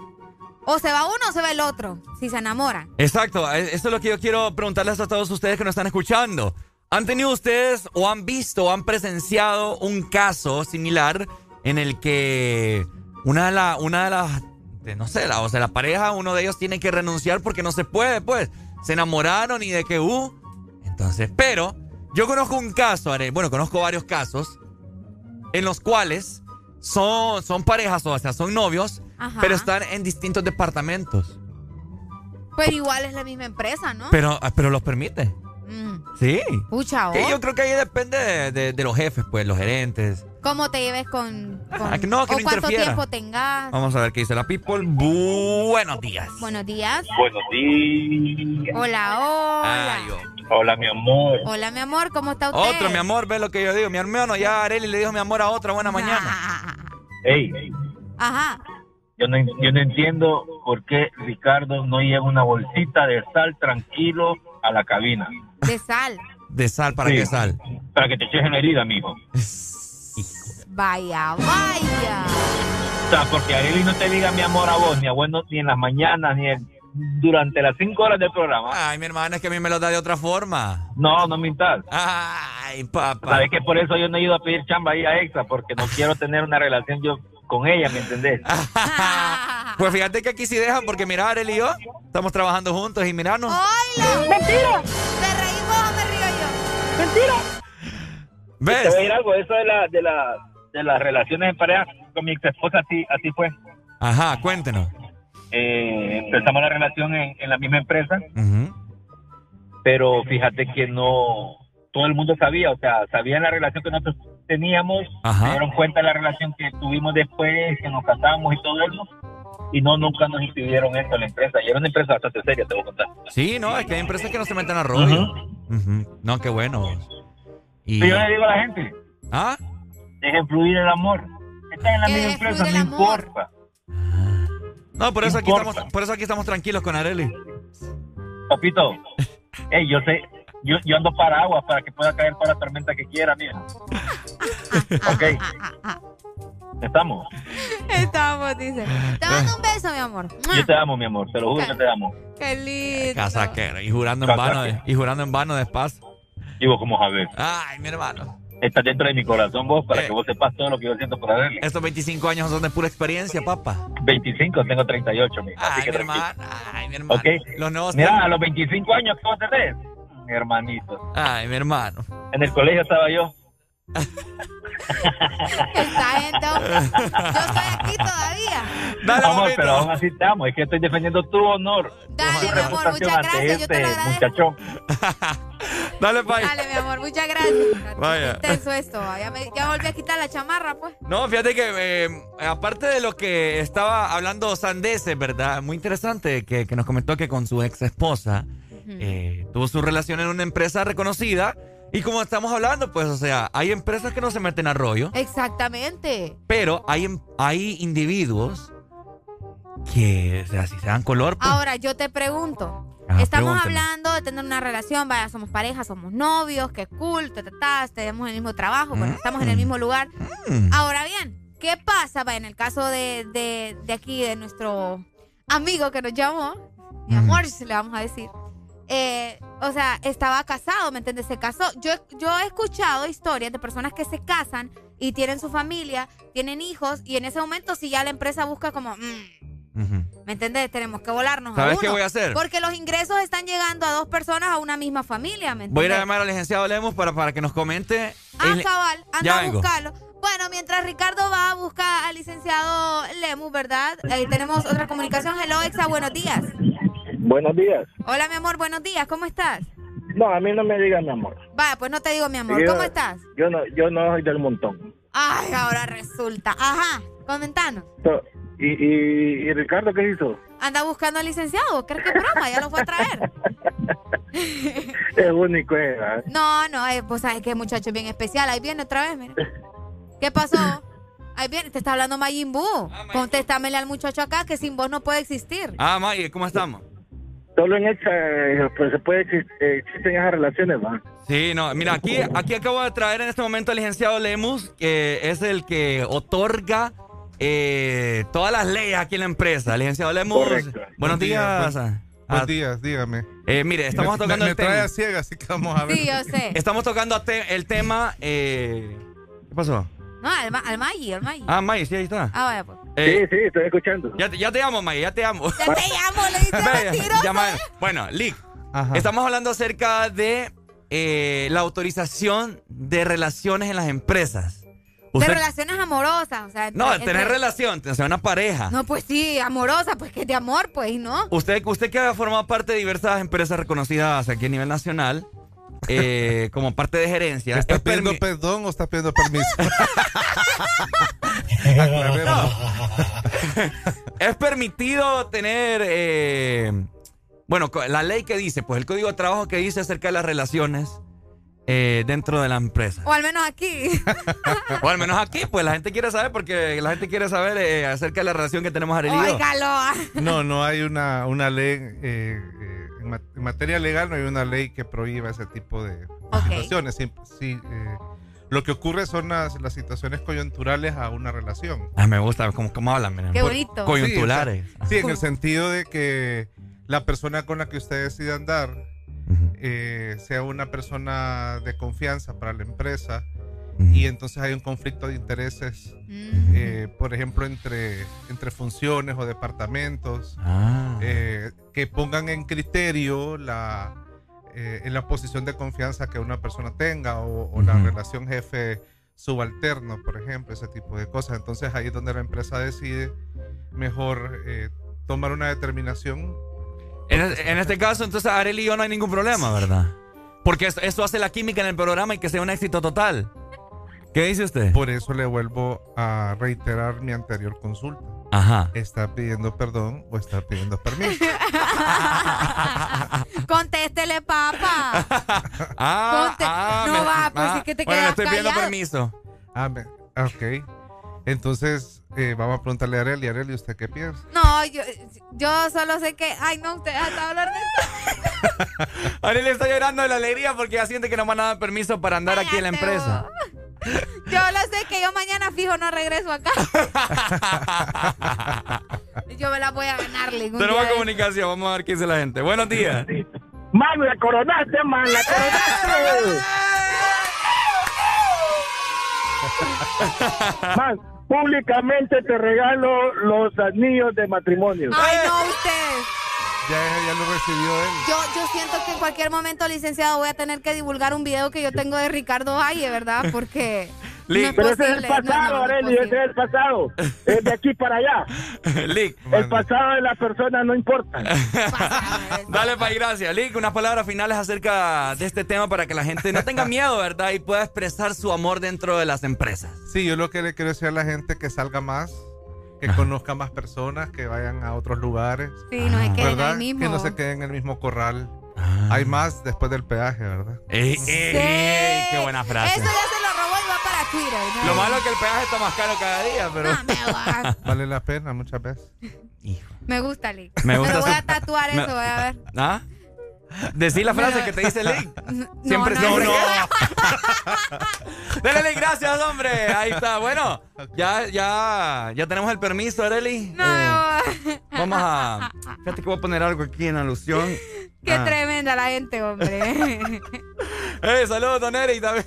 O se va uno o se va el otro, si se enamoran. Exacto, eh, eso es lo que yo quiero preguntarles a todos ustedes que nos están escuchando. ¿Han tenido ustedes o han visto o han presenciado un caso similar en el que una de, la, una de las, no sé, la, o sea, la pareja, uno de ellos tiene que renunciar porque no se puede, pues? Se enamoraron y de que, uh. Entonces, pero yo conozco un caso, Are- bueno, conozco varios casos en los cuales son, son parejas, o sea, son novios, Ajá. pero están en distintos departamentos. Pero igual es la misma empresa, ¿no? Pero, ah, pero los permite. Mm. Sí. Pucha, Que yo creo que ahí depende de, de- de los jefes, pues, los gerentes. ¿Cómo te lleves con, con- Ah, que no, que o no cuánto tiempo tengas? Vamos a ver qué dice la people. Buenos días. Buenos días. Buenos días. Hola, hola. Ay, oh. Hola, mi amor. Hola, mi amor, ¿cómo está usted? Otro, mi amor, ve lo que yo digo. Mi hermano, ya Areli le dijo mi amor a otra buena mañana. Ey, Ajá. yo no, yo no entiendo por qué Ricardo no lleva una bolsita de sal tranquilo a la cabina. De sal. ¿De sal? ¿Para Sí. qué sal? Para que te eches en la herida, mijo. Vaya, vaya. O sea, porque Arely no te diga mi amor a vos, ni a vos no- ni en las mañanas, ni en- durante las cinco horas del programa. Ay, mi hermano, es que a mí me lo da de otra forma. No, no mintas. Ay, papá. Sabes que por eso yo no he ido a pedir chamba ahí a Exa, porque no quiero tener una relación yo con ella, ¿me entendés? Pues fíjate que aquí sí dejan, porque mira, Areli y yo estamos trabajando juntos y miranos. ¡Hola! ¡Mentira! ¿Te reímos o me río yo? ¡Mentira! ¿Ves? Te voy a decir algo, eso de, la, de, la, de las relaciones en pareja con mi ex esposa, así, así fue. Ajá, cuéntenos. Eh, empezamos la relación en, en la misma empresa, pero fíjate que no todo el mundo sabía, o sea, sabían la relación que nosotros teníamos, Ajá. se dieron cuenta de la relación que tuvimos después, que nos casamos y todo eso, y no, nunca nos impidieron esto en la empresa, y era una empresa bastante seria, te voy a contar. Sí, no, es que hay empresas que no se meten a rollo. No, qué bueno. Y... Y yo le digo a la gente, ¿Ah? dejen fluir el amor, están en la misma empresa, no importa. No, por eso, aquí importa. estamos, por eso aquí estamos tranquilos con Areli. Papito, hey, yo sé, yo, yo ando para agua para que pueda caer toda la tormenta que quiera, mira. ok. Estamos. Estamos, dice. Te mando un beso, mi amor. Yo te amo, mi amor, te lo juro que te amo. Qué lindo. Casaquero. Y jurando en vano, de- y jurando en vano despacio. Y vos como sabés, Ay, mi hermano. Estás dentro de mi corazón vos Eh. para que vos sepas todo lo que yo siento por Adele. Estos 25 años son de pura experiencia, papá. 25, tengo 38, mi Ay, mi hermano. Ay, mi hermano. Los nuevos Mira, a los 25 años, ¿cómo te ves? Mi hermanito. Ay, mi hermano. En el colegio estaba yo. Está entonces. Yo estoy aquí todavía. Dale, Amor, pero aún así te amo. Es que estoy defendiendo tu honor. Dale, tu mi amor, muchas ante gracias. Yo te lo este agradezco. muchachón. Dale. Dale, mi amor, muchas gracias. Vaya. Intenso esto. Ya, me, ya volví a quitar la chamarra, pues. No, fíjate que eh, aparte de lo que estaba hablando Sandeses, ¿verdad? Muy interesante que, que nos comentó que con su ex esposa eh, tuvo su relación en una empresa reconocida. Y como estamos hablando, pues, o sea, hay empresas que no se meten a rollo, Exactamente. pero hay, em- hay individuos que, o sea, si se dan color, pues, Ahora, yo te pregunto. Ajá, Estamos pregúntame. hablando de tener una relación, vaya, somos pareja, somos novios, qué cool, ta, ta, tenemos el mismo trabajo, bueno, estamos en el mismo lugar. Mm. Ahora bien, ¿qué pasa, vaya, en el caso de, de, de aquí, de nuestro amigo que nos llamó, mi amor, si le vamos a decir, eh, o sea, estaba casado, ¿me entiendes? Se casó. Yo, yo he escuchado historias de personas que se casan y tienen su familia, tienen hijos, y en ese momento si ya la empresa busca como... mm, ¿Me entiendes? Tenemos que volarnos a ¿Sabes uno. qué voy a hacer? Porque los ingresos están llegando a dos personas a una misma familia, ¿me voy a ir a llamar al licenciado Lemos para, para que nos comente. Ah, el- cabal, anda a buscarlo. Bueno, mientras Ricardo va a buscar al licenciado Lemus, ¿verdad? Ahí tenemos otra comunicación. Hello, Exa, buenos días. Buenos días. Hola, mi amor, buenos días. ¿Cómo estás? No, a mí no me diga mi amor. Va, pues no te digo mi amor. Yo- ¿Cómo estás? Yo no, yo no soy del montón. Ay, ahora resulta. Ajá, comentanos. So, ¿Y, y, y Ricardo qué hizo? Anda buscando al licenciado. ¿Crees que es broma? Ya lo fue a traer. Es único, eh. No, no, eh, pues sabes que muchacho es bien especial. Ahí viene otra vez, mira. ¿Qué pasó? Ahí viene, te está hablando Majin Buu. Contéstamele al muchacho acá que sin vos no puede existir. Ah, May, ¿cómo estamos? Solo en esta eh, pues se puede eh, existen esas relaciones, ¿va? Sí, no, mira, aquí, aquí acabo de traer en este momento al licenciado Lemus, que es el que otorga eh, todas las leyes aquí en la empresa. Licenciado Lemus, Correcto. buenos Buen día, días. buen- Ah, Buenos días, dígame. eh, mire, estamos Me- tocando me, el me trae tema. a ciegas, así que vamos a ver. Sí, yo sé. Estamos tocando te- el tema. eh, ¿Qué pasó? No, al, Ma- al Maggi, al Maggi. Ah, May, sí, ahí está. Ah, vaya, pues. Eh, sí, estoy escuchando. Ya, te- ya te amo, May, ya te amo. Ya te llamo, le dice bueno, Lick, estamos hablando acerca de eh, la autorización de relaciones en las empresas. De relaciones amorosas, o sea. no, entre- tener entre- relación, o sea, una pareja. No, pues sí, amorosa, pues que es de amor, pues, no. Usted, usted que ha formado parte de diversas empresas reconocidas aquí a nivel nacional, eh, como parte de gerencia. ¿Estás es pidiendo perdón o estás pidiendo permiso? Es permitido tener, eh, bueno, la ley que dice, pues el código de trabajo que dice acerca de las relaciones eh, dentro de la empresa. O al menos aquí. O al menos aquí, pues la gente quiere saber porque la gente quiere saber eh, acerca de la relación que tenemos. Óigalo. No, no hay una, una ley, eh, eh, en, ma- en materia legal no hay una ley que prohíba ese tipo de situaciones. Sí, sí, eh, lo que ocurre son las, las situaciones coyunturales a una relación. Ah, me gusta cómo, cómo hablan, miren. Qué bonito. Coyuntulares. Sí, o sea, sí, en el sentido de que la persona con la que usted decide andar eh, sea una persona de confianza para la empresa y entonces hay un conflicto de intereses, eh, por ejemplo, entre, entre funciones o departamentos, Ah. eh, que pongan en criterio la, eh, en la posición de confianza que una persona tenga o, o la Ujú. relación jefe subalterno, por ejemplo, ese tipo de cosas. Entonces ahí es donde la empresa decide mejor eh, tomar una determinación. En, en este caso, entonces, Arely y yo no hay ningún problema, ¿verdad? Porque eso hace la química en el programa y que sea un éxito total. ¿Qué dice usted? Por eso le vuelvo a reiterar mi anterior consulta. Ajá. ¿Está pidiendo perdón o está pidiendo permiso? Contéstele, papá. Ah, Conte- ah, no me- va, pues ah, es que te bueno, le quedas estoy pidiendo callado. permiso. Ah, me- ok. Entonces, eh, vamos a preguntarle a Arely. Arely, ¿usted qué piensa? No, yo, yo solo sé que. Ay, no, usted hasta hablar de esto. Arely está llorando de la alegría porque ya siente que no me han dado permiso para andar aquí en la empresa. Yo lo sé que yo mañana fijo no regreso acá. yo me la voy a ganar, Lin, un Tenemos de- comunicación, vamos a ver qué dice la gente. Buenos días. Man, la coronaste, man, la coronaste. man, públicamente te regalo los anillos de matrimonio. Ay, no, usted. Ya, ya lo recibió él. Yo, yo siento que en cualquier momento, licenciado, voy a tener que divulgar un video que yo tengo de Ricardo Valle, ¿verdad? Porque. no es Pero ese es el posible. No, no, pasado, no ese es el pasado. Es de aquí para allá. Lick. El pasado de la persona no importa. Dale, Pai, gracias. Lick, unas palabras finales acerca de este tema para que la gente no tenga miedo, ¿verdad? Y pueda expresar su amor dentro de las empresas. Sí, yo lo que le quiero decir a la gente que salga más, que conozca más personas, que vayan a otros lugares. Sí, no se queden ¿verdad? ahí mismo. Que no se queden en el mismo corral. Hay más después del peaje, ¿verdad? ¡Ey, ey, ey! ¡Qué buena frase! Eso ya se lo robó y va para Twitter. ¿no? Lo malo es que el peaje está más caro cada día, pero... Vale la pena muchas veces. Me gusta, Lee. Me gusta Pero voy a tatuar me- eso, voy a ver. ¿Ah? Decí la frase que te dice Link. Siempre no, siempre- no. Dale, Link, gracias, hombre. Ahí está. Bueno, ya, ya, ya tenemos el permiso, Arely. No, Eh, vamos a. Fíjate que voy a poner algo aquí en alusión. Qué Ah. tremenda la gente, hombre. Eh, saludos, don Eric. también.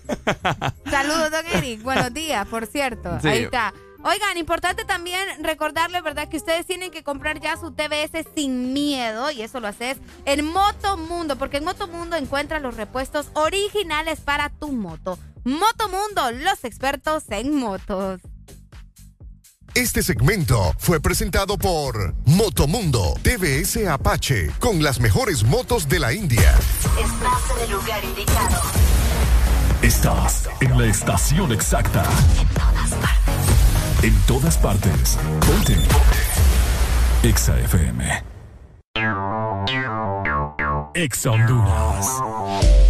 Saludos, don Eric. Buenos días, por cierto. Sí. Ahí está. Oigan, importante también recordarles, ¿verdad? Que ustedes tienen que comprar ya su TBS sin miedo y eso lo haces en Motomundo, porque en Motomundo encuentras los repuestos originales para tu moto. Motomundo, los expertos en motos. Este segmento fue presentado por Motomundo TVS Apache con las mejores motos de la India. Estás en el lugar indicado. Estás en la estación exacta. En todas partes. Ponte. Exa FM. Exa Honduras.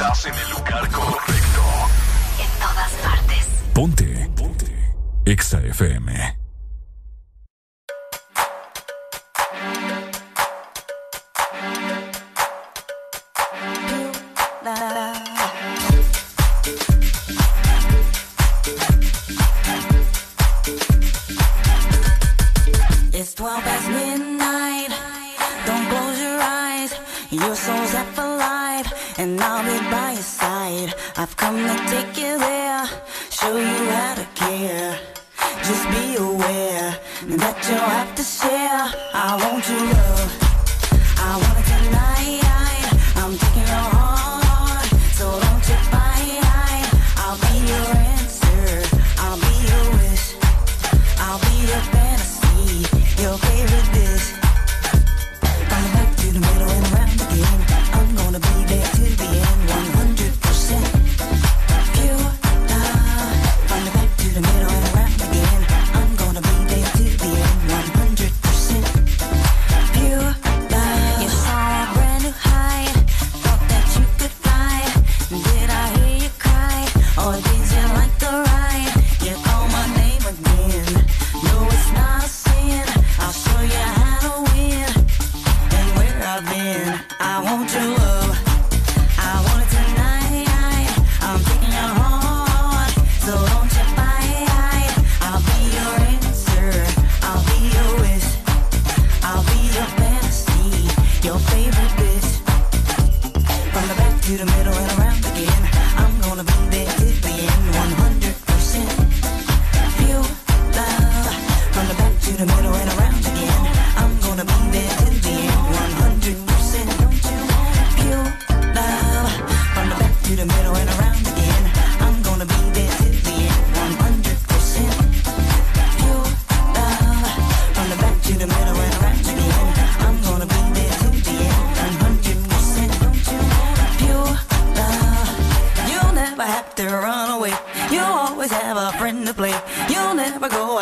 Estás en el lugar correcto. En todas partes. Ponte. Ponte. Exa FM. It's 12 past midnight. Don't close your eyes. Your soul's up for life, and I'll be side. I've come to take you there, show you how to care. Just be aware that you'll have to share. I want your love. I want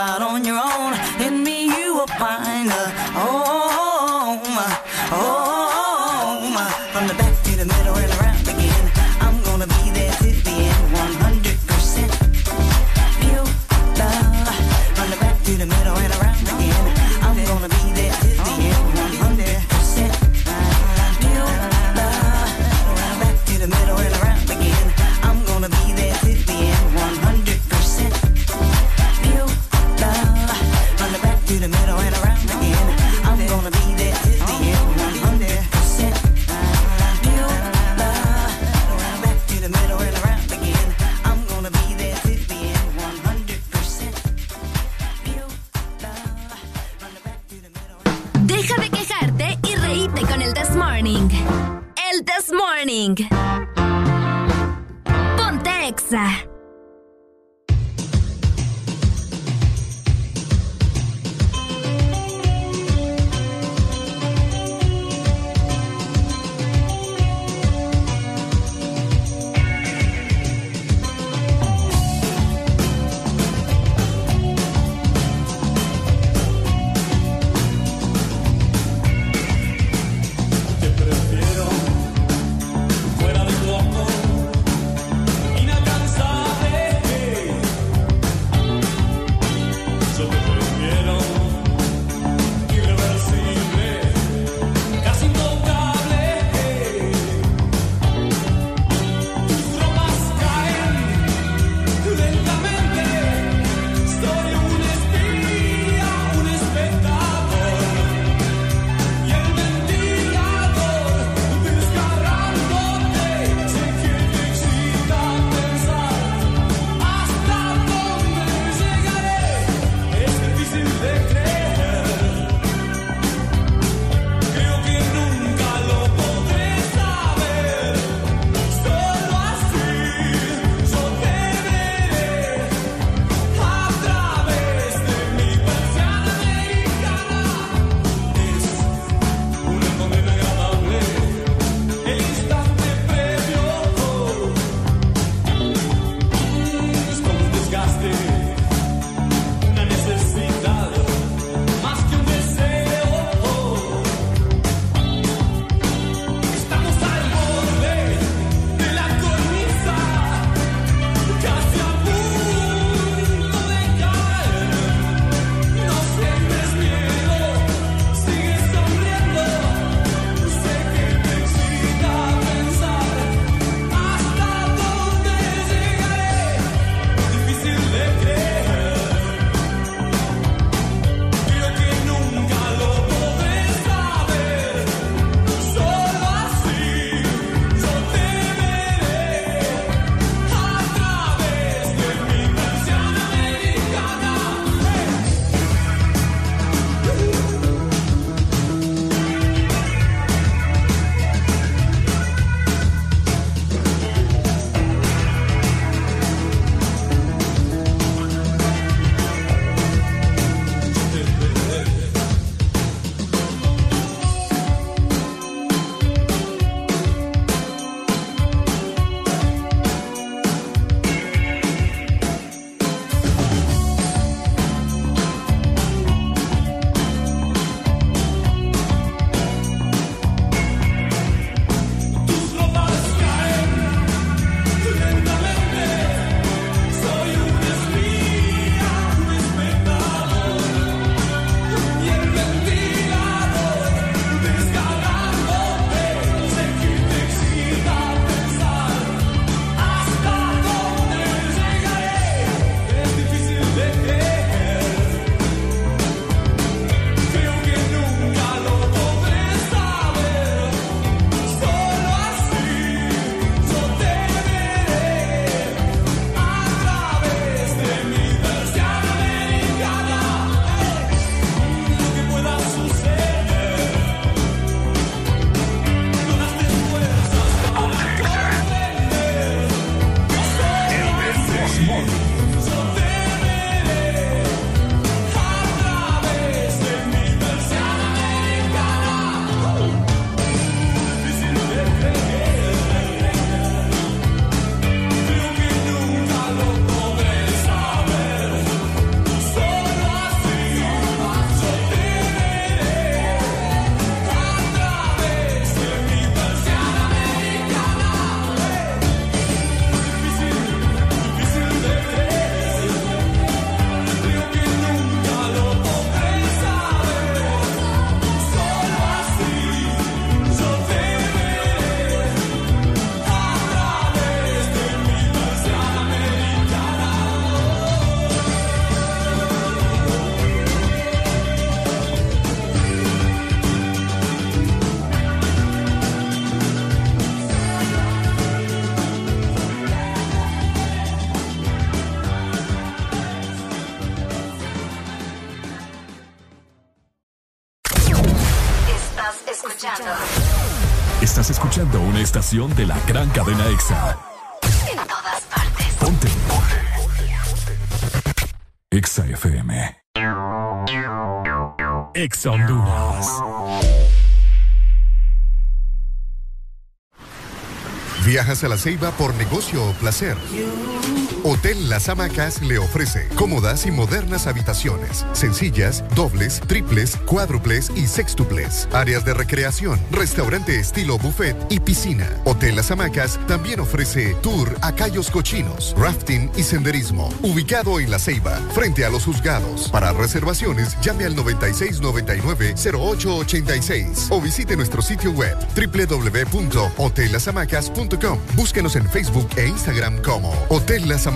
out on your own. de la gran cadena EXA. En todas partes. Ponte. Ponte. EXA FM. EXA Honduras. Viajas a la Ceiba por negocio o placer. You. Hotel Las Hamacas le ofrece cómodas y modernas habitaciones, sencillas, dobles, triples, cuádruples y sextuples, áreas de recreación, restaurante estilo buffet y piscina. Hotel Las Hamacas también ofrece tour a Cayos Cochinos, rafting y senderismo, ubicado en La Ceiba, frente a los juzgados. Para reservaciones, llame al 9699-0886 o visite nuestro sitio web www.hotellasamacas.com. Búsquenos en Facebook e Instagram como Hotel Las Hamacas.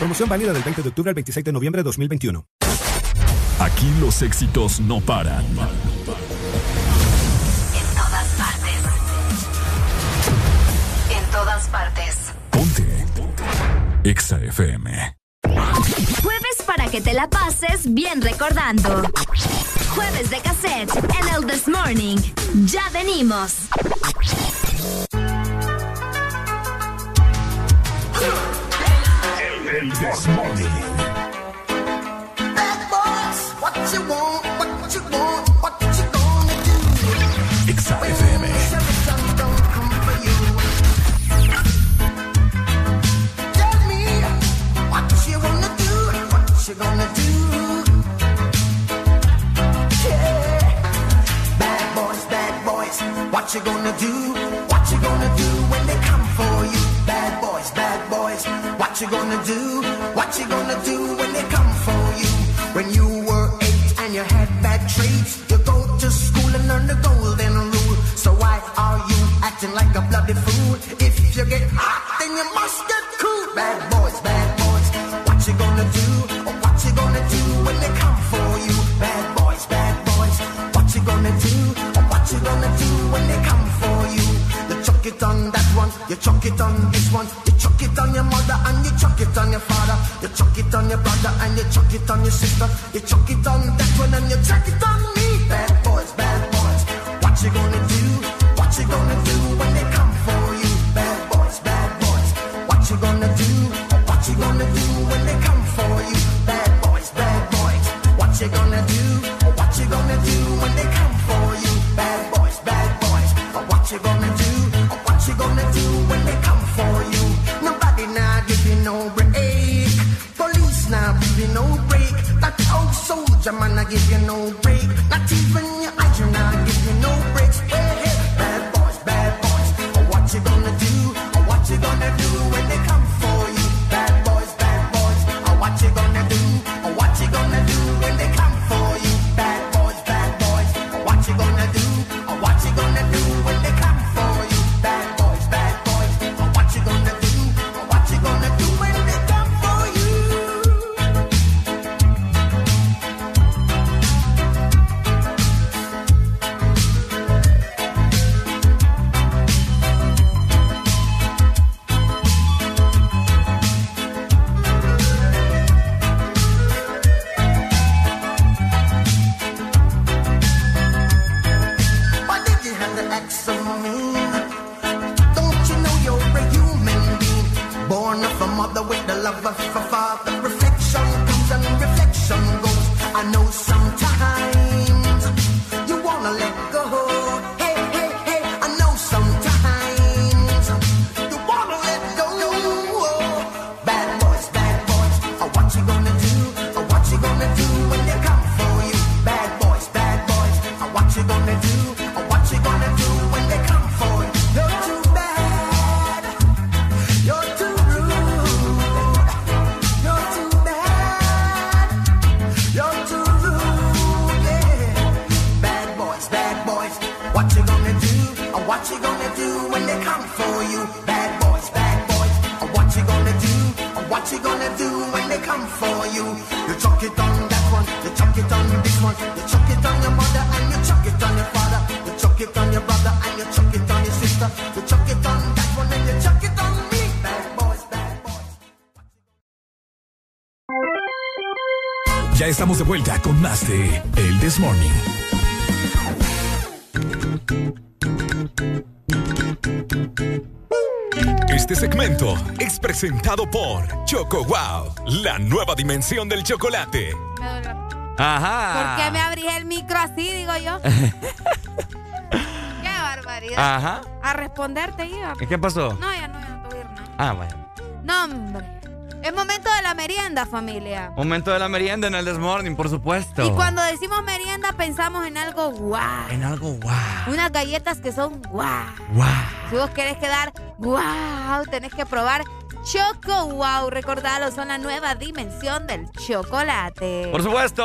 Promoción válida del 20 de octubre al 26 de noviembre de 2021. Aquí los éxitos no paran. En todas partes. En todas partes. Ponte. Ponte. Exa FM. Jueves para que te la pases bien recordando. Jueves de cassette en el This Morning. Ya venimos. Vuelta con más de El This Morning. Este segmento es presentado por Choco Wow, la nueva dimensión del chocolate. Ajá. ¿Por qué me abrís el micro así, digo yo? Qué barbaridad. Ajá. A responderte iba. ¿Y qué pasó? No, ya no, ya no te voy a ir nada. Ah, bueno. Familia. Momento de la merienda en el This Morning, por supuesto. Y cuando decimos merienda pensamos en algo guau. En algo guau. Unas galletas que son guau. Guau. Si vos querés quedar guau, tenés que probar Choco Wow. Recordalo, son la nueva dimensión del chocolate. Por supuesto.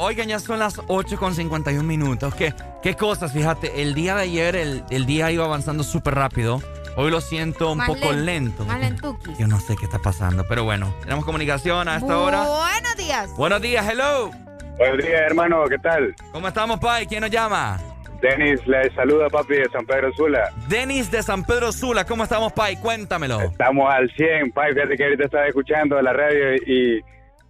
Oigan, ya son las 8 con 51 minutos. ¿Qué, qué cosas? Fíjate, el día de ayer el, el día iba avanzando súper rápido. Hoy lo siento un Más poco lento, lento. Más lentuquis. Yo no sé qué está pasando, pero bueno, tenemos comunicación a esta hora. Buenos días. Buenos días, hello. Buenos días, hermano, ¿qué tal? ¿Cómo estamos, Pai? ¿Quién nos llama? Denis, le saluda papi de San Pedro Sula. Denis de San Pedro Sula. ¿Cómo estamos, Pai? Cuéntamelo. Estamos al 100, pai, fíjate que ahorita estaba escuchando la radio y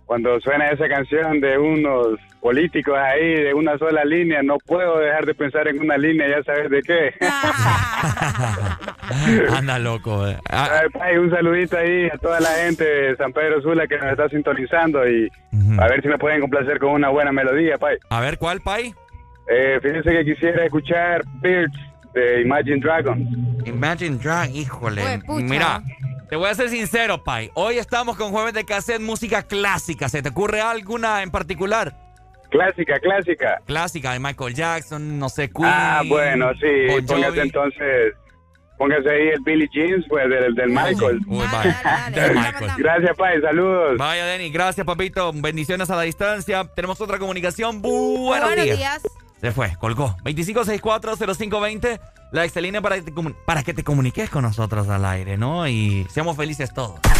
cuando suena esa canción de unos políticos ahí de una sola línea, no puedo dejar de pensar en una línea, ya sabes de qué. Anda loco. eh. Ah, Ay, pai, un saludito ahí a toda la gente de San Pedro Sula que nos está sintonizando y a ver si me pueden complacer con una buena melodía, pai. a ver, ¿cuál, Pai? Eh, fíjense que quisiera escuchar Birds de Imagine Dragons. Imagine Drag, híjole. Juepucha. Mira, te voy a ser sincero, Pai. Hoy estamos con jueves de cassette, música clásica. ¿Se te ocurre alguna en particular? Clásica, clásica. Clásica de Michael Jackson, no sé, Queen. Ah, bueno, sí, Bon póngase entonces, póngase ahí el Billy Jeans, pues, del, del Michael. Uy, vaya. Del Michael. Gracias, Pai, saludos. Vaya, Denny, gracias, papito. Bendiciones a la distancia. Tenemos otra comunicación. Buenos, Buenos días. días. Se fue, colgó. 25640520, la excelínea para, que te para que te comuniques con nosotros al aire, ¿no? Y seamos felices todos.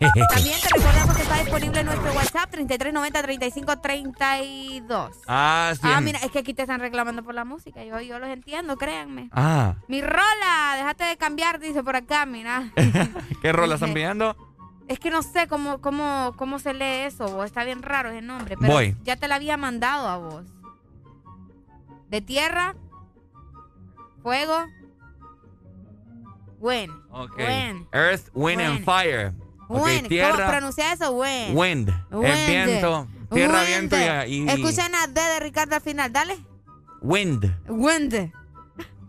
También te recordamos que está disponible nuestro WhatsApp 3390-3532. ah, sí. Ah, mira, es que aquí te están reclamando por la música. Yo, yo los entiendo, créanme. Ah, Mi rola, déjate de cambiar, dice por acá, mira. ¿qué rol están pidiendo? Es que no sé cómo, cómo, cómo se lee eso, vos. Está bien raro ese nombre. Pero Voy. ya te la había mandado a vos. De tierra, fuego, wind. Ok. Wind. Earth, Wind and. Fire. Ok, Wind. ¿Cómo tierra, pronuncia eso? Wind. wind. Wind. El viento, tierra, Wind. viento y, y- Escuchen a D de Ricardo al final, dale. Wind. Wind.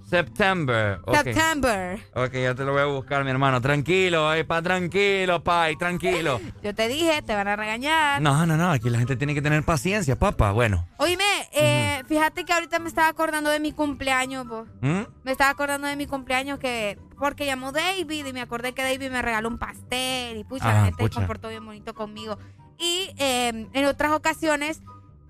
September. ok. September. Ok, ya te lo voy a buscar, mi hermano. Tranquilo, eh, pa, tranquilo, pai, tranquilo. Yo te dije, te van a regañar. No, no, no, aquí la gente tiene que tener paciencia, papá. Bueno. Oíme, eh, fíjate que ahorita me estaba acordando de mi cumpleaños, vos. ¿Mm? Me estaba acordando de mi cumpleaños que... Porque llamó David y me acordé que David me regaló un pastel y pucha, la Ah, gente se comportó bien bonito conmigo. Y eh, en otras ocasiones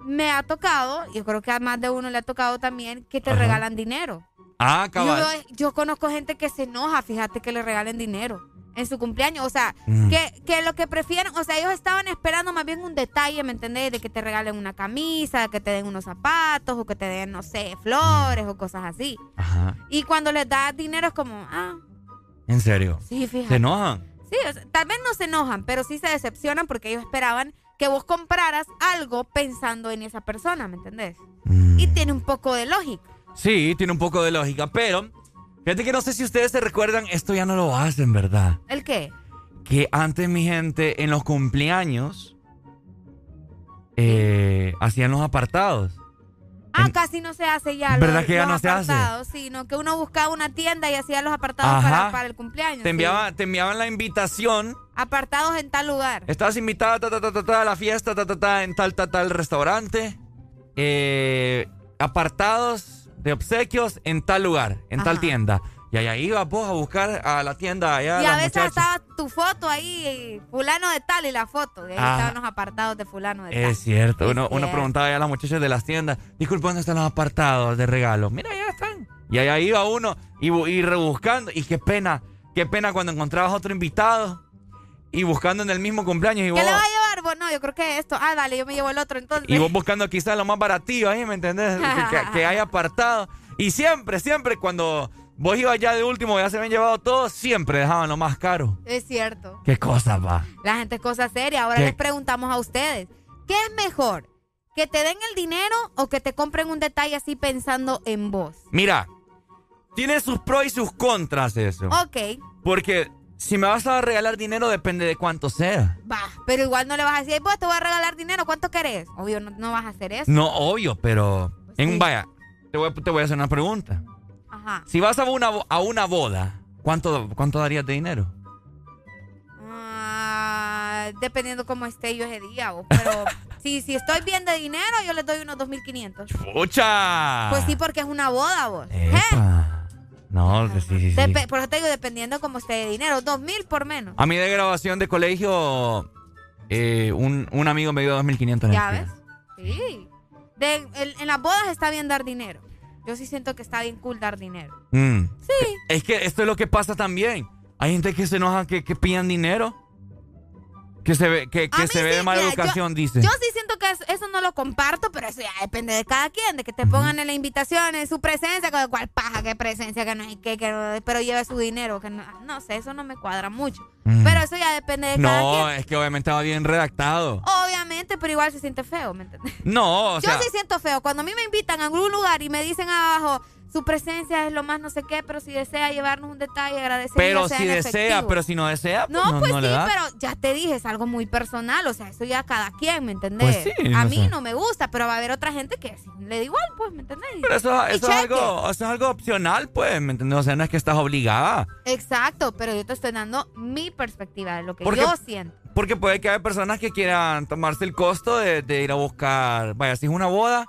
me ha tocado, yo creo que a más de uno le ha tocado también, que te Ajá. regalan dinero. Ah, Yo, cabal. yo conozco gente que se enoja, fíjate, que le regalen dinero en su cumpleaños. O sea, Mm. que, que lo que prefieren, o sea, ellos estaban esperando más bien un detalle, ¿me entendés? De que te regalen una camisa, que te den unos zapatos, o que te den, no sé, flores o cosas así. Ajá. Y cuando les das dinero es como, ah, ¿En serio? sí, fíjate. ¿Se enojan? Sí, o sea, tal vez no se enojan, pero sí se decepcionan porque ellos esperaban que vos compraras algo pensando en esa persona, ¿me entendés? Mm. Y tiene un poco de lógica. Sí, tiene un poco de lógica, pero fíjate que no sé si ustedes se recuerdan, esto ya no lo hacen, ¿verdad? ¿El qué? Que antes mi gente en los cumpleaños eh, hacían los apartados. Ah, casi no se hace ya. ¿Verdad los- que ya los no se hace? apartados, Sino que uno buscaba una tienda y hacía los apartados para, para el cumpleaños. Te sí. enviaban, te enviaban la invitación. Apartados en tal lugar. Estabas invitada ta, ta, ta, ta, ta, a la fiesta ta, ta, ta, en tal, tal, tal restaurante. Eh, apartados de obsequios en tal lugar, en tal Ajá. tienda. Y allá ibas vos a buscar a la tienda allá. y a veces muchachas. estaba tu foto ahí, fulano de tal y la foto. Y ahí Ah. estaban los apartados de fulano de tal. Es cierto. Uno, Es uno cierto. preguntaba ya a las muchachas de las tiendas, disculpe, ¿dónde están los apartados de regalos? Mira, ya están. Y allá iba uno y, y rebuscando. Y qué pena, qué pena cuando encontrabas otro invitado y buscando en el mismo cumpleaños y vos, ¿Qué le va a llevar? Vos, no, yo creo que esto. Ah, dale, yo me llevo el otro entonces. y vos buscando quizás lo más baratillo ahí, ¿me entendés? que, que- que hay apartado. Y siempre, siempre cuando vos ibas ya de último, ya se habían llevado todo, siempre dejaban lo más caro. Es cierto. ¿Qué cosa, va? La gente es cosa seria. Ahora ¿Qué? les preguntamos a ustedes. ¿Qué es mejor? ¿Que te den el dinero o que te compren un detalle así pensando en vos? Mira, tiene sus pros y sus contras eso. Ok, Porque si me vas a regalar dinero depende de cuánto sea. va. Pero igual no le vas a decir, vos te voy a regalar dinero, ¿cuánto querés? Obvio, no, no vas a hacer eso. No, obvio, pero... Pues en, vaya, te voy, a- te voy a hacer una pregunta. Ajá. Si vas a una, a una boda, ¿cuánto, ¿cuánto darías de dinero? Ah, dependiendo cómo esté yo ese día. vos. Pero si, si estoy bien de dinero, yo les doy unos 2.500. ¡Pucha! Pues sí, porque es una boda, vos. Epa. No, sí, sí, sí. Por eso te digo, dependiendo cómo esté de dinero. 2.000 por menos. A mí de grabación de colegio, eh, un, un amigo me dio 2.500 ¿Ya lempiras. ves? Sí. De- en, en las bodas está bien dar dinero. Yo sí siento que está bien cool dar dinero. Mm. Sí. Es que esto es lo que pasa también. Hay gente que se enoja que, que pillan dinero. Que se ve, que, que se ve sí, de mala mira, educación, yo, dice. Yo sí eso, no lo comparto, pero eso ya depende de cada quien, de que te pongan en la invitación, en su presencia, con cuál paja, qué presencia, que no hay que no- pero lleve su dinero, que no, no sé, eso no me cuadra mucho. Mm. Pero eso ya depende de cada No, quien. es que obviamente va bien redactado. Obviamente, pero igual se siente feo, ¿me entiendes? No, o yo sea, sí siento feo. Cuando a mí me invitan a algún lugar y me dicen abajo, su presencia es lo más no sé qué, pero si desea llevarnos un detalle, agradecer. pero si desea, pero si no desea, pues No, no, pues no sí, le da. pero ya te dije, es algo muy personal, o sea, eso ya cada quien, ¿me entendés? Pues sí, a no mí sé. no me gusta, pero va a haber otra gente que le da igual, pues, ¿me entendés? Pero eso, es algo, eso es algo opcional, pues, ¿me entiendes? O sea, no es que estás obligada. Exacto, pero yo te estoy dando mi perspectiva de lo que Porque- yo siento. Porque puede que haya personas que quieran tomarse el costo de, de ir a buscar, vaya, si es una boda,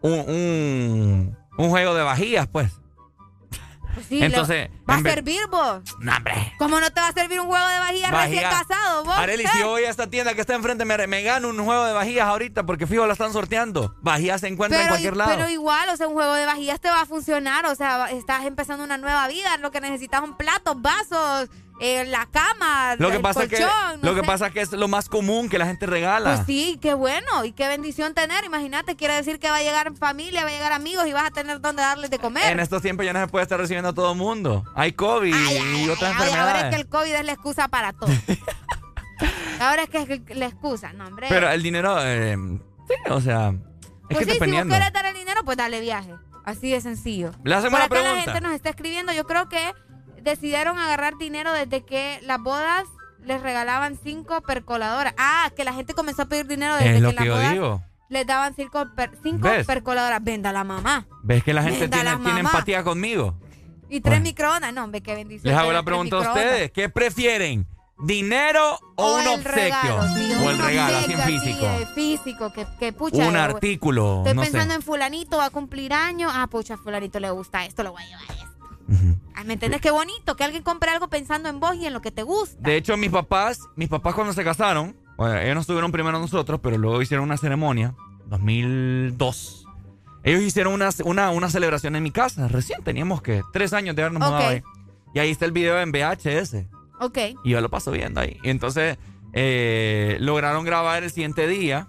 un, un, un juego de vajillas, pues. Pues sí, Entonces, va a servir vos. No, hombre. ¿Cómo no te va a servir un juego de vajillas recién Vajilla. casado, vos? Areli, ¿Eh? si yo voy a esta tienda que está enfrente, me, me gano un juego de vajillas ahorita porque fijo la están sorteando. Vajillas se encuentran en cualquier lado. pero igual, o sea, un juego de vajillas te va a funcionar. O sea, va- estás empezando una nueva vida. Lo que necesitas son platos, vasos, eh, la cama, lo que el pasa que no lo que pasa es que es lo más común que la gente regala. Pues sí, qué bueno y qué bendición tener. Imagínate, quiere decir que va a llegar familia, va a llegar amigos y vas a tener donde darles de comer. En estos tiempos ya no se puede estar recibiendo a todo el mundo. Hay COVID y otras Ay, ahora enfermedades. es que el COVID es la excusa para todo. ahora es que es la excusa, no, hombre. Pero el dinero, eh, sí, o sea, es pues que sí, si vos quieres dar el dinero, pues dale viaje. Así de sencillo. Le hacemos Por una acá la pregunta. gente nos está escribiendo. Yo creo que decidieron agarrar dinero desde que las bodas les regalaban cinco percoladoras. Ah, que la gente comenzó a pedir dinero desde Es lo que que las yo bodas digo. les daban cinco, per- cinco ¿Ves? percoladoras. Venda la mamá. ¿Ves que la gente Venda tiene, la tiene empatía conmigo? Y tres microondas. No, hombre, qué bendición. Les hago la pregunta a ustedes. ¿Qué prefieren? ¿Dinero o, O un obsequio? regalo, sí, o el regalo, así en físico. así, eh, físico, que, que pucha. un eh, artículo, Estoy no pensando sé. en fulanito, va a cumplir años. Ah, pucha, fulanito le gusta esto, lo voy a llevar Ah, ¿Me entiendes? Qué bonito que alguien compre algo pensando en vos y en lo que te gusta. De hecho, mis papás, mis papás cuando se casaron, bueno, ellos no estuvieron primero nosotros, pero luego hicieron una ceremonia, 2002. Ellos hicieron una, una, una celebración en mi casa, recién teníamos que tres años de habernos mudado ahí. Y ahí está el video en VHS. Ok. Y yo lo paso viendo ahí. Y entonces eh, lograron grabar el siguiente día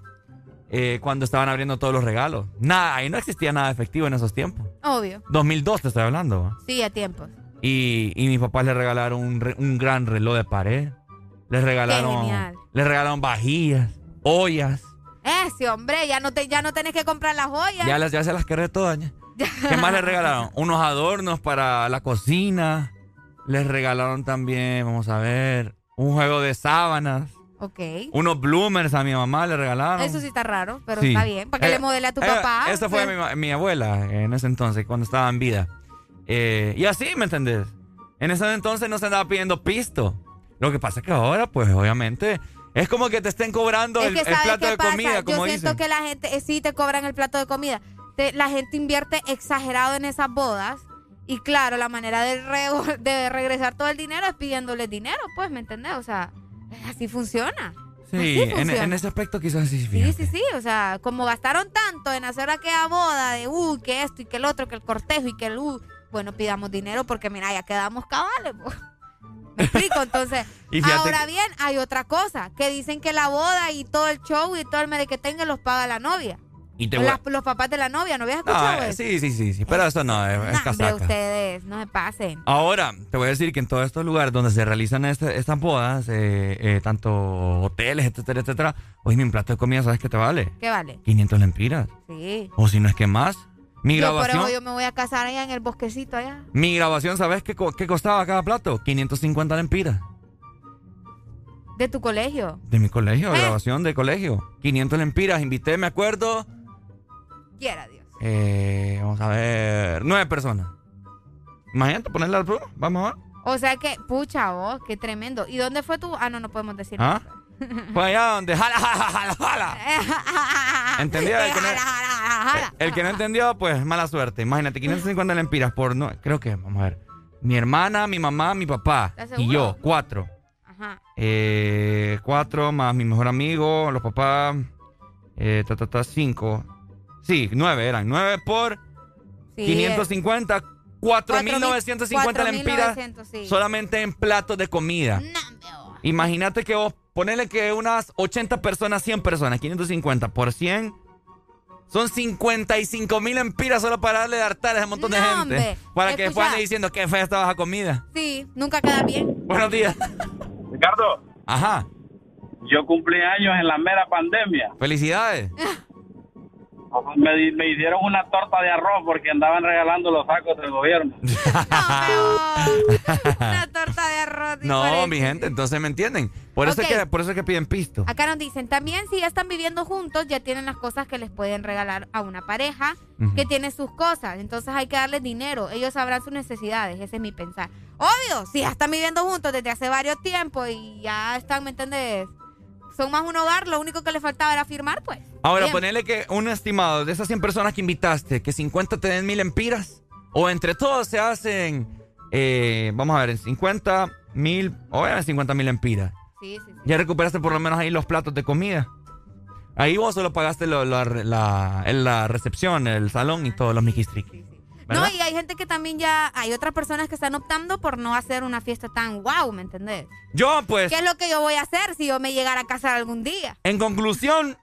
eh, cuando estaban abriendo todos los regalos. Nada, ahí no existía nada efectivo en esos tiempos. Obvio. 2002 te estoy hablando. Sí, a tiempo. Y, y mis papás le regalaron un, re- un gran reloj de pared. Les regalaron, les regalaron vajillas, ollas. Ese hombre, ya no te, ya no tenés que comprar las joyas. Ya, las, ya se las quedé todas. ya. ¿Qué más les regalaron? Unos adornos para la cocina. Les regalaron también, vamos a ver, un juego de sábanas. Ok. Unos bloomers a mi mamá le regalaron. Eso sí está raro, pero Sí. está bien. Para que Eh, le modele a tu eh, papá. Esa fue Pues, mi, abuela en ese entonces, cuando estaba en vida. Eh, y así, ¿me entendés? En ese entonces no se andaba pidiendo pisto. Lo que pasa es que ahora, pues obviamente, es como que te estén cobrando Es el, que el ¿sabes plato qué de pasa? comida, como Yo siento dicen. que la gente, eh, sí te cobran el plato de comida. Te- la gente invierte exagerado en esas bodas. Y claro, la manera de, re- de regresar todo el dinero es pidiéndole dinero, pues, ¿me entendés? O sea, así funciona. Sí, en, en ese aspecto quizás sí. Sí, fíjate. sí, sí. O sea, como gastaron tanto en hacer aquella boda de, uy, que esto y que el otro, que el cortejo y que el, uh, bueno, pidamos dinero porque, mira, ya quedamos cabales. po. Me explico, entonces. Y ahora bien, hay otra cosa, que dicen que la boda y todo el show y todo el medio que tenga los paga la novia. Y te las- los papás de la novia, ¿no habías escuchado eh, eso? sí, sí, sí, sí, pero eso no, es, es Hombre, casaca. ustedes, no se pasen. Ahora, te voy a decir que en todos estos lugares donde se realizan este- estas bodas, eh, eh, tanto hoteles, etcétera, etcétera, oye, mi plato de comida, ¿sabes qué te vale? ¿Qué vale? 500 lempiras. Sí. O si no es que más. Mi Yo por grabación, eso yo me voy a casar allá en el bosquecito allá. mi grabación, ¿sabes qué, qué costaba cada plato? 550 lempiras. De tu colegio. De mi colegio, Eh. grabación de colegio. 500 lempiras. Invité, me acuerdo, Quiera Dios. eh, vamos a ver, nueve personas. Imagínate ponerle al prueba. Vamos a ver. O sea que, pucha, vos, qué tremendo. ¿Y dónde fue tu...? Ah, no, no podemos decir. ¿Ah? Fue allá donde jala, jala, jala, jala. ¿Entendió? El que, no, el que no entendió, pues mala suerte. Imagínate, 550 lempiras por no, creo que, vamos a ver. Mi hermana, mi mamá, mi papá ¿Estás y yo, cuatro. Ajá. Eh, cuatro más mi mejor amigo, los papás, eh, ta, ta, ta, cinco. Sí, nueve eran. Nueve por Sí, 550, 4.950 lempiras 4.900, sí. solamente en platos de comida. Imagínate que vos, ponele que unas 80 personas, 100 personas, 550 por 100. Son 55 mil empiras solo para darle de hartar a ese montón de No, gente. hombre. Para que Escucha. después ande diciendo que fea estaba esa comida. Sí, nunca queda bien. Buenos días. Ricardo, Ajá. yo cumplí años en la mera pandemia. Felicidades. Me, di- me hicieron una torta de arroz porque andaban regalando los sacos del gobierno. Una torta de arroz. No, mi gente, entonces me entienden. Por eso, es que, por eso es que piden pisto. Acá nos dicen, también si ya están viviendo juntos, ya tienen las cosas que les pueden regalar a una pareja que tiene sus cosas. Entonces hay que darles dinero. Ellos sabrán sus necesidades. Ese es mi pensar. Obvio, si ya están viviendo juntos desde hace varios tiempos y ya están, ¿me entiendes? Son más un hogar, lo único que les faltaba era firmar, pues. Ahora, Bien. ponele que un estimado de esas 100 personas que invitaste, que 50 te den mil empiras. O entre todos se hacen, eh, vamos a ver, en 50 mil, o en 50 mil empiras. Sí, sí, sí. Ya recuperaste por lo menos ahí los platos de comida. Ahí vos solo pagaste lo- la, la- la recepción, el salón y todos los miquistriquis. No, y hay gente que también ya, hay otras personas que están optando por no hacer una fiesta tan wow, ¿me entendés? Yo, pues, ¿Qué es lo que yo voy a hacer si yo me llegara a casar algún día? en conclusión,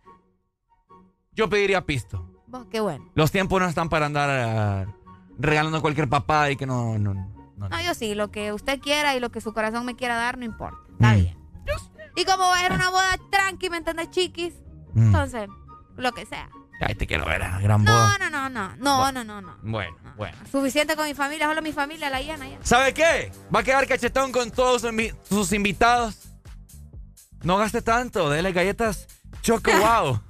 yo pediría pisto. Vos, qué bueno. Los tiempos no están para andar eh, regalando cualquier papá y que no... no, no. No, yo sí, lo que usted quiera y lo que su corazón me quiera dar, no importa. Mm. Y como va a ser una boda tranqui, ¿me entendés, chiquis? Mm. Entonces, lo que sea. Ay, te quiero ver, ah, gran No, boda. no, no, no, no, no, no, no. Bueno, bueno. Suficiente con mi familia, solo mi familia, la llena ya. ¿Sabe qué? Va a quedar cachetón con todos sus invi- sus invitados. No gaste tanto, dele galletas Choco Wow.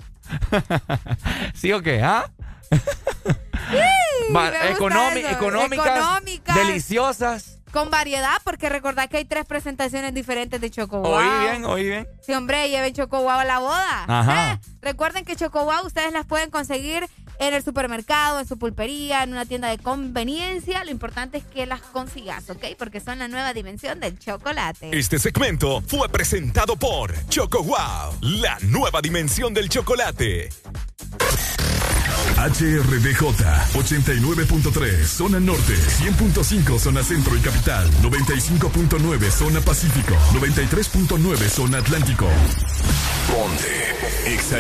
¿Sí o qué? ¿Ah? Va- eso. económicas, Económicas. deliciosas. Con variedad, porque recordad que hay tres presentaciones diferentes de Choco Wow. Oí bien, oí bien. Sí, hombre, lleven Choco Wow a la boda. Ajá. Eh, Recuerden que Choco Wow ustedes las pueden conseguir en el supermercado, en su pulpería, en una tienda de conveniencia. Lo importante es que las consigas, ¿ok? Porque son la nueva dimensión del chocolate. Este segmento fue presentado por Choco Wow, la nueva dimensión del chocolate. HRDJ 89.3 Zona Norte, 100.5 Zona Centro y Capital, 95.9 Zona Pacífico, 93.9 Zona Atlántico. Ponte Exa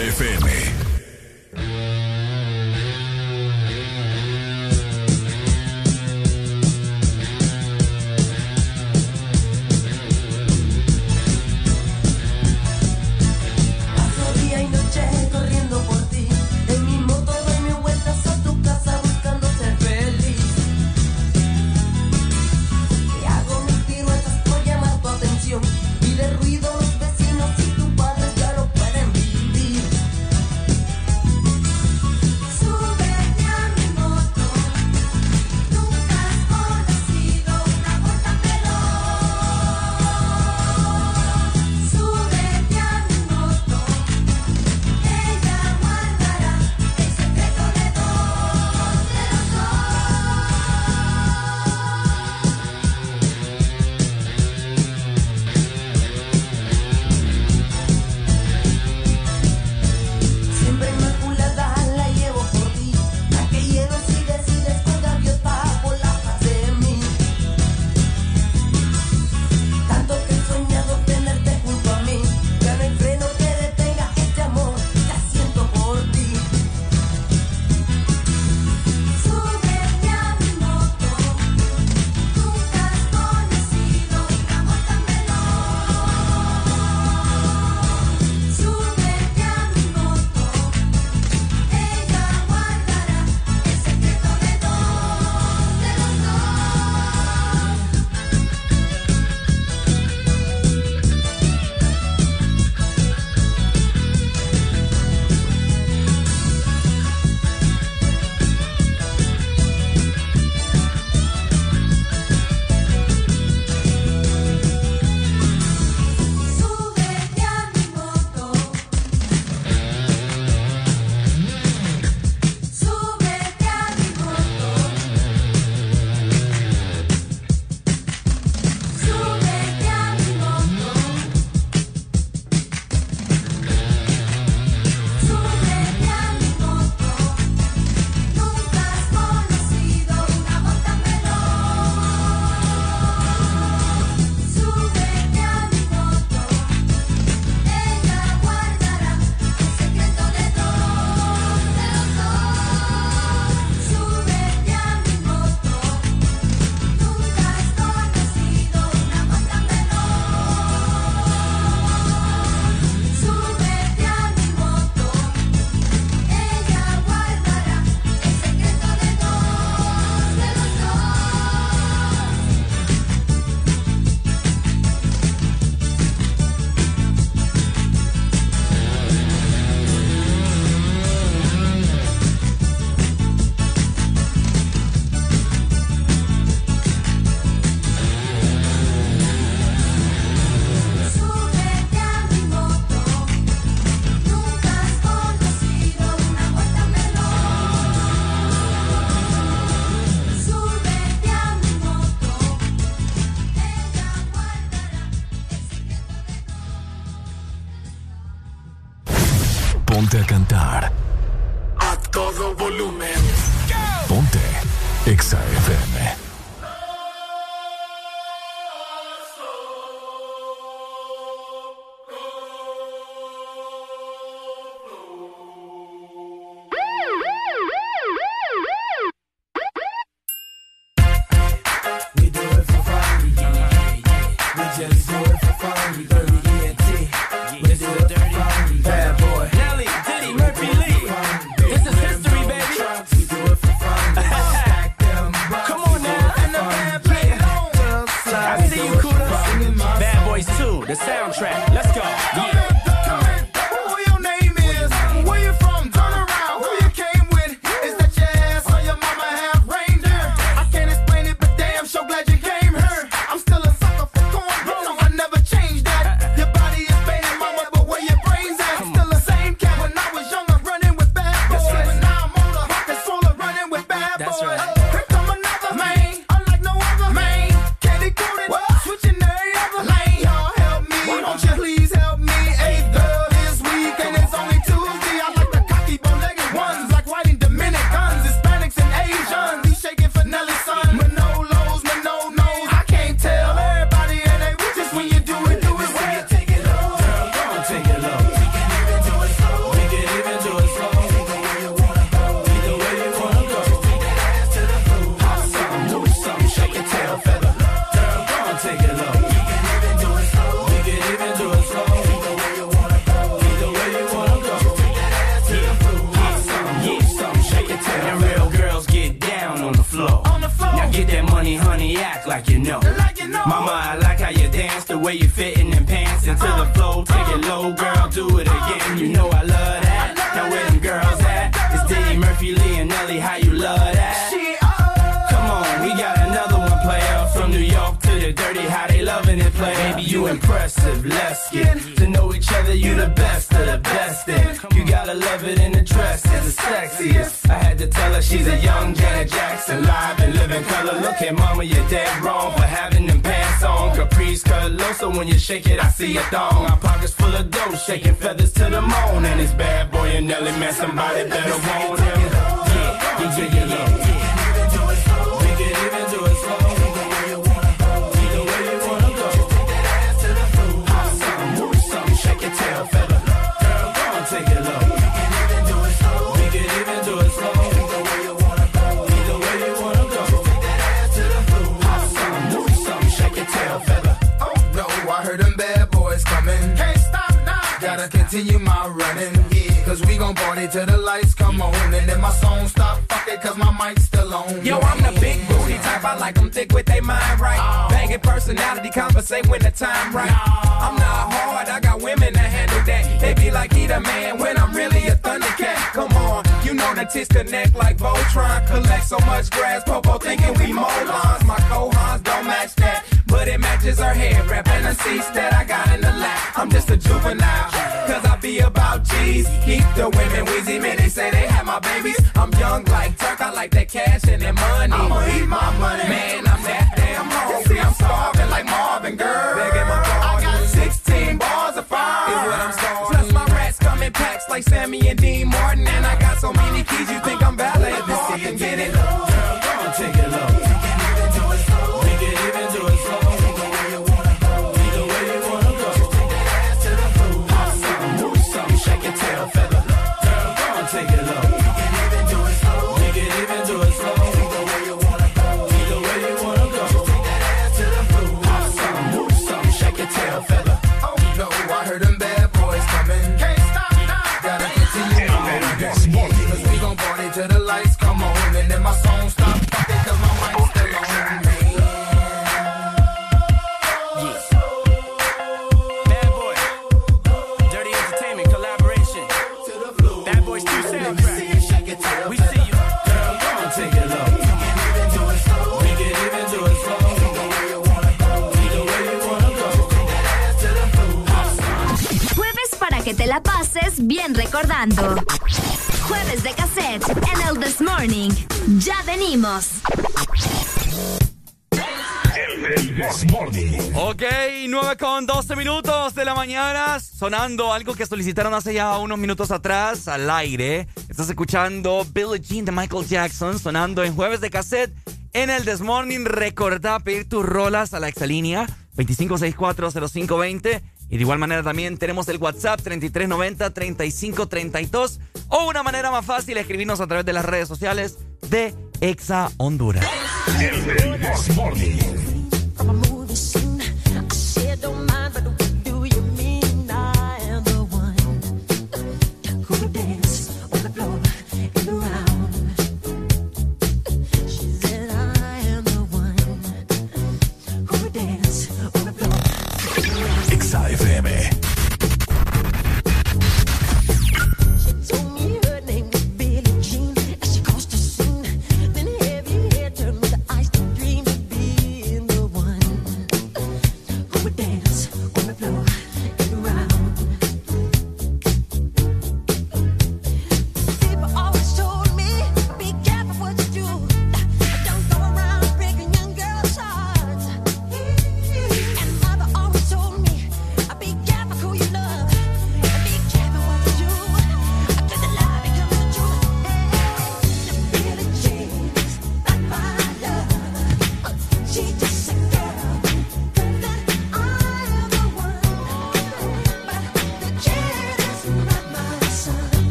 sonando algo que solicitaron hace ya unos minutos atrás al aire. Estás escuchando Billie Jean de Michael Jackson sonando en jueves de cassette en el This Morning. Recordá pedir tus rolas a la exalínea 25640520. Y de igual manera también tenemos el WhatsApp 3390-3532 o una manera más fácil escribirnos a través de las redes sociales de Exa Honduras.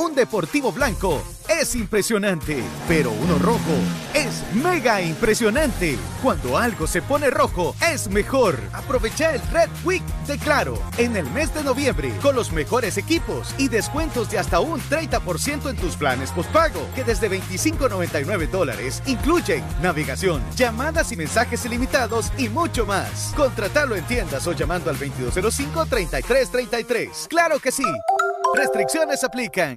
Un deportivo blanco es impresionante, pero uno rojo es mega impresionante. Cuando algo se pone rojo, es mejor. Aprovecha el Red Week de Claro en el mes de noviembre con los mejores equipos y descuentos de hasta un 30% en tus planes postpago, que desde 25.99 dólares incluyen navegación, llamadas y mensajes ilimitados y mucho más. Contratalo en tiendas o llamando al 2205-3333. ¡Claro que sí! Restricciones aplican.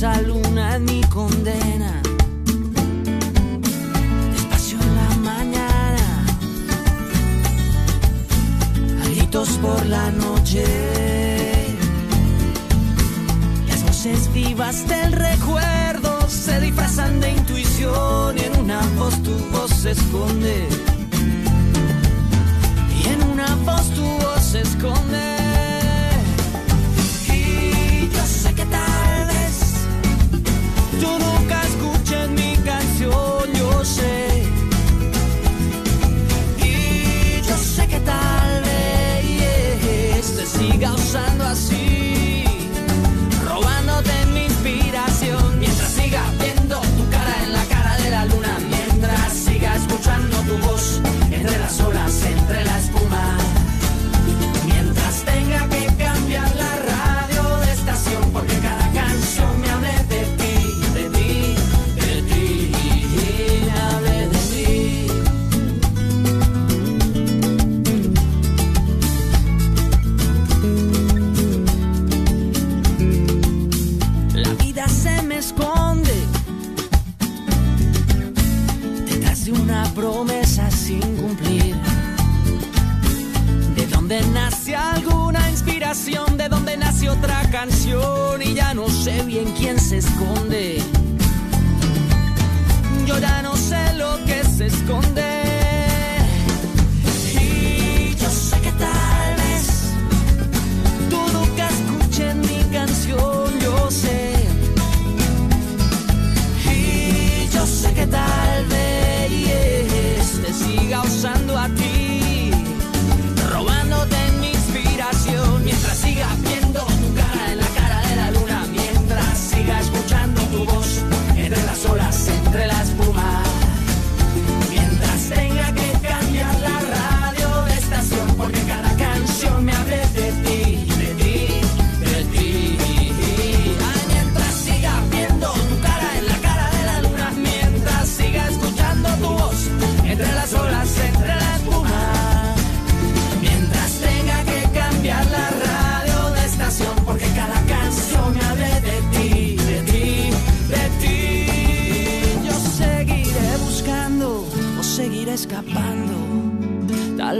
Esa luna es mi condena. Despacio en la mañana, a gritos por la noche. Las voces vivas del recuerdo se disfrazan de intuición y en una voz tu voz se esconde. Y en una voz tu voz se esconde. Tú nunca mi canción, yo sé. Y yo sé que tal vez te siga usando así robándote mi inspiración mientras siga viendo tu cara en la cara de la luna mientras siga escuchando tu voz entre las olas entre la de donde nace otra canción y ya no sé bien quién se esconde. Yo ya no sé lo que se esconde. Y yo sé que tal vez tú nunca escuches mi canción, yo sé. Y yo sé que tal vez te siga usando a ti,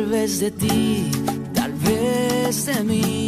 tal vez de ti, tal vez de mí.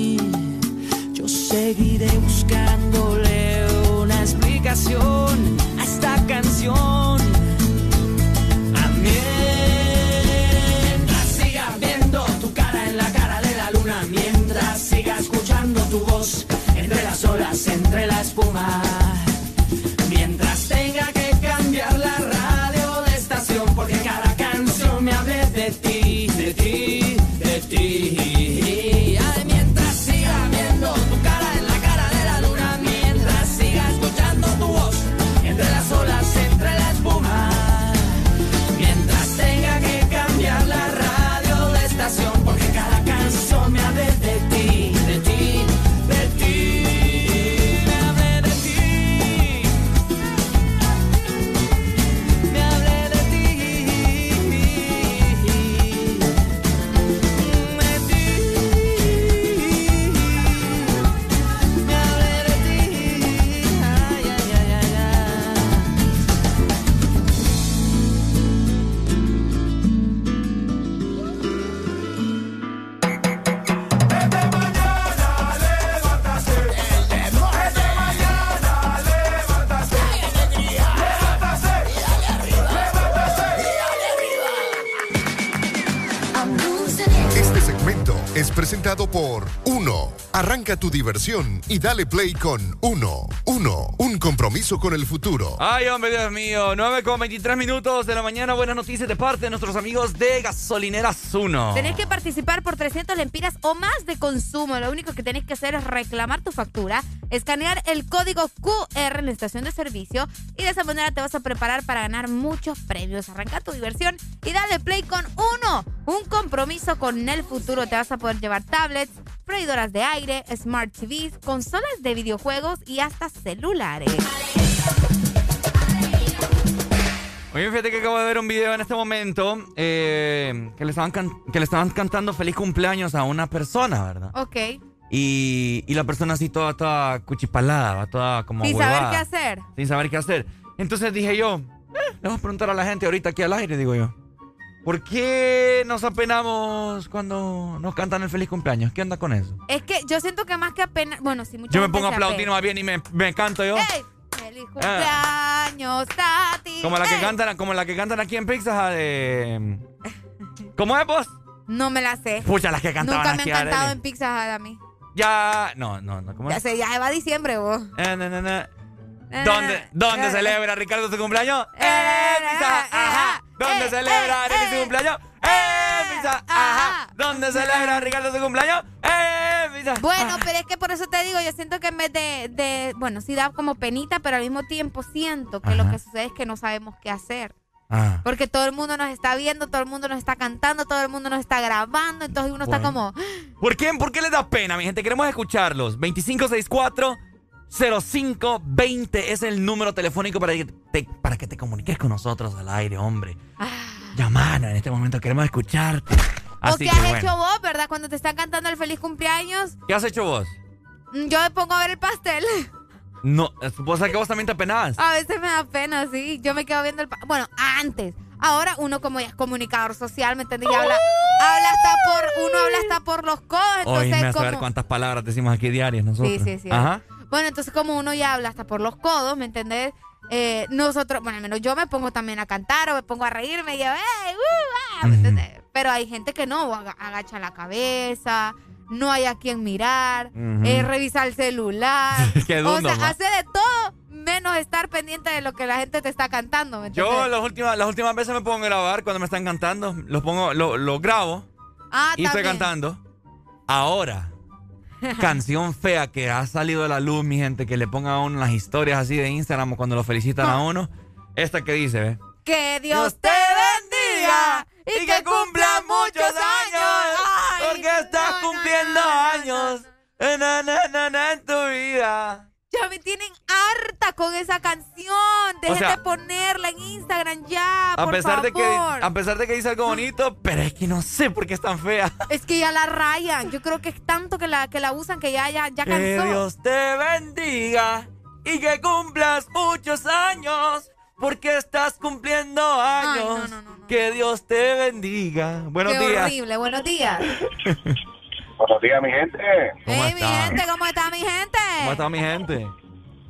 Arranca tu diversión y dale play con Uno. Uno, un compromiso con el futuro. Ay, hombre, Dios mío. 9 con 23 minutos de la mañana. Buenas noticias de parte de nuestros amigos de Gasolineras 1. Tenés que participar por 300 lempiras o más de consumo. Lo único que tenés que hacer es reclamar tu factura, escanear el código QR en la estación de servicio y de esa manera te vas a preparar para ganar muchos premios. Arranca tu diversión y dale play con uno. Un compromiso con el futuro. Te vas a poder llevar tablets, freidoras de aire, smart TVs, consolas de videojuegos y hasta celulares. Oye, fíjate que acabo de ver un video en este momento eh, que, le estaban que le estaban cantando feliz cumpleaños a una persona, ¿verdad? Ok. Y, y la persona así toda, toda cuchipalada, va toda como Sin saber qué hacer. Sin saber qué hacer. Entonces dije yo, eh, le vamos a preguntar a la gente ahorita aquí al aire, digo yo. ¿Por qué nos apenamos cuando nos cantan el feliz cumpleaños? ¿Qué onda con eso? Es que yo siento que más que apenas. Bueno, sí, mucha Yo me pongo a aplaudir más bien y me, me canto yo. ¡Ey! ¡Feliz cumpleaños, Tati! Como la que ¡Ey! cantan, como la que cantan aquí en Pizza de. ¿Cómo es vos? No me la sé. Pucha, las que cantaban Nunca me han cantado en Pizza Hut a mí. Ya. No, no, no. ¿Cómo Ya sé, ya va diciembre vos. Eh, na, na, na. Eh, ¿Dónde, dónde eh, celebra Ricardo su cumpleaños? eh, ¡Eh, Pizza! eh, ¡Ajá! ¿Dónde eh, celebra eh, Arely su eh. cumpleaños? ¡Eh, Pizza! ¡Ajá! ¿Dónde celebra Ricardo su cumpleaños? ¡Eh, Pizza! Bueno, pero es que por eso te digo, yo siento que en vez de, de- bueno, sí da como penita, pero al mismo tiempo siento que lo que sucede es que no sabemos qué hacer. Ah. Porque todo el mundo nos está viendo, todo el mundo nos está cantando, todo el mundo nos está grabando, entonces uno está como, ¿Por qué, ¿Por qué les da pena, mi gente? Queremos escucharlos. 2564-0520 es el número telefónico para que, te, para que te comuniques con nosotros al aire, hombre. Llamanos en este momento, queremos escucharte. Ah. o Así qué que has bueno. hecho vos, ¿verdad? Cuando te están cantando el feliz cumpleaños, ¿Qué has hecho vos? mm, yo me pongo a ver el pastel. No, vos sabés que vos también te apenabas. A veces me da pena, sí. Yo me quedo viendo el... pa- Bueno, antes. Ahora uno como ya es comunicador social, ¿me entiendes? Y habla, habla hasta por... Uno habla hasta por los codos, Hoy entonces me a saber como... cuántas palabras decimos aquí diarias nosotros. Sí, sí, sí. Ajá. Bueno, entonces como uno ya habla hasta por los codos, ¿me entendés? Eh, nosotros, bueno, al menos yo me pongo también a cantar o me pongo a reírme y yo, ¡ey! uh, ah", ¿me entendés? Pero hay gente que no, aga- agacha la cabeza, no hay a quien mirar, Ujú. eh, revisa el celular. Qué o sea, hace de todo menos estar pendiente de lo que la gente te está cantando. Yo las últimas, las últimas veces me pongo a grabar cuando me están cantando. Los pongo, lo, lo grabo ah, y estoy cantando. Ahora, canción fea que ha salido a la luz, mi gente, que le pongan a uno las historias así de Instagram o cuando lo felicitan Ah. a uno. Esta que dice, ¿ve? Que Dios te bendiga y que cumpla muchos años. Ay, Porque estás cumpliendo años eh, na, en tu vida. Ya me tienen harta con esa canción. Dejen sea, de ponerla en Instagram ya, A por pesar, de que, favor. a pesar de que dice algo bonito, pero es que no sé por qué es tan fea. Es que ya la rayan. Yo creo que es tanto que la, que la usan que ya, ya, ya Que cansó. Dios te bendiga y que cumplas muchos años, porque estás cumpliendo años. Que Dios te bendiga. Buenos Qué días. horrible. Buenos días. Buenos días, mi gente. ¿Cómo Hey, mi están? gente, ¿cómo está mi gente? ¿Cómo está mi gente?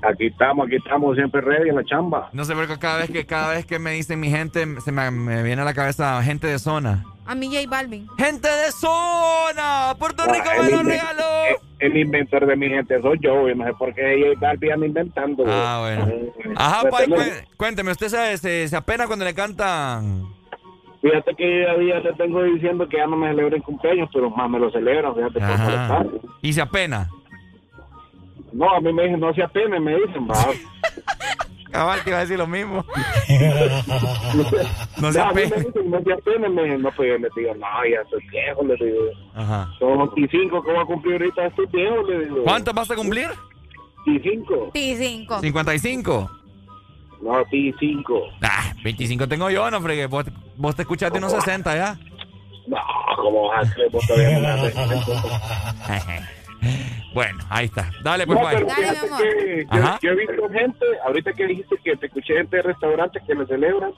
Aquí estamos, aquí estamos, siempre ready en la chamba. No sé por qué cada vez que cada vez que me dicen mi gente se me, me viene a la cabeza gente de zona. A mí J Balvin. ¡Gente de zona! ¡Puerto Rico Ah, me el lo inven- regaló! eh, El inventor de mi gente soy yo, y no sé por qué ella Balbi anda inventando. Ah, bueno. Ajá, pues, Pai, tenemos- cué- cuénteme, ¿usted se, se, se apena cuando le cantan? Fíjate que yo día te tengo diciendo que ya no me celebren cumpleaños, pero más me lo celebran, fíjate por molestar. ¿Y se apena? No, a mí me dicen, no se apene, me dicen, va. Cabal, te iba a decir lo mismo. No se a mí me dicen, no se apene, me dicen, no, pues yo les digo, no, ya soy viejo, les digo. Ajá. Son 25 que voy a cumplir ahorita, estoy viejo, les digo. ¿Cuántos vas a cumplir? 25. P5. ¿55? No, sí, 5. Ah, 25 tengo yo, no fregué. Vos, vos te escuchaste unos 60 ya. No, ¿cómo vas a creer? Vos todavía no me Bueno, ahí está. Dale, pues, No, pero fíjate que yo, he visto gente, ahorita que dijiste que te escuché gente de restaurantes que le celebran,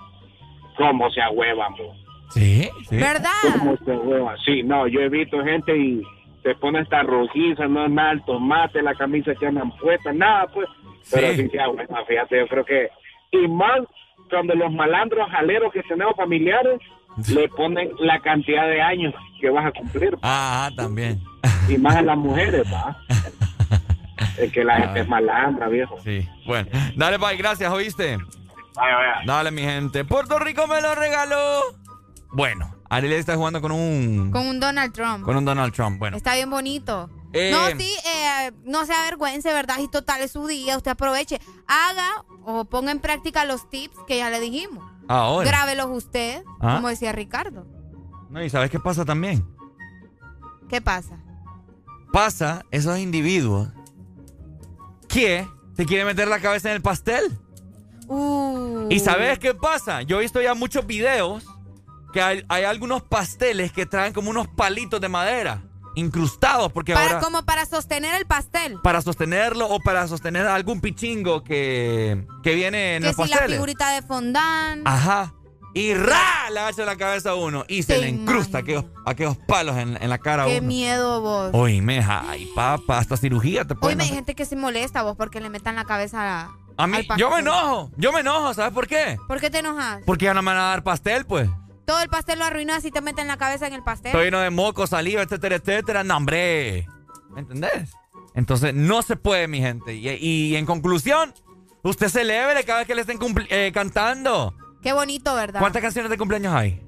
cómo se ahuevan, vos. Sí, sí. ¿Verdad? ¿Cómo se ahuevan? Sí, no, yo he visto gente y se pone hasta rojiza, no es nada el tomate, la camisa que andan puesta, nada, pues. Pero Sí. sí se ahuevan, fíjate, yo creo que. Y más cuando los malandros jaleros que tenemos familiares le ponen la cantidad de años que vas a cumplir. Ah, también. Y más a las mujeres, va. Es que la gente es malandra, viejo. Sí. Bueno, dale, bye, gracias, ¿oíste? Vaya, vaya. Dale, mi gente. Puerto Rico me lo regaló. Bueno, Ariel está jugando con un. Con un Donald Trump. Con un Donald Trump. Bueno. Está bien bonito. Eh, no, sí, eh, no se avergüence, ¿verdad? Y total es su día. Usted aproveche. Haga o ponga en práctica los tips que ya le dijimos. Ahora. Grábelos usted, Ah. como decía Ricardo. No, y ¿sabes qué pasa también? ¿Qué pasa? Pasa esos individuos que se quieren meter la cabeza en el pastel. Uh. ¿Y sabes qué pasa? Yo he visto ya muchos videos que hay, hay algunos pasteles que traen como unos palitos de madera incrustados porque Para, ahora como para sostener el pastel. para sostenerlo o para sostener algún pichingo que, que viene en que el si la pastel. figurita de fondant. Ajá. Y ra le agacha la cabeza a uno y se le incrusta aquellos, aquellos palos en, en la cara a Qué uno. miedo vos. Oíme, ay, papá, hasta cirugía te pueden Oye, hay hacer. gente que se molesta vos porque le metan la cabeza a, A mí, al yo me enojo, yo me enojo, ¿sabes por qué? ¿Por qué te enojas? Porque ya no me van a dar pastel, pues. Todo el pastel lo arruinó si te meten la cabeza en el pastel. Estoy lleno de moco, saliva, etcétera, etcétera. No, hombre. ¿Me entendés? Entonces, no se puede, mi gente. Y, y en conclusión, usted celebre cada vez que le estén eh, cantando. Qué bonito, ¿verdad? ¿Cuántas canciones de cumpleaños hay?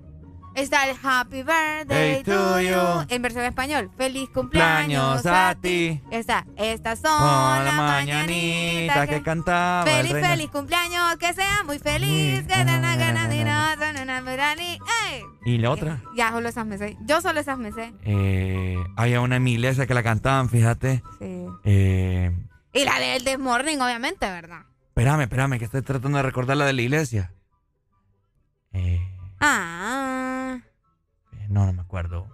Está el Happy Birthday Hey, to you. En versión español. Feliz cumpleaños a a ti. Está. Estas son Con las la mañanitas mañanita que cantaba el Feliz, feliz cumpleaños. Que sea muy feliz. Que tenga la gana de no, son una verani. ¡Ey! ¿Y la otra? Ya, solo esas me sé. Yo solo esas me sé. Eh, había una en mi iglesia que la cantaban, fíjate. Sí. Eh, Y la del This Morning, obviamente, ¿verdad? espérame, espérame, que estoy tratando de recordar la de la iglesia. Ah. Eh, no, no me acuerdo.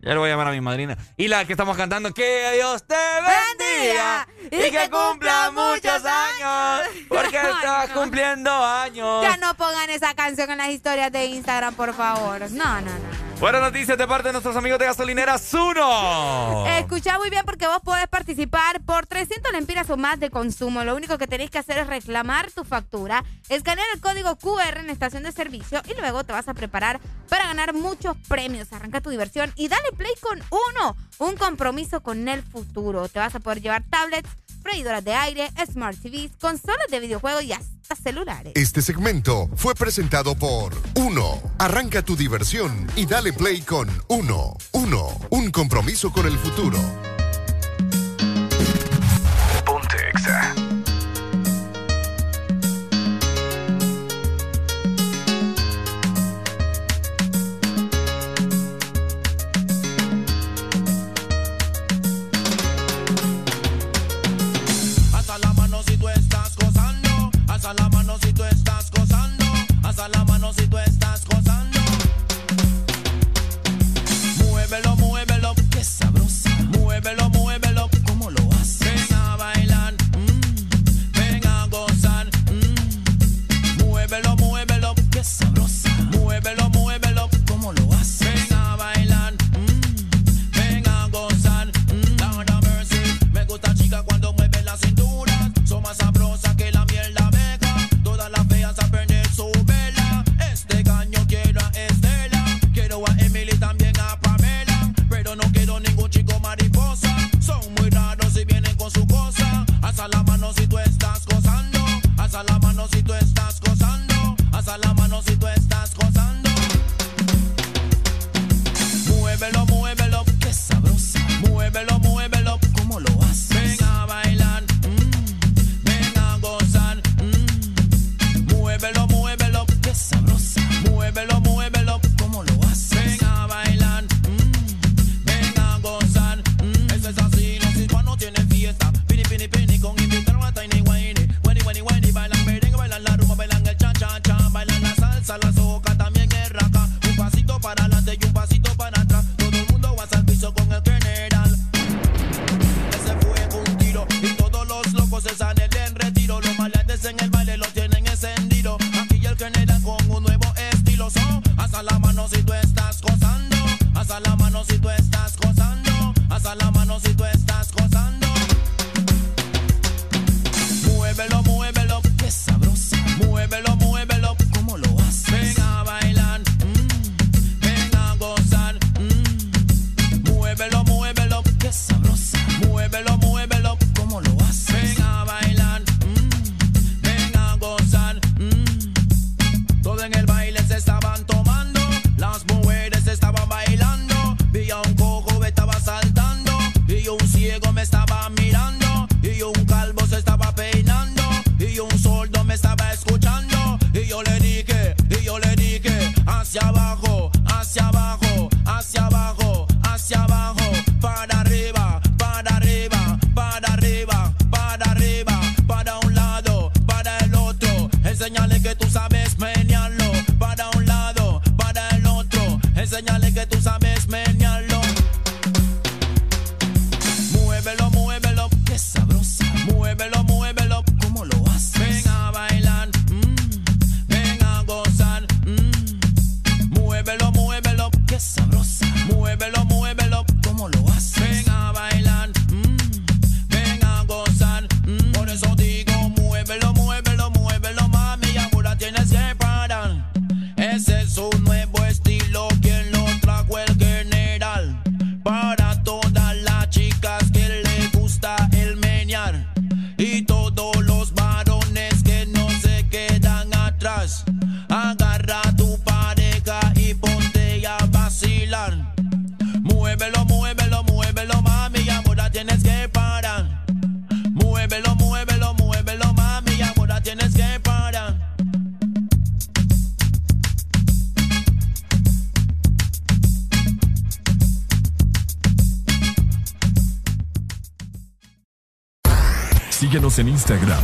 Ya le voy a llamar a mi madrina. Y la que estamos cantando, que Dios te bendiga y que cumpla muchos años, porque estás cumpliendo años. Ya no pongan esa canción en las historias de Instagram, por favor. No, no, no. Buenas noticias de parte de nuestros amigos de Gasolineras Uno. Escucha muy bien porque vos podés participar por 300 lempiras o más de consumo. Lo único que tenéis que hacer es reclamar tu factura, escanear el código QR en estación de servicio y luego te vas a preparar para ganar muchos premios. Arranca tu diversión y dale play con uno. Un compromiso con el futuro. Te vas a poder llevar tablets, freidoras de aire, smart TVs, consolas de videojuegos y hasta celulares. Este segmento fue presentado por Uno. Arranca tu diversión y dale play con Uno. Uno. Un compromiso con el futuro. en Instagram.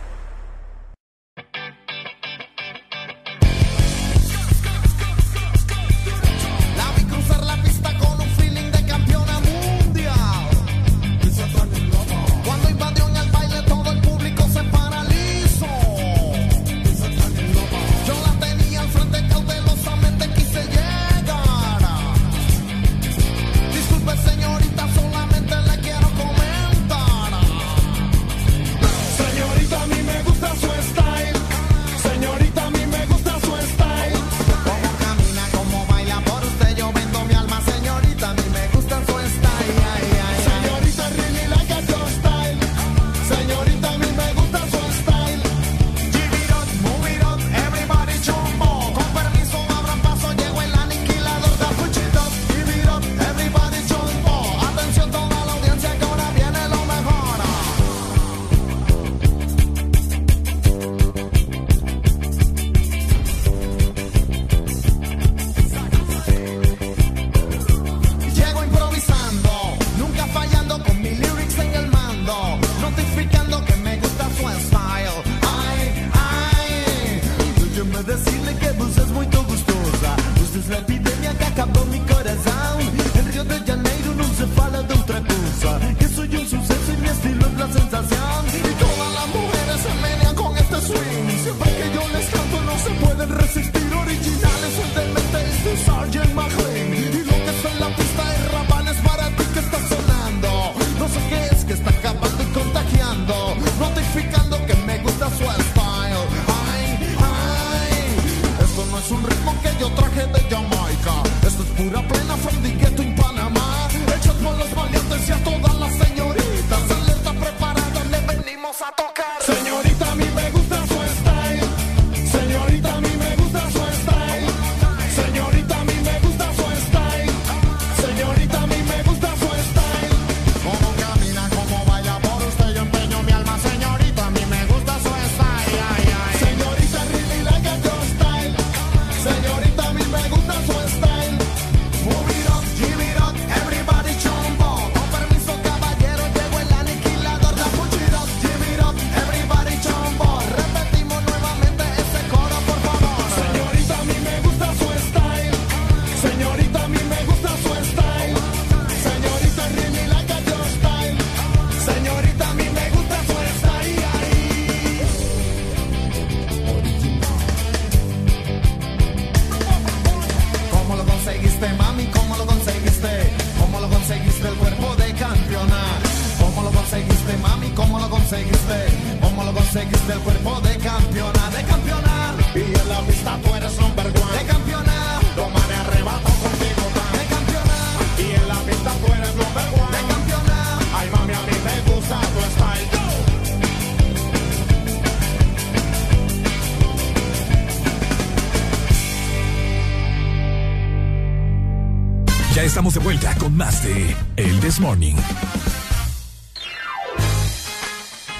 más de El This Morning.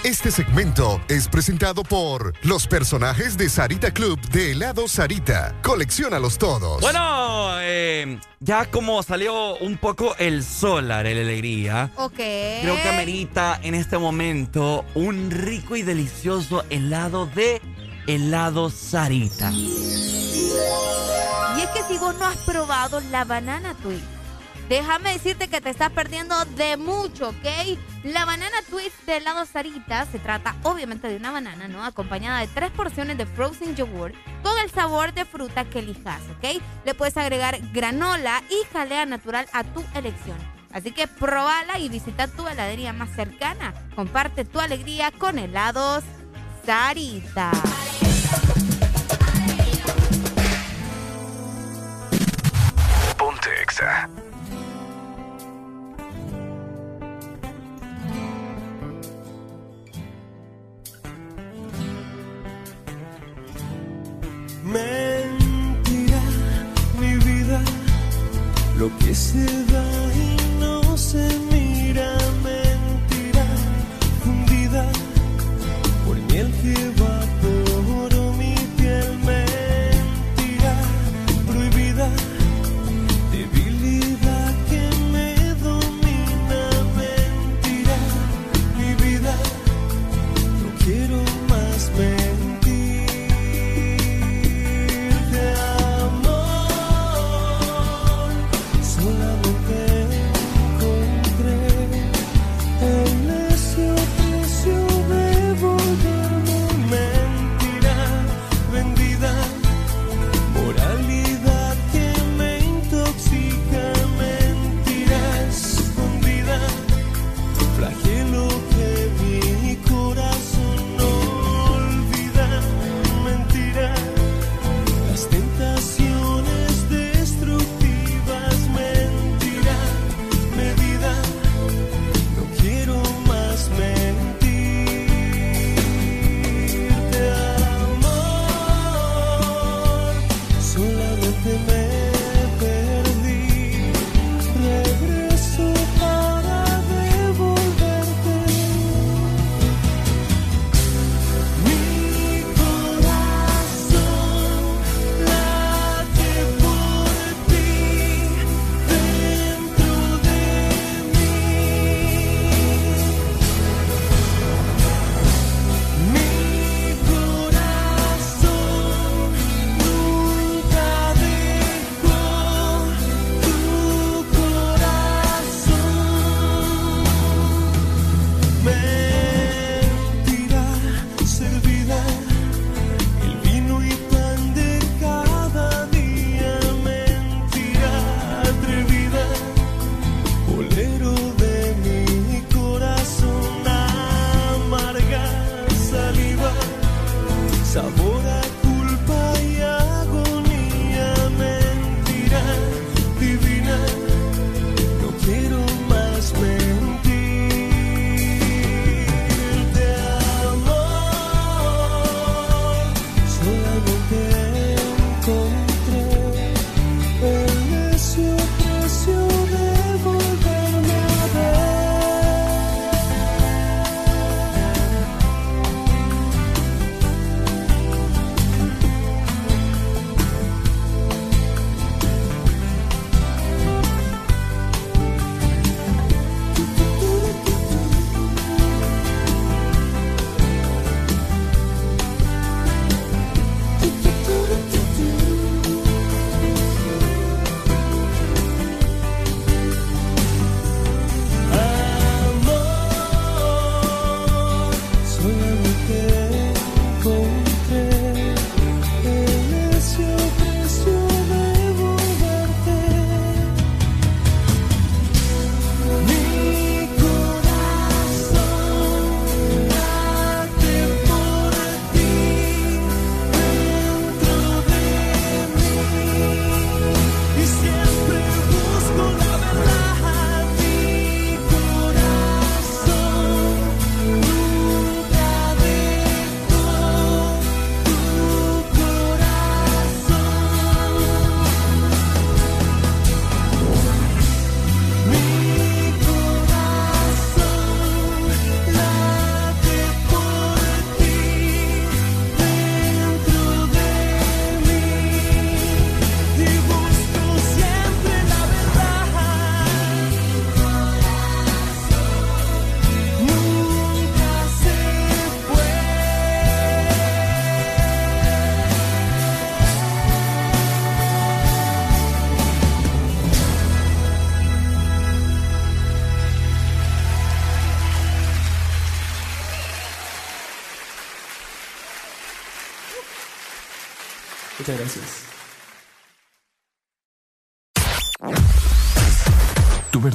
Este segmento es presentado por los personajes de Sarita Club de helado Sarita. Colecciónalos todos. Bueno, eh, ya como salió un poco el sol, la alegría. Ok. Creo que amerita en este momento un rico y delicioso helado de helado Sarita. Y es que si vos no has probado la banana twist, déjame decirte que te estás perdiendo de mucho, ¿ok? La banana twist de helado Sarita se trata obviamente de una banana, ¿no? Acompañada de tres porciones de frozen yogurt con el sabor de fruta que elijas, ¿ok? Le puedes agregar granola y jalea natural a tu elección. Así que probala y visita tu heladería más cercana. Comparte tu alegría con helados Sarita.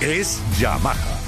es Yamaha.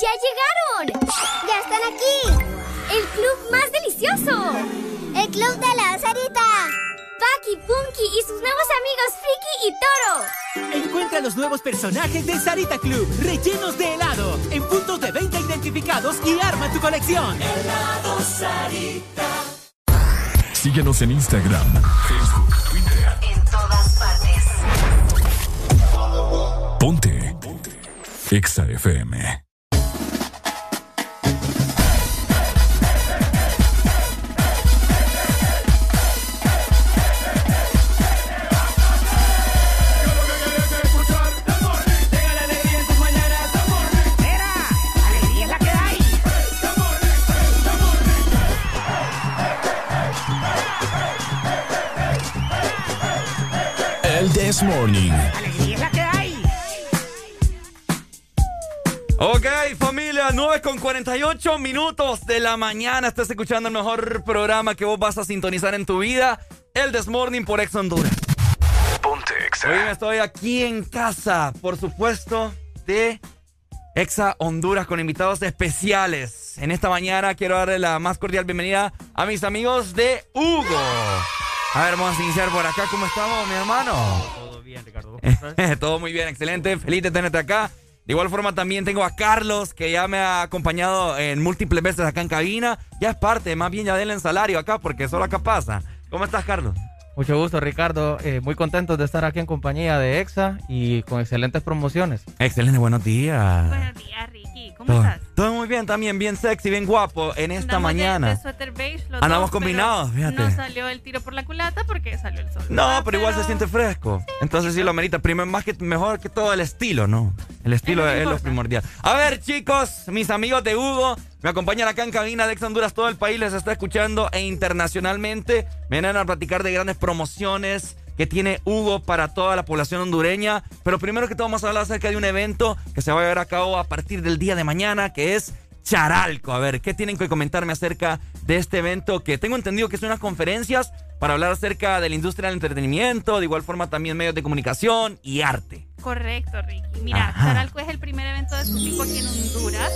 ¡Ya llegaron! ¡Ya están aquí! ¡El club más delicioso! ¡El club de la Sarita! Paki, Punky y sus nuevos amigos Friki y Toro. Encuentra los nuevos personajes de Sarita Club, rellenos de helado, en puntos de venta identificados y arma tu colección. Helado Sarita. Síguenos en Instagram, Facebook, Twitter. En todas partes. Ponte. Ponte. Exa FM. El This Morning. ¡Alegría es la que hay! Ok, familia, 9 con 48 minutos de la mañana. Estás escuchando el mejor programa que vos vas a sintonizar en tu vida, el This Morning por Ex Honduras. Ponte Hoy me estoy aquí en casa, por supuesto, de Exa Honduras con invitados especiales. En esta mañana quiero darle la más cordial bienvenida a mis amigos de Hugo. A ver, vamos a iniciar por acá. ¿Cómo estamos, mi hermano? Todo bien, Ricardo. Todo muy bien, excelente. Feliz de tenerte acá. De igual forma también tengo a Carlos, que ya me ha acompañado en múltiples veces acá en cabina. Ya es parte, más bien ya denle en salario acá, porque solo acá pasa. ¿Cómo estás, Carlos? Mucho gusto, Ricardo. Eh, muy contento de estar aquí en compañía de EXA y con excelentes promociones. Excelente, buenos días. Buenos días, Ricky. ¿Cómo Todo, estás? todo muy bien también, bien sexy, bien guapo en esta Andamos mañana. De, suéter beige los Andamos dos, pero combinados, fíjate. No salió el tiro por la culata porque salió el sol. No, pero igual se siente fresco. Entonces sí lo merita. Primero, más que mejor que todo el estilo, ¿no? El estilo es, lo primordial. A ver, chicos, mis amigos de Hugo, me acompañan acá en cabina de Ex Honduras. Todo el país les está escuchando e internacionalmente me vienen a platicar de grandes promociones que tiene Hugo para toda la población hondureña. Pero primero que todo vamos a hablar acerca de un evento que se va a llevar a cabo a partir del día de mañana, que es Charalco. A ver, ¿qué tienen que comentarme acerca de este evento? Que tengo entendido que son unas conferencias para hablar acerca de la industria del entretenimiento, de igual forma también medios de comunicación y arte. Correcto, Ricky. Mira, Ajá. Charalco es el primer evento de su tipo aquí en Honduras.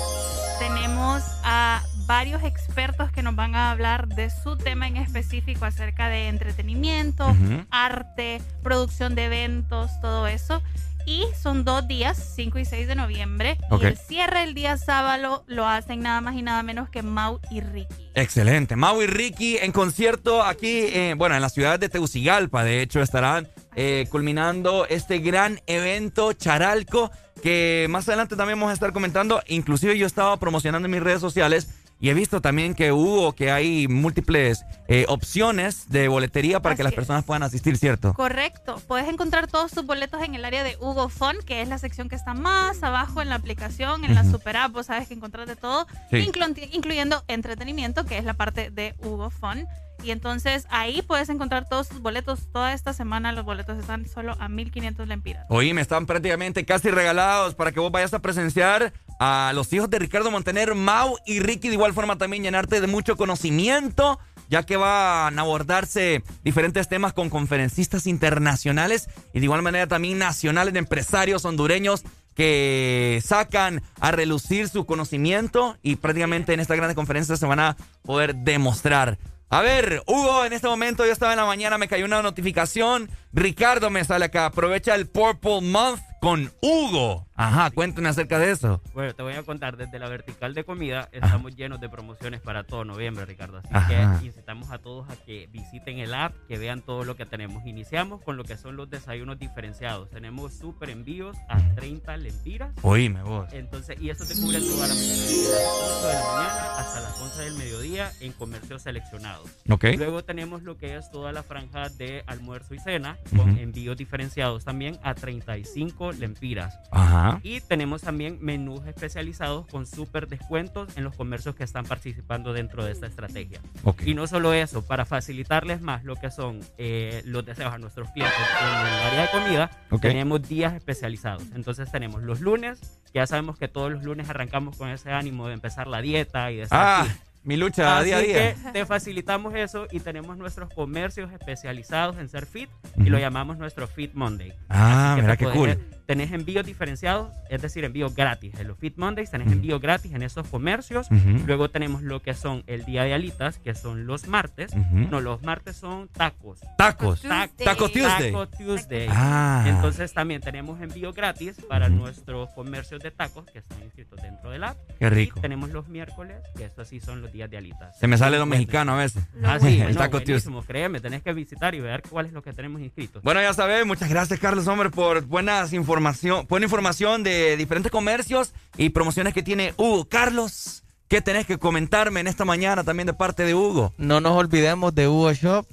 Tenemos a varios expertos que nos van a hablar de su tema en específico acerca de entretenimiento, Ujú. arte, producción de eventos, todo eso. Y son dos días, 5 y 6 de noviembre. Ok. Y el cierre el día sábado lo hacen nada más y nada menos que Mau y Ricky. Excelente. Mau y Ricky en concierto aquí, eh, bueno, en la ciudad de Tegucigalpa, de hecho, estarán eh, culminando este gran evento Charalco, que más adelante también vamos a estar comentando. Inclusive yo estaba promocionando en mis redes sociales y he visto también que hubo, que hay múltiples eh, opciones de boletería para que las es. personas puedan asistir, ¿cierto? Correcto. Puedes encontrar todos tus boletos en el área de Hugo Fun, que es la sección que está más abajo en la aplicación, en la super app, vos sabes que encontrás de todo, Sí. incluyendo entretenimiento, que es la parte de Hugo Fun. Y entonces ahí puedes encontrar todos tus boletos. Toda esta semana los boletos están solo a 1500 lempiras. Oye, me están prácticamente casi regalados para que vos vayas a presenciar a los hijos de Ricardo Montaner, Mau y Ricky, de igual forma también llenarte de mucho conocimiento, ya que van a abordarse diferentes temas con conferencistas internacionales y de igual manera también nacionales de empresarios hondureños que sacan a relucir su conocimiento y prácticamente en esta gran conferencia se van a poder demostrar. A ver, Hugo, en este momento yo estaba en la mañana, me cayó una notificación. Ricardo me sale acá, aprovecha el Purple Month con Hugo. Ajá, cuéntame acerca de eso. Bueno, te voy a contar, desde la vertical de comida estamos llenos de promociones para todo noviembre, Ricardo. Así Ajá. que incitamos a todos a que visiten el app, que vean todo lo que tenemos. Iniciamos con lo que son los desayunos diferenciados. Tenemos súper envíos a 30 lempiras. Oíme vos. Entonces, y eso te cubre toda la mañana, desde las 8 de la mañana hasta las 11 del mediodía en comercios seleccionados. Ok. Luego tenemos lo que es toda la franja de almuerzo y cena con envíos diferenciados también a 35 lempiras. Ajá. Y tenemos también menús especializados con súper descuentos en los comercios que están participando dentro de esta estrategia. Ok. Y no solo eso, para facilitarles más lo que son eh, los deseos a nuestros clientes en el área de comida, Ok. tenemos días especializados. Entonces tenemos los lunes, que ya sabemos que todos los lunes arrancamos con ese ánimo de empezar la dieta y de estar Ah, fit. mi lucha Así día a día. que te facilitamos eso y tenemos nuestros comercios especializados en ser fit y lo llamamos nuestro Fit Monday. Ah, mira qué cool. Tenés envíos diferenciados, es decir, envíos gratis. En los Fit Mondays tenés envíos gratis en esos comercios. Ujú. Luego tenemos lo que son el día de alitas, que son los martes. Ujú. No, los martes son tacos. Tacos. Ta- Taco Tuesday. Taco Tuesday. Ah. Entonces también tenemos envío gratis para nuestros comercios de tacos que están inscritos dentro del app. Qué rico. Y tenemos los miércoles, que estos sí son los días de alitas. Se me sale lo mexicano a veces. Ah, sí, el no, Taco Tuesday. créeme, tenés que visitar y ver cuál es lo que tenemos inscritos. Bueno, ya sabes, muchas gracias Carlos Hombre por buenas información, buena información de diferentes comercios y promociones que tiene Hugo. Carlos, ¿qué tenés que comentarme en esta mañana también de parte de Hugo? No nos olvidemos de Hugo Shop.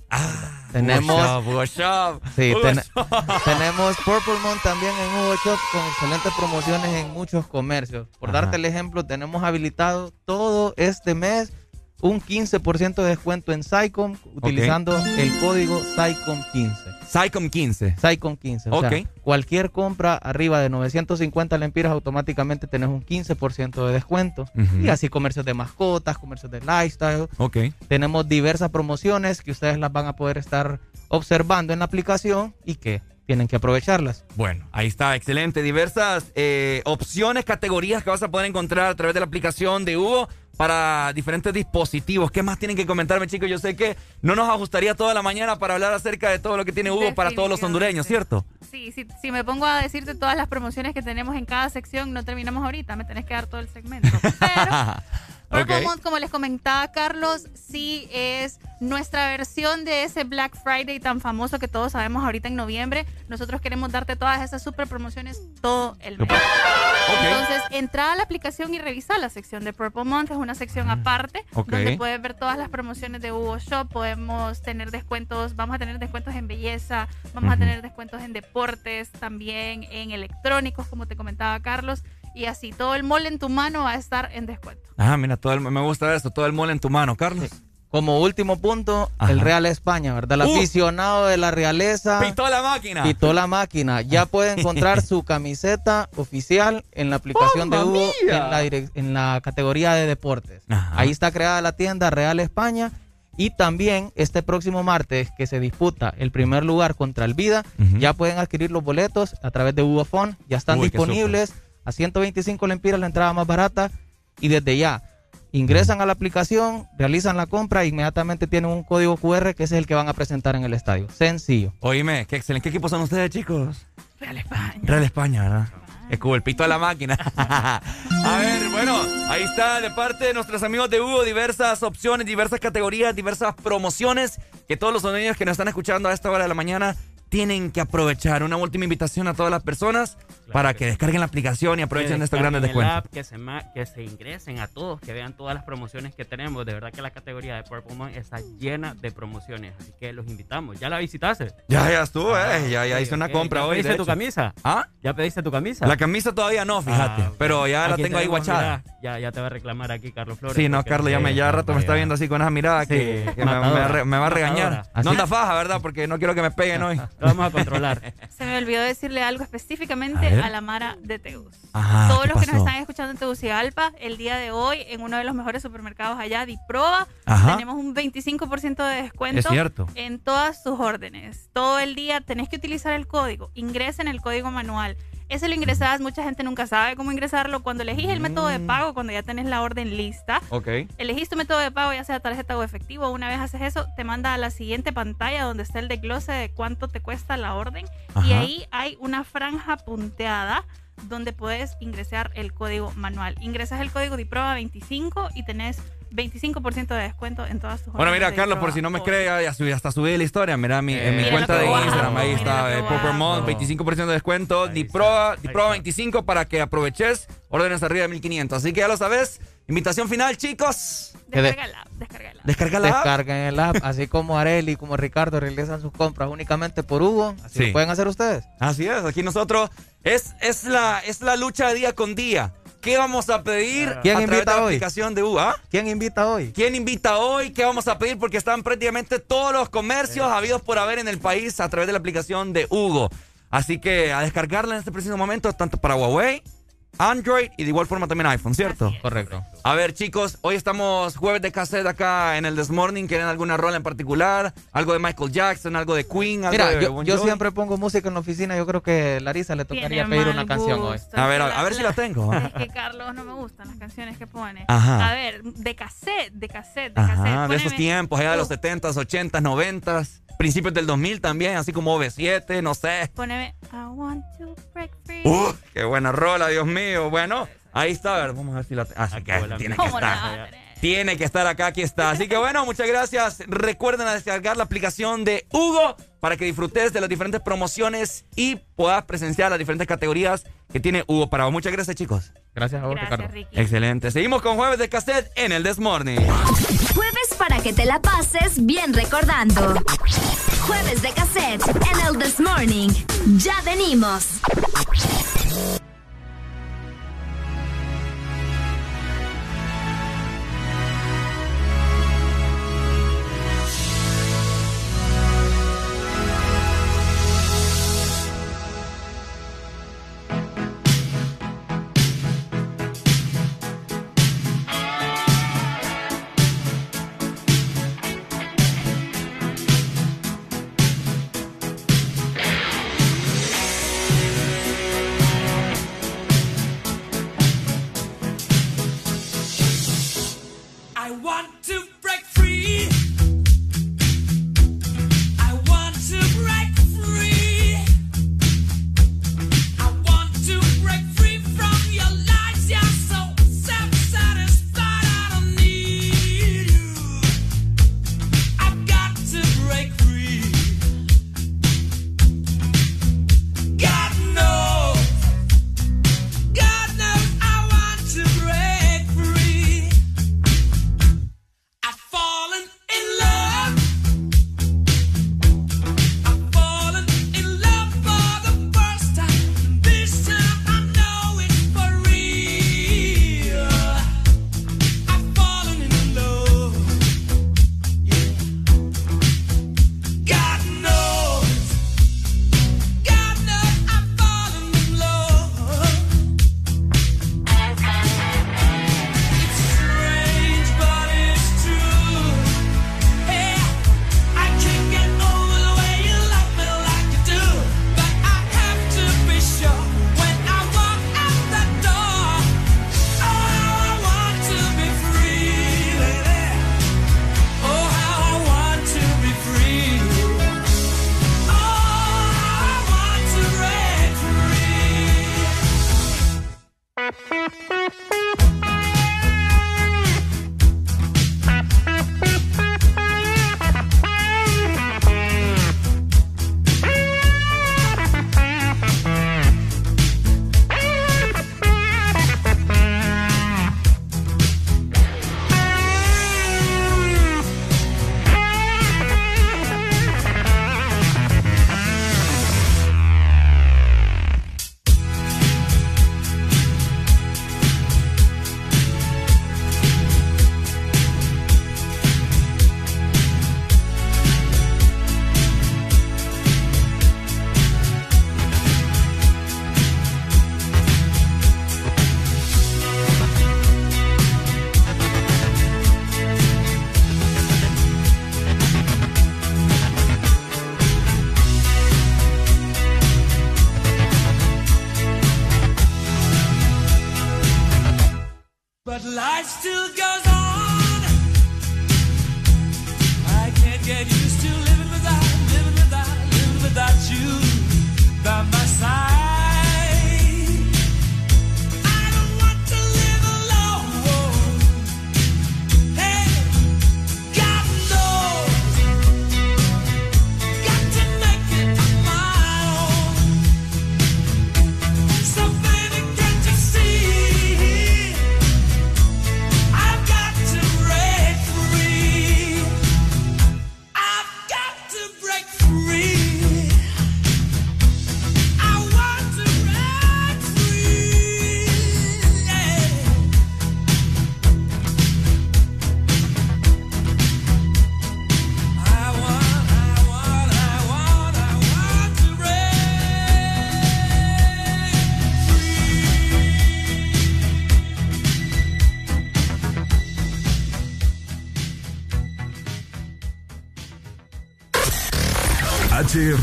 tenemos Hugo Shop, Hugo Shop. Sí, Hugo ten- Shop. tenemos Purple Month también en Hugo Shop con excelentes promociones en muchos comercios. Por Ajá. darte el ejemplo, tenemos habilitado todo este mes un 15% de descuento en Sycom utilizando el código SYCOM15. SYCOM15. SYCOM15. O sea, Ok. cualquier compra arriba de 950 lempiras automáticamente tenés un 15% de descuento. Y así comercios de mascotas, comercios de lifestyle. Ok. Tenemos diversas promociones que ustedes las van a poder estar observando en la aplicación y que tienen que aprovecharlas. Bueno, ahí está, excelente. Diversas eh, opciones, categorías que vas a poder encontrar a través de la aplicación de Hugo para diferentes dispositivos. ¿Qué más tienen que comentarme, chicos? Yo sé que no nos ajustaría toda la mañana para hablar acerca de todo lo que tiene Hugo para todos los hondureños, ¿cierto? Sí, sí, si me pongo a decirte todas las promociones que tenemos en cada sección, no terminamos ahorita, me tenés que dar todo el segmento. Purple. Month, como les comentaba Carlos, sí es nuestra versión de ese Black Friday tan famoso que todos sabemos ahorita en noviembre. Nosotros queremos darte todas esas super promociones todo el mes. Entonces, entra a la aplicación y revisa la sección de Purple Month. Es una sección aparte Ok. donde puedes ver todas las promociones de Hugo Shop. Podemos tener descuentos, vamos a tener descuentos en belleza, vamos a Ujú. tener descuentos en deportes, también en electrónicos, como te comentaba Carlos. Y así, todo el mall en tu mano va a estar en descuento. Ah, mira, todo el- me gusta esto, todo el mole en tu mano, Carlos. Como último punto, Ajá. el Real España, ¿verdad? El Uh. aficionado de la realeza. Pitó la máquina. Pitó la máquina. Ya puede encontrar su camiseta oficial en la aplicación de ¡Mamma Hugo en la, en la categoría de deportes. Ajá. Ahí está creada la tienda Real España. Y también este próximo martes que se disputa el primer lugar contra el Vida, ya pueden adquirir los boletos a través de Hugo Phone. Ya están Uy, qué disponibles a 125 lempiras la entrada más barata. Y desde ya ingresan a la aplicación, realizan la compra e inmediatamente tienen un código QR que ese es el que van a presentar en el estadio. Sencillo. Oíme, qué excelente. ¿Qué equipo son ustedes, chicos? Real España. Real España, ¿verdad? Es como el pito a la máquina. a ver, bueno, ahí está de parte de nuestros amigos de Hugo diversas opciones, diversas categorías, diversas promociones que todos los niños que nos están escuchando a esta hora de la mañana tienen que aprovechar. Una última invitación a todas las personas para que descarguen la aplicación y aprovechen de estos grandes descuentos. app, que, se que se ingresen a todos, que vean todas las promociones que tenemos. De verdad que la categoría de Purple Month está llena de promociones, así que los invitamos. ¿Ya la visitaste? Ya, ya estuvo, Ah, eh. Ya, ya hice una ok. compra ¿Ya hoy. de pediste tu hecho. camisa? ¿Ah? ¿Ya pediste tu camisa? La camisa todavía no, fíjate. Ah, ok. Pero ya la Aquí tengo ahí guachada. ya, ya te va a reclamar aquí Carlos Flores. Sí, no, Carlos, ya me ya rato me está viendo así con esa mirada que, Sí, que me, me re- me va a regañar. No anda faja, ¿verdad? Porque no quiero que me peguen hoy. Lo vamos a controlar. Se me olvidó decirle algo específicamente a, la Mara de Tegus. Ajá, Todos ¿qué los que nos están escuchando en Tegucigalpa, el día de hoy, en uno de los mejores supermercados allá, Diproba, Ajá. tenemos un 25% de descuento en todas sus órdenes. Todo el día tenés que utilizar el código. Ingresen el código manual. Ese lo ingresas, mucha gente nunca sabe cómo ingresarlo. Cuando elegís el método Mm. de pago, cuando ya tenés la orden lista, Ok. Elegís tu método de pago, ya sea tarjeta o efectivo. Una vez haces eso, te manda a la siguiente pantalla donde está el desglose de cuánto te cuesta la orden. Y ahí hay una franja punteada donde puedes ingresar el código manual. Ingresas el código DIPROBA 25 y tenés 25% de descuento en todas tus Bueno, mira, Carlos, por si no me cree, ya, ya subí, hasta subí la historia. Mira, mi, en mi Mira cuenta de guapo, Instagram, ahí mira está, eh, Popper Mall, 25% de descuento, Diproba, Diproba 25 para que aproveches órdenes arriba de 1500. Así que ya lo sabes. Invitación final, chicos. Descárgala, descárgala. Descarga la app. Descarguen el app, así como Areli y como Ricardo realizan sus compras únicamente por Hugo. Así Sí. lo pueden hacer ustedes. Así es, aquí nosotros es, es, la, es la lucha día con día. ¿Qué vamos a pedir ¿Quién a través invita de la hoy? aplicación de UA? ¿Quién invita hoy? ¿Quién invita hoy? ¿Qué vamos a pedir? Porque están prácticamente todos los comercios habidos por haber en el país a través de la aplicación de Hugo. Así que a descargarla en este preciso momento, tanto para Huawei, Android y de igual forma también iPhone, ¿cierto? Correcto. A ver, chicos, hoy estamos jueves de cassette acá en el This Morning. ¿Quieren alguna rola en particular? ¿Algo de Michael Jackson? ¿Algo de Queen? ¿Algo Mira, de yo, Bon yo siempre pongo música en la oficina. Yo creo que Larisa le tocaría Tiene pedir una canción hoy. A ver, a, a ver si la tengo. Es que Carlos no me gustan las canciones que pone. Ajá. A ver, de cassette, de cassette, de Ajá, cassette. de esos Poneme- tiempos, allá de los 70s, 80s, 90s, principios del 2000 también, así como OV7, no sé. Poneme I want to break free. ¡Uh! ¡Qué buena rola, Dios mío! Bueno, ahí está, a ver, vamos a ver si la... Ah, sí, que tiene que ¿Cómo la estar. Tiene que estar acá, aquí está. Así que bueno, muchas gracias. Recuerden a descargar la aplicación de Hugo para que disfrutes de las diferentes promociones y puedas presenciar las diferentes categorías que tiene Hugo para vos. Muchas gracias, chicos. Gracias a vos, Gracias, Ricardo. Ricky. Excelente. Seguimos con Jueves de Cassette en el This Morning. Jueves para que te la pases bien recordando. Jueves de cassette en el This Morning. Ya venimos.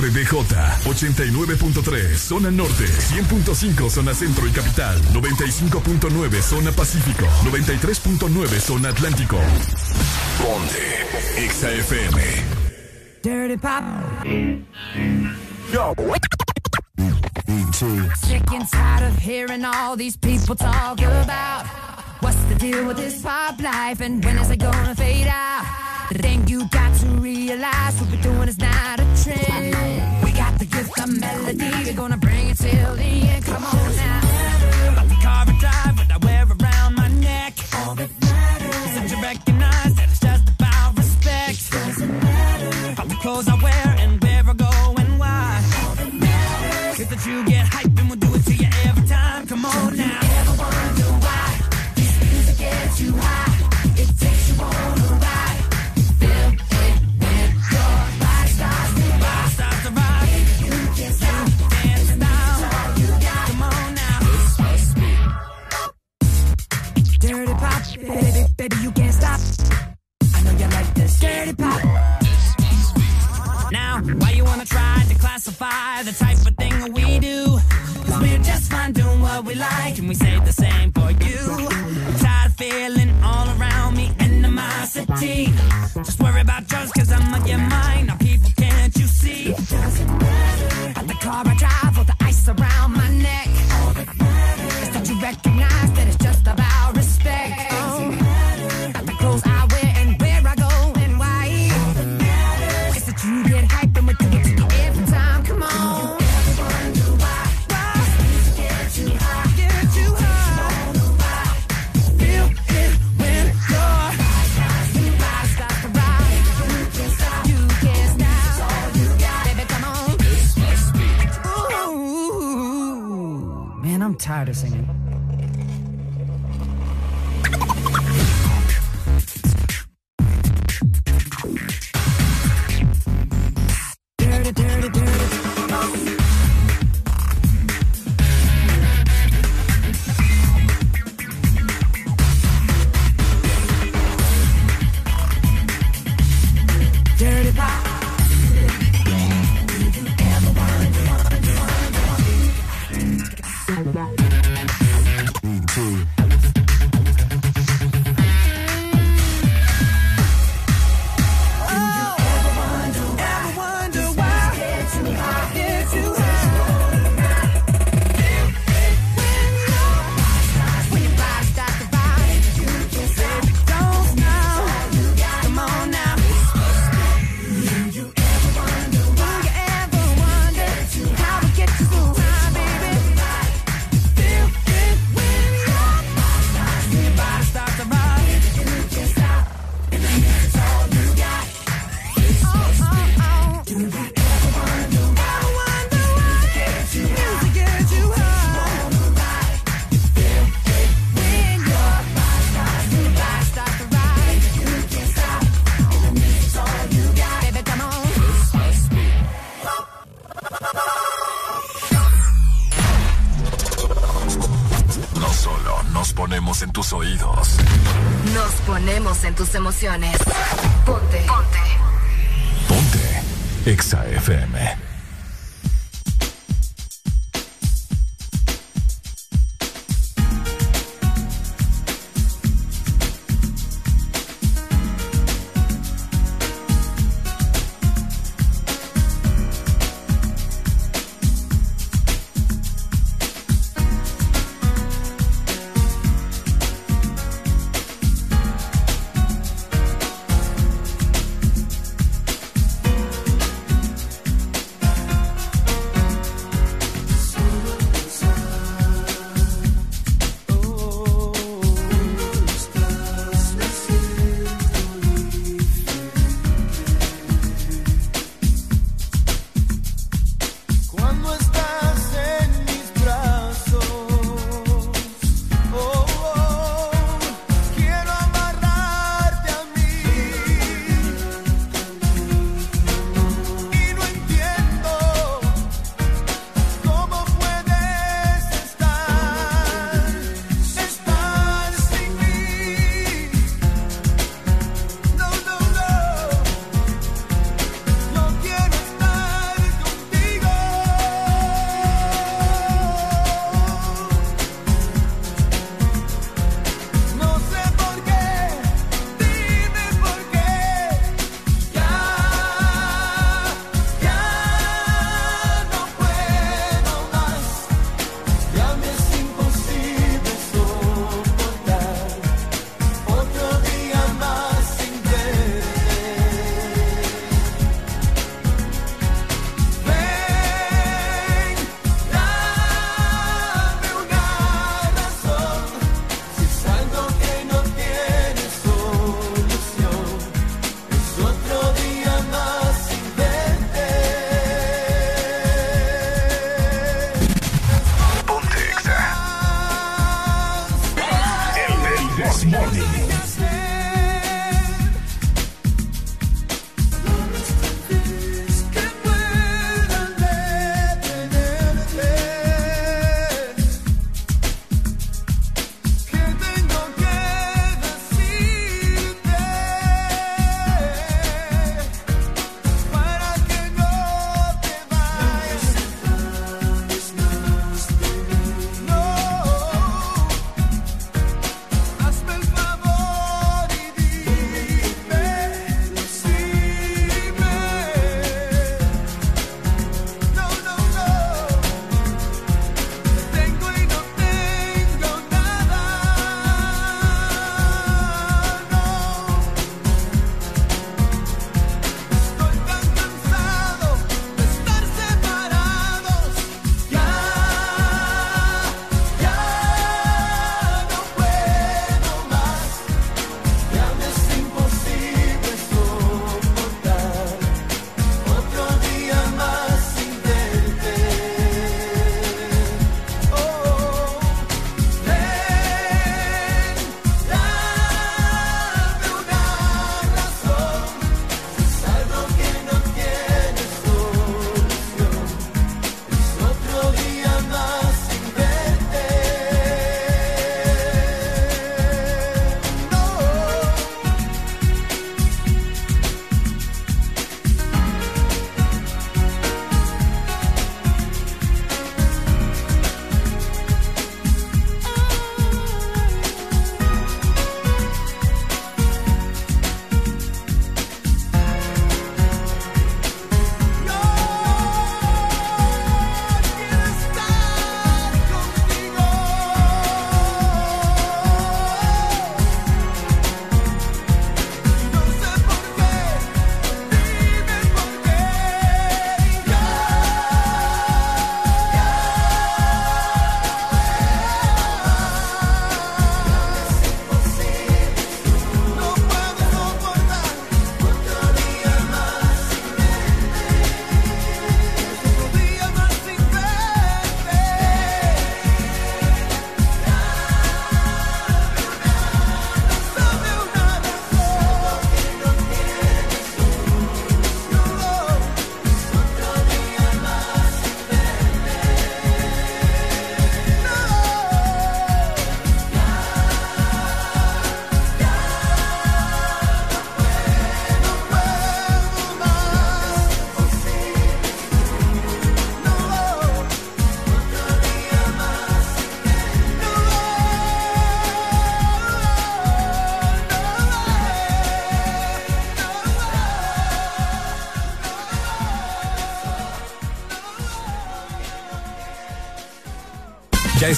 HRDJ 89.3 zona norte, 100.5 zona centro y capital, 95.9 zona pacífico, 93.9 zona atlántico. Ponte XAFM. Dirty Pop. Yo. Sick and tired of hearing all these people talk about what's the deal with this pop life and when is it gonna fade out? Then you got to realize what we're doing is not a trend. We got the gift of melody. We're gonna bring it till the end. Come on now. About to carve a. emociones.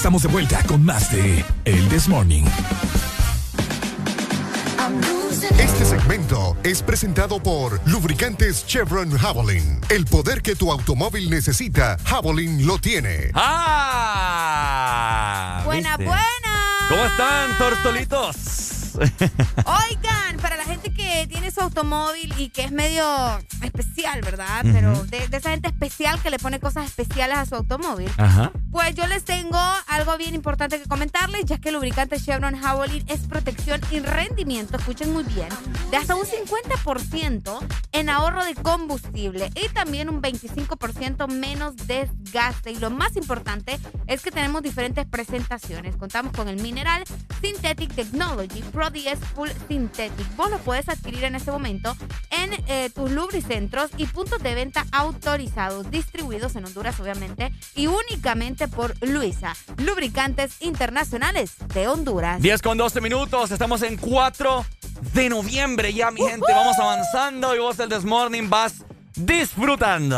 Estamos de vuelta con más de El This Morning. Este segmento es presentado por Lubricantes Chevron Javelin. El poder que tu automóvil necesita, Javelin lo tiene. ¡Ah! Buena, ¿Viste? buena. ¿Cómo están, tortolitos? Oigan, para la gente que tiene su automóvil y que es medio especial, ¿verdad? Pero de esa gente especial que le pone cosas especiales a su automóvil. Ajá. Pues yo les tengo algo bien importante que comentarles, ya que el lubricante Chevron Javelin es protección y rendimiento, escuchen muy bien, de hasta un 50% en ahorro de combustible y también un 25% menos desgaste. Y lo más importante es que tenemos diferentes presentaciones. Contamos con el mineral Synthetic Technology Pro 10 Full Synthetic. Vos lo puedes adquirir en este momento en eh, tus lubricentros y puntos de venta autorizados, distribuidos en Honduras, obviamente, y únicamente por Luisa, Lubricantes Internacionales de Honduras. 10 con 12 minutos, estamos en 4 de noviembre ya, mi gente. Vamos avanzando y vos el This Morning vas disfrutando.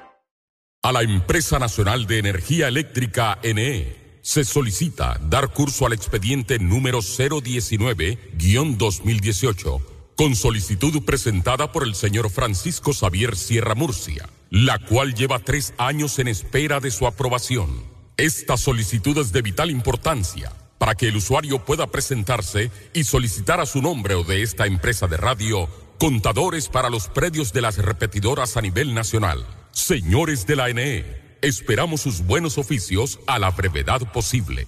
A la Empresa Nacional de Energía Eléctrica NE se solicita dar curso al expediente número 019-2018 con solicitud presentada por el señor Francisco Xavier Sierra Murcia, la cual lleva tres años en espera de su aprobación. Esta solicitud es de vital importancia para que el usuario pueda presentarse y solicitar a su nombre o de esta empresa de radio contadores para los predios de las repetidoras a nivel nacional. Señores de la NE, esperamos sus buenos oficios a la brevedad posible.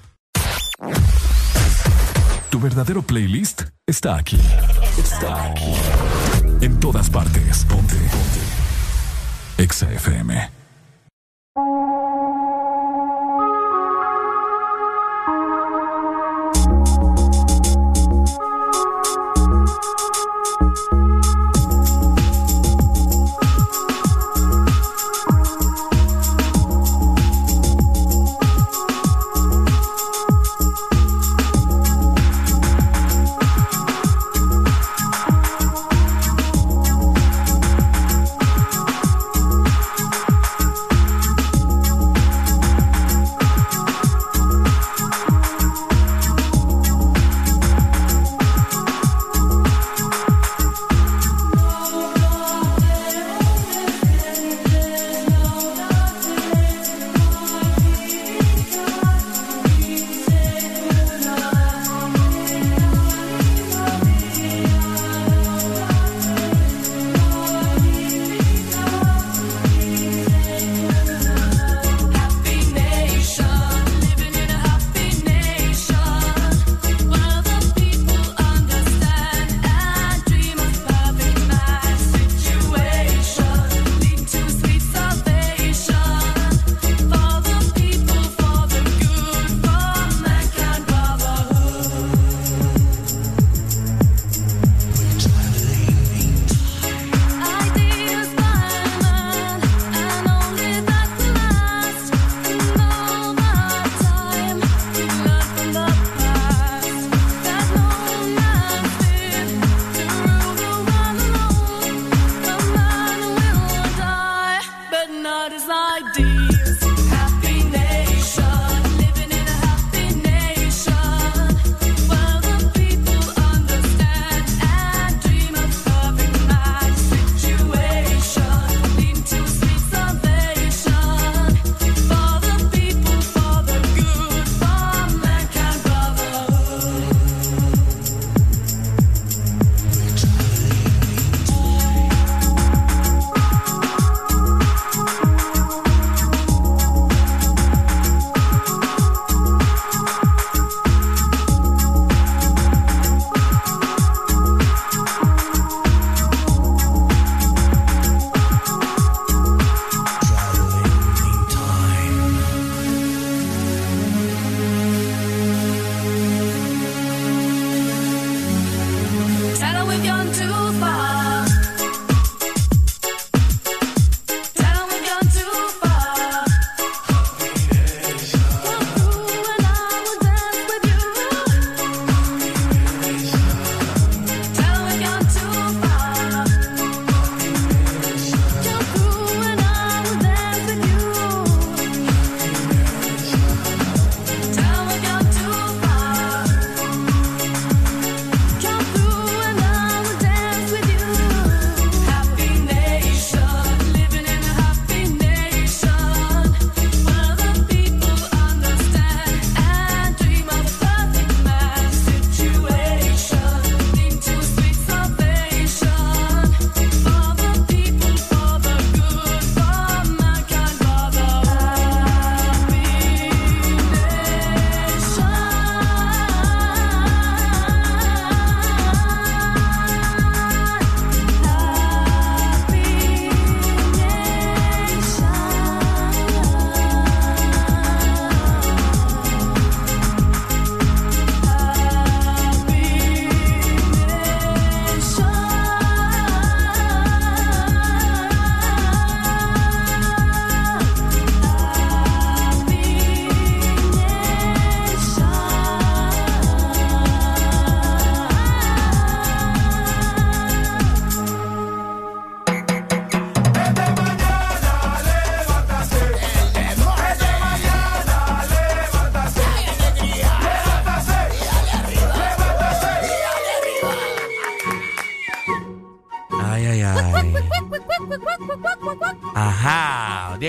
Tu verdadero playlist está aquí. Está aquí. En todas partes. Ponte. Ponte. Exa FM.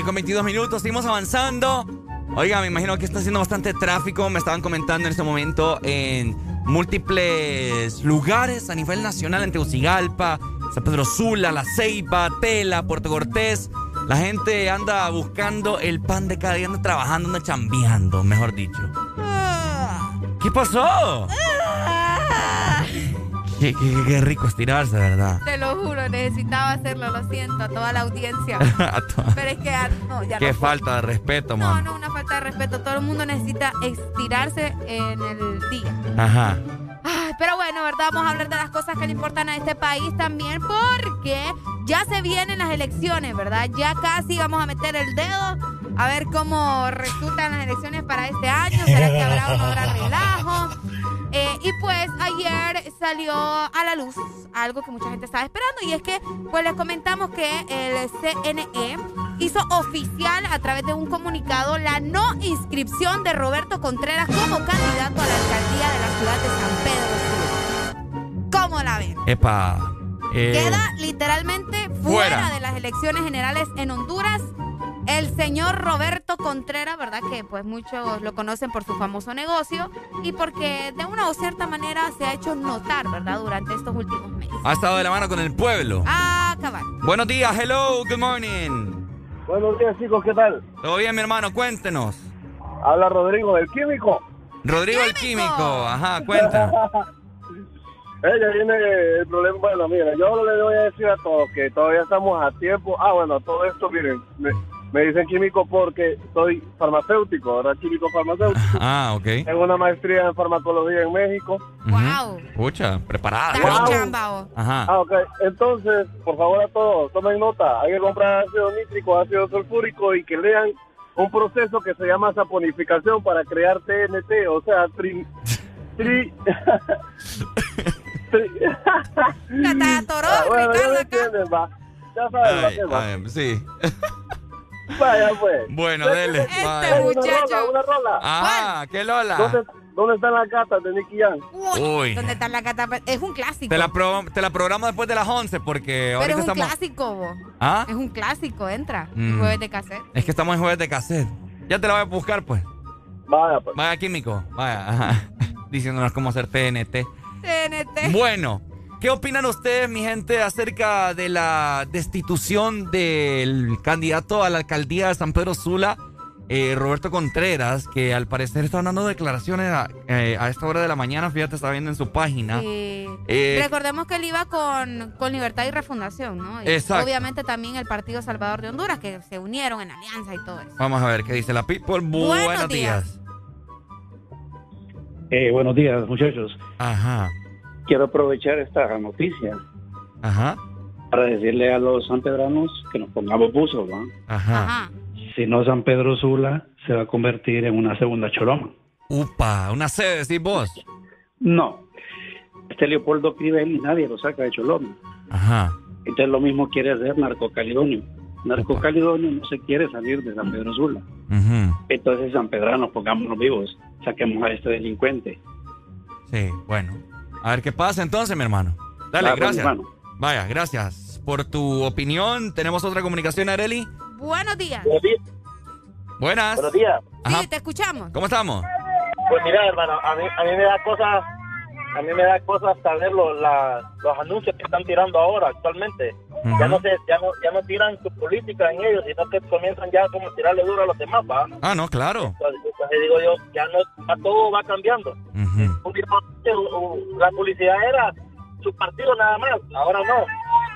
10 con 22 minutos, seguimos avanzando. Oiga, me imagino que está haciendo bastante tráfico. Me estaban comentando en este momento en múltiples lugares a nivel nacional, en Tegucigalpa, San Pedro Sula, La Ceiba, Tela, Puerto Cortés. La gente anda buscando el pan de cada día, anda trabajando, anda chambeando, mejor dicho. ¿Qué pasó? Qué, qué- qué rico estirarse, ¿verdad? Te lo juro, necesitaba hacerlo, lo siento, a toda la audiencia. Pero es que ah, no, ya Qué no puedo. falta de respeto, No, man. no, una falta de respeto. Todo el mundo necesita estirarse en el día. Ajá. Ay, pero bueno, ¿verdad? Vamos a hablar de las cosas que le importan a este país también, porque ya se vienen las elecciones, ¿verdad? Ya casi vamos a meter el dedo a ver cómo resultan las elecciones para este año. ¿Será que habrá no habrá relajo? Eh, y pues ayer salió a la luz algo que mucha gente estaba esperando y es que pues les comentamos que el CNE hizo oficial a través de un comunicado la no inscripción de Roberto Contreras como candidato a la alcaldía de la ciudad de San Pedro Sula. ¿Cómo la ven? Epa. eh, Queda literalmente fuera. fuera de las elecciones generales en Honduras. El señor Roberto Contreras, ¿verdad? Que pues muchos lo conocen por su famoso negocio y porque de una o cierta manera se ha hecho notar, ¿verdad? Durante estos últimos meses. ha estado de la mano con el pueblo. Ah, cabal. Buenos días, hello, good morning. Buenos días, chicos, ¿qué tal? ¿Todo bien, mi hermano? Cuéntenos. Habla Rodrigo del Químico. Rodrigo el Químico, ajá, cuenta. Ella viene el problema. Bueno, mira, yo le voy a decir a todos que todavía estamos a tiempo. Ah, bueno, todo esto, miren, me, dicen químico porque soy farmacéutico, ¿verdad? Químico farmacéutico. Ah, ok. Tengo una maestría en farmacología en México. Wow. Pucha, preparada. Wow. chamba, Ajá. Ah, ok. Entonces, por favor a todos, tomen nota. Hay que comprar ácido nítrico, ácido sulfúrico y que lean un proceso que se llama saponificación para crear TNT, o sea, tri... tri... tri- Ah, bueno, ya me entienden, va. Ya saben, va, Ay, ¿qué va? ay, sí. Vaya, pues. Bueno, dele. Este vaya. muchacho. Una rola, Ah, ¿qué Lola? ¿Dónde, ¿Dónde están las gatas de Nicky Jam? Uy. ¿Dónde está la cata? Es un clásico. Te la, pro- te la programo después de las 11 porque Pero ahorita es un estamos... clásico, bo. ¿Ah? Es un clásico, entra. Mm. Jueves de cassette. Es que estamos en jueves de cassette. Ya te la voy a buscar, pues. Vaya, pues. Vaya, químico. Vaya, ajá. Diciéndonos cómo hacer TNT. TNT. Bueno, ¿qué opinan ustedes, mi gente, acerca de la destitución del candidato a la alcaldía de San Pedro Sula, eh, Roberto Contreras, que al parecer está dando declaraciones a, eh, a esta hora de la mañana? Fíjate, está viendo en su página. Sí. Eh, Recordemos que él iba con, con Libertad y Refundación, ¿no? Y Exacto. Obviamente también el Partido Salvador de Honduras, que se unieron en alianza y todo eso. Vamos a ver qué dice la people. Buenos, días. días. Eh, buenos días, muchachos. Ajá. Quiero aprovechar esta noticia Ajá. para decirle a los sanpedranos que nos pongamos buzos, ¿va? Ajá. Si no, San Pedro Sula se va a convertir en una segunda Choloma. Upa, una sede, decís vos. No. Este Leopoldo Crivel y nadie lo saca de Choloma. Ajá. Entonces lo mismo quiere hacer Narcocalidonio. Narcocalidonio no se quiere salir de San Pedro Sula. Ujú. Entonces, San Pedranos, pongámonos vivos. Saquemos a este delincuente. Sí, bueno. A ver qué pasa entonces, mi hermano. Dale, Ah, gracias. hermano. Vaya, gracias por tu opinión. Tenemos otra comunicación, Areli. Buenos días. Buenas. Buenos días. Ajá. Sí, te escuchamos. ¿Cómo estamos? Pues mira, hermano, a mí, a mí me da cosas, a mí me da cosas saber lo- la- los anuncios que están tirando ahora actualmente. Ya no se, ya no, ya no tiran su política en ellos, sino que comienzan ya como a tirarle duro a los demás, ¿va? Ah, no, claro. Entonces, entonces digo yo, ya no, ya todo va cambiando. Últimamente, uh, La publicidad era su partido nada más, ahora no.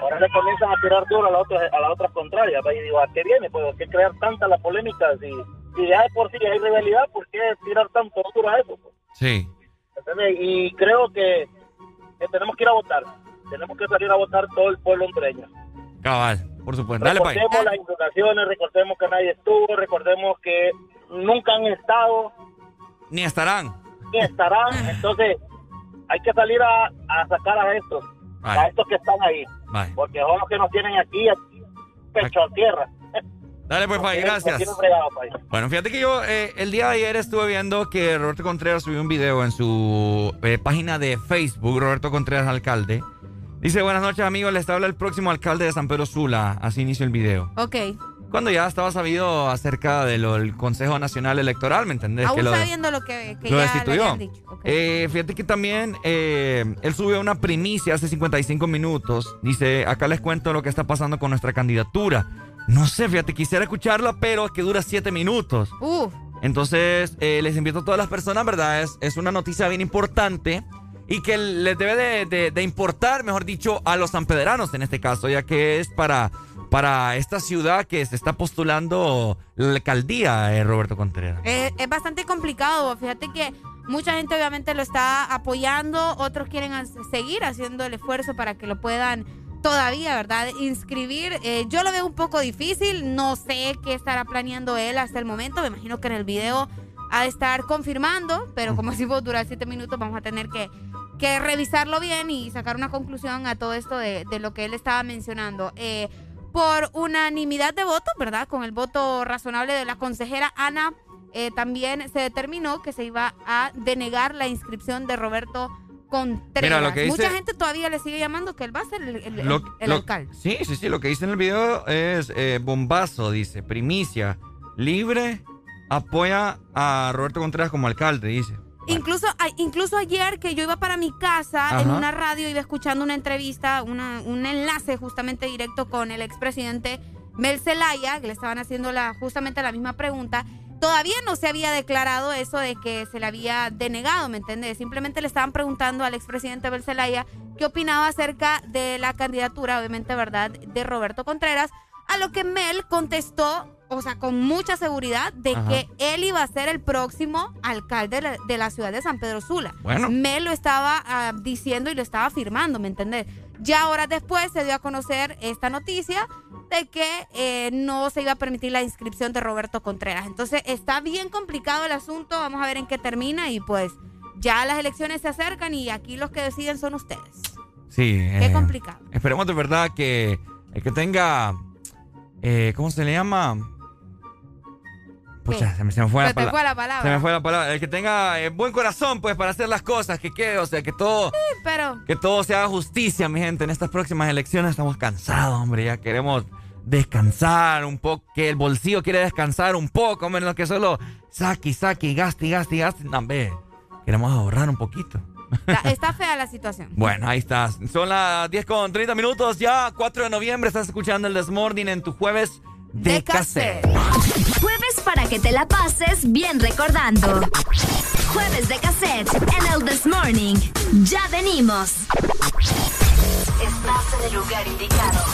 Ahora le comienzan a tirar duro a las otras, a las otras contrarias. ¿va? Y digo, ¿a qué viene? Pues, ¿a qué crear tanta la polémica? Si, si ya de por sí hay rivalidad, ¿por qué tirar tanto duro a eso? Sí. Y creo que, que tenemos que ir a votar. Tenemos que salir a votar todo el pueblo hondureño. Cabal, por supuesto. Dale, recordemos las inundaciones, recordemos que nadie estuvo, recordemos que nunca han estado, Ni estarán. ni estarán. Entonces, hay que salir a, a sacar a estos, Vale. a estos que están ahí. Vale. Porque son los que nos tienen aquí, aquí pecho a tierra. Dale, pues, Nos gracias. Bueno, fíjate que yo eh, el día de ayer estuve viendo que Roberto Contreras subió un video en su eh, página de Facebook, Roberto Contreras Alcalde, Dice, buenas noches amigos, les habla el próximo alcalde de San Pedro Sula. Así inició el video. Ok. Cuando ya estaba sabido acerca del Consejo Nacional Electoral, ¿me entendés? Aún que lo, sabiendo lo que, que lo ya destituyó. le habían dicho. Ok. Eh, fíjate que también eh, él subió una primicia hace 55 minutos. Dice, acá les cuento lo que está pasando con nuestra candidatura. No sé, fíjate, quisiera escucharlo, pero es que dura 7 minutos. Uf. Entonces, eh, les invito a todas las personas, ¿verdad? Es, es una noticia bien importante y que les debe de, de- de importar, mejor dicho, a los sanpedranos en este caso, ya que es para, para esta ciudad que se está postulando la alcaldía, eh, Roberto Contreras. Eh, es bastante complicado. Fíjate que mucha gente obviamente lo está apoyando, otros quieren seguir haciendo el esfuerzo para que lo puedan todavía, ¿verdad? Inscribir. Eh, yo lo veo un poco difícil. No sé qué estará planeando él hasta el momento. Me imagino que en el video ha de estar confirmando, pero como decimos, durar siete minutos, vamos a tener que, que revisarlo bien y sacar una conclusión a todo esto de, de lo que él estaba mencionando. Eh, por unanimidad de votos, ¿verdad? Con el voto razonable de la consejera Ana, eh, también se determinó que se iba a denegar la inscripción de Roberto Contreras. Mira, lo que dice- Mucha gente todavía le sigue llamando que él va a ser el, el- el- Lo- el lo- alcalde. Sí, sí, sí. Lo que dice en el video es eh, bombazo, dice. Primicia. Libre apoya a Roberto Contreras como alcalde, dice. Incluso, incluso ayer que yo iba para mi casa en una radio, iba escuchando una entrevista, una- un enlace justamente directo con el expresidente Mel Zelaya, que le estaban haciendo la, justamente la misma pregunta. Todavía no se había declarado eso de que se le había denegado, ¿me entiendes? Simplemente le estaban preguntando al expresidente Mel Zelaya qué opinaba acerca de la candidatura, obviamente, ¿verdad?, de Roberto Contreras, a lo que Mel contestó, o sea, con mucha seguridad, de Ajá. que él iba a ser el próximo alcalde de la, ciudad de San Pedro Sula. Bueno. Mel lo estaba ah, diciendo y lo estaba afirmando, ¿me entendés? Ya horas después se dio a conocer esta noticia de que eh, no se iba a permitir la inscripción de Roberto Contreras. Entonces está bien complicado el asunto, vamos a ver en qué termina y pues ya las elecciones se acercan y aquí los que deciden son ustedes. Sí. Qué eh, complicado. Esperemos de verdad que el que tenga. eh, ¿Cómo se le llama? Se me, se me fue, la te pala- fue la palabra. Se me fue la palabra. El que tenga eh, buen corazón, pues, para hacer las cosas, que quede, o sea, que todo, Sí, pero que todo se haga justicia, mi gente. En estas próximas elecciones estamos cansados, hombre. Ya queremos descansar un poco, que el bolsillo quiere descansar un poco, menos que solo saque, y saque, y gaste, y gaste, gaste. No, hombre, queremos ahorrar un poquito. está, está fea la situación. Bueno, ahí estás. Son las 10 con 30 minutos, ya 4 de noviembre. Estás escuchando el Desmorning en tu jueves de, cassette. Jueves para que te la pases bien recordando. Jueves de cassette en el This Morning. Ya venimos. Estás en el lugar indicado.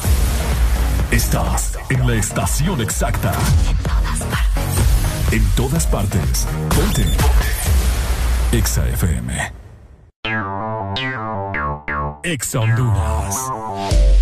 Estás en la estación exacta. En todas partes. Ponte. Exa FM. Exa Honduras.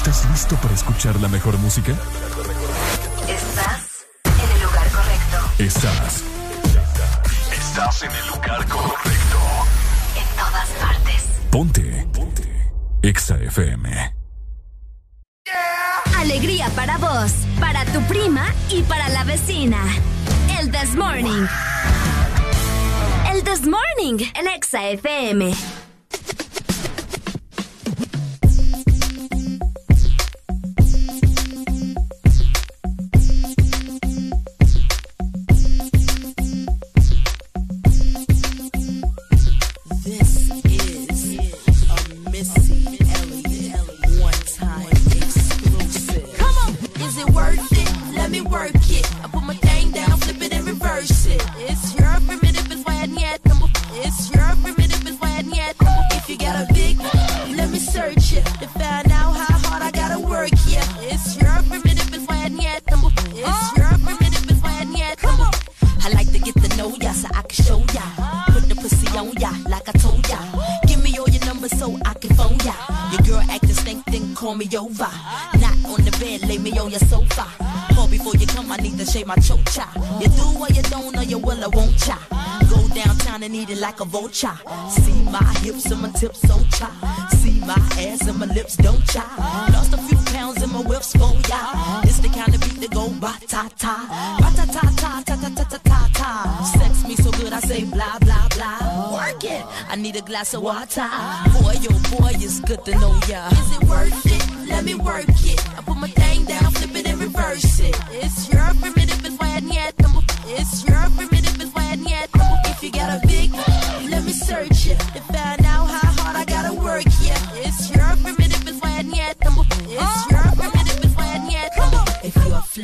¿Estás listo para escuchar la mejor música? Estás en el lugar correcto. Estás. Estás en el lugar correcto. En todas partes. Ponte. Ponte. Exa FM. Alegría para vos, para tu prima y para la vecina. El This Morning. El This Morning en Exa FM. It like a vulture. See my hips and my tips so cha. See my ass and my lips don't cha. Lost a few pounds in my whips for ya. It's the kind of beat that go ba ta ta. Ba ta ta ta ta ta ta ta ta ta. Sex me so good I say blah blah blah. Work it. I need a glass of water. Boy, oh boy, it's good to know ya. Is it worth it? Let me work it. I put my thing down, flip it and reverse it. It's your primitive is when yet. It's your primitive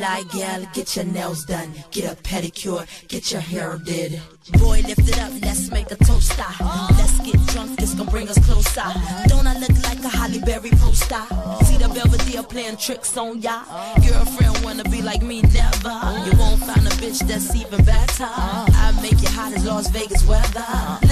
fly gal, get your nails done, get a pedicure, get your hair did. Boy, lift it up, let's make a toast. ah. Let's get drunk, this gon' bring us closer. Don't I look like a Holly Berry poster? See the Belvedere playing tricks on ya. Girlfriend wanna be like me, never. You won't find a bitch that's even better. I make you hot as Las Vegas weather.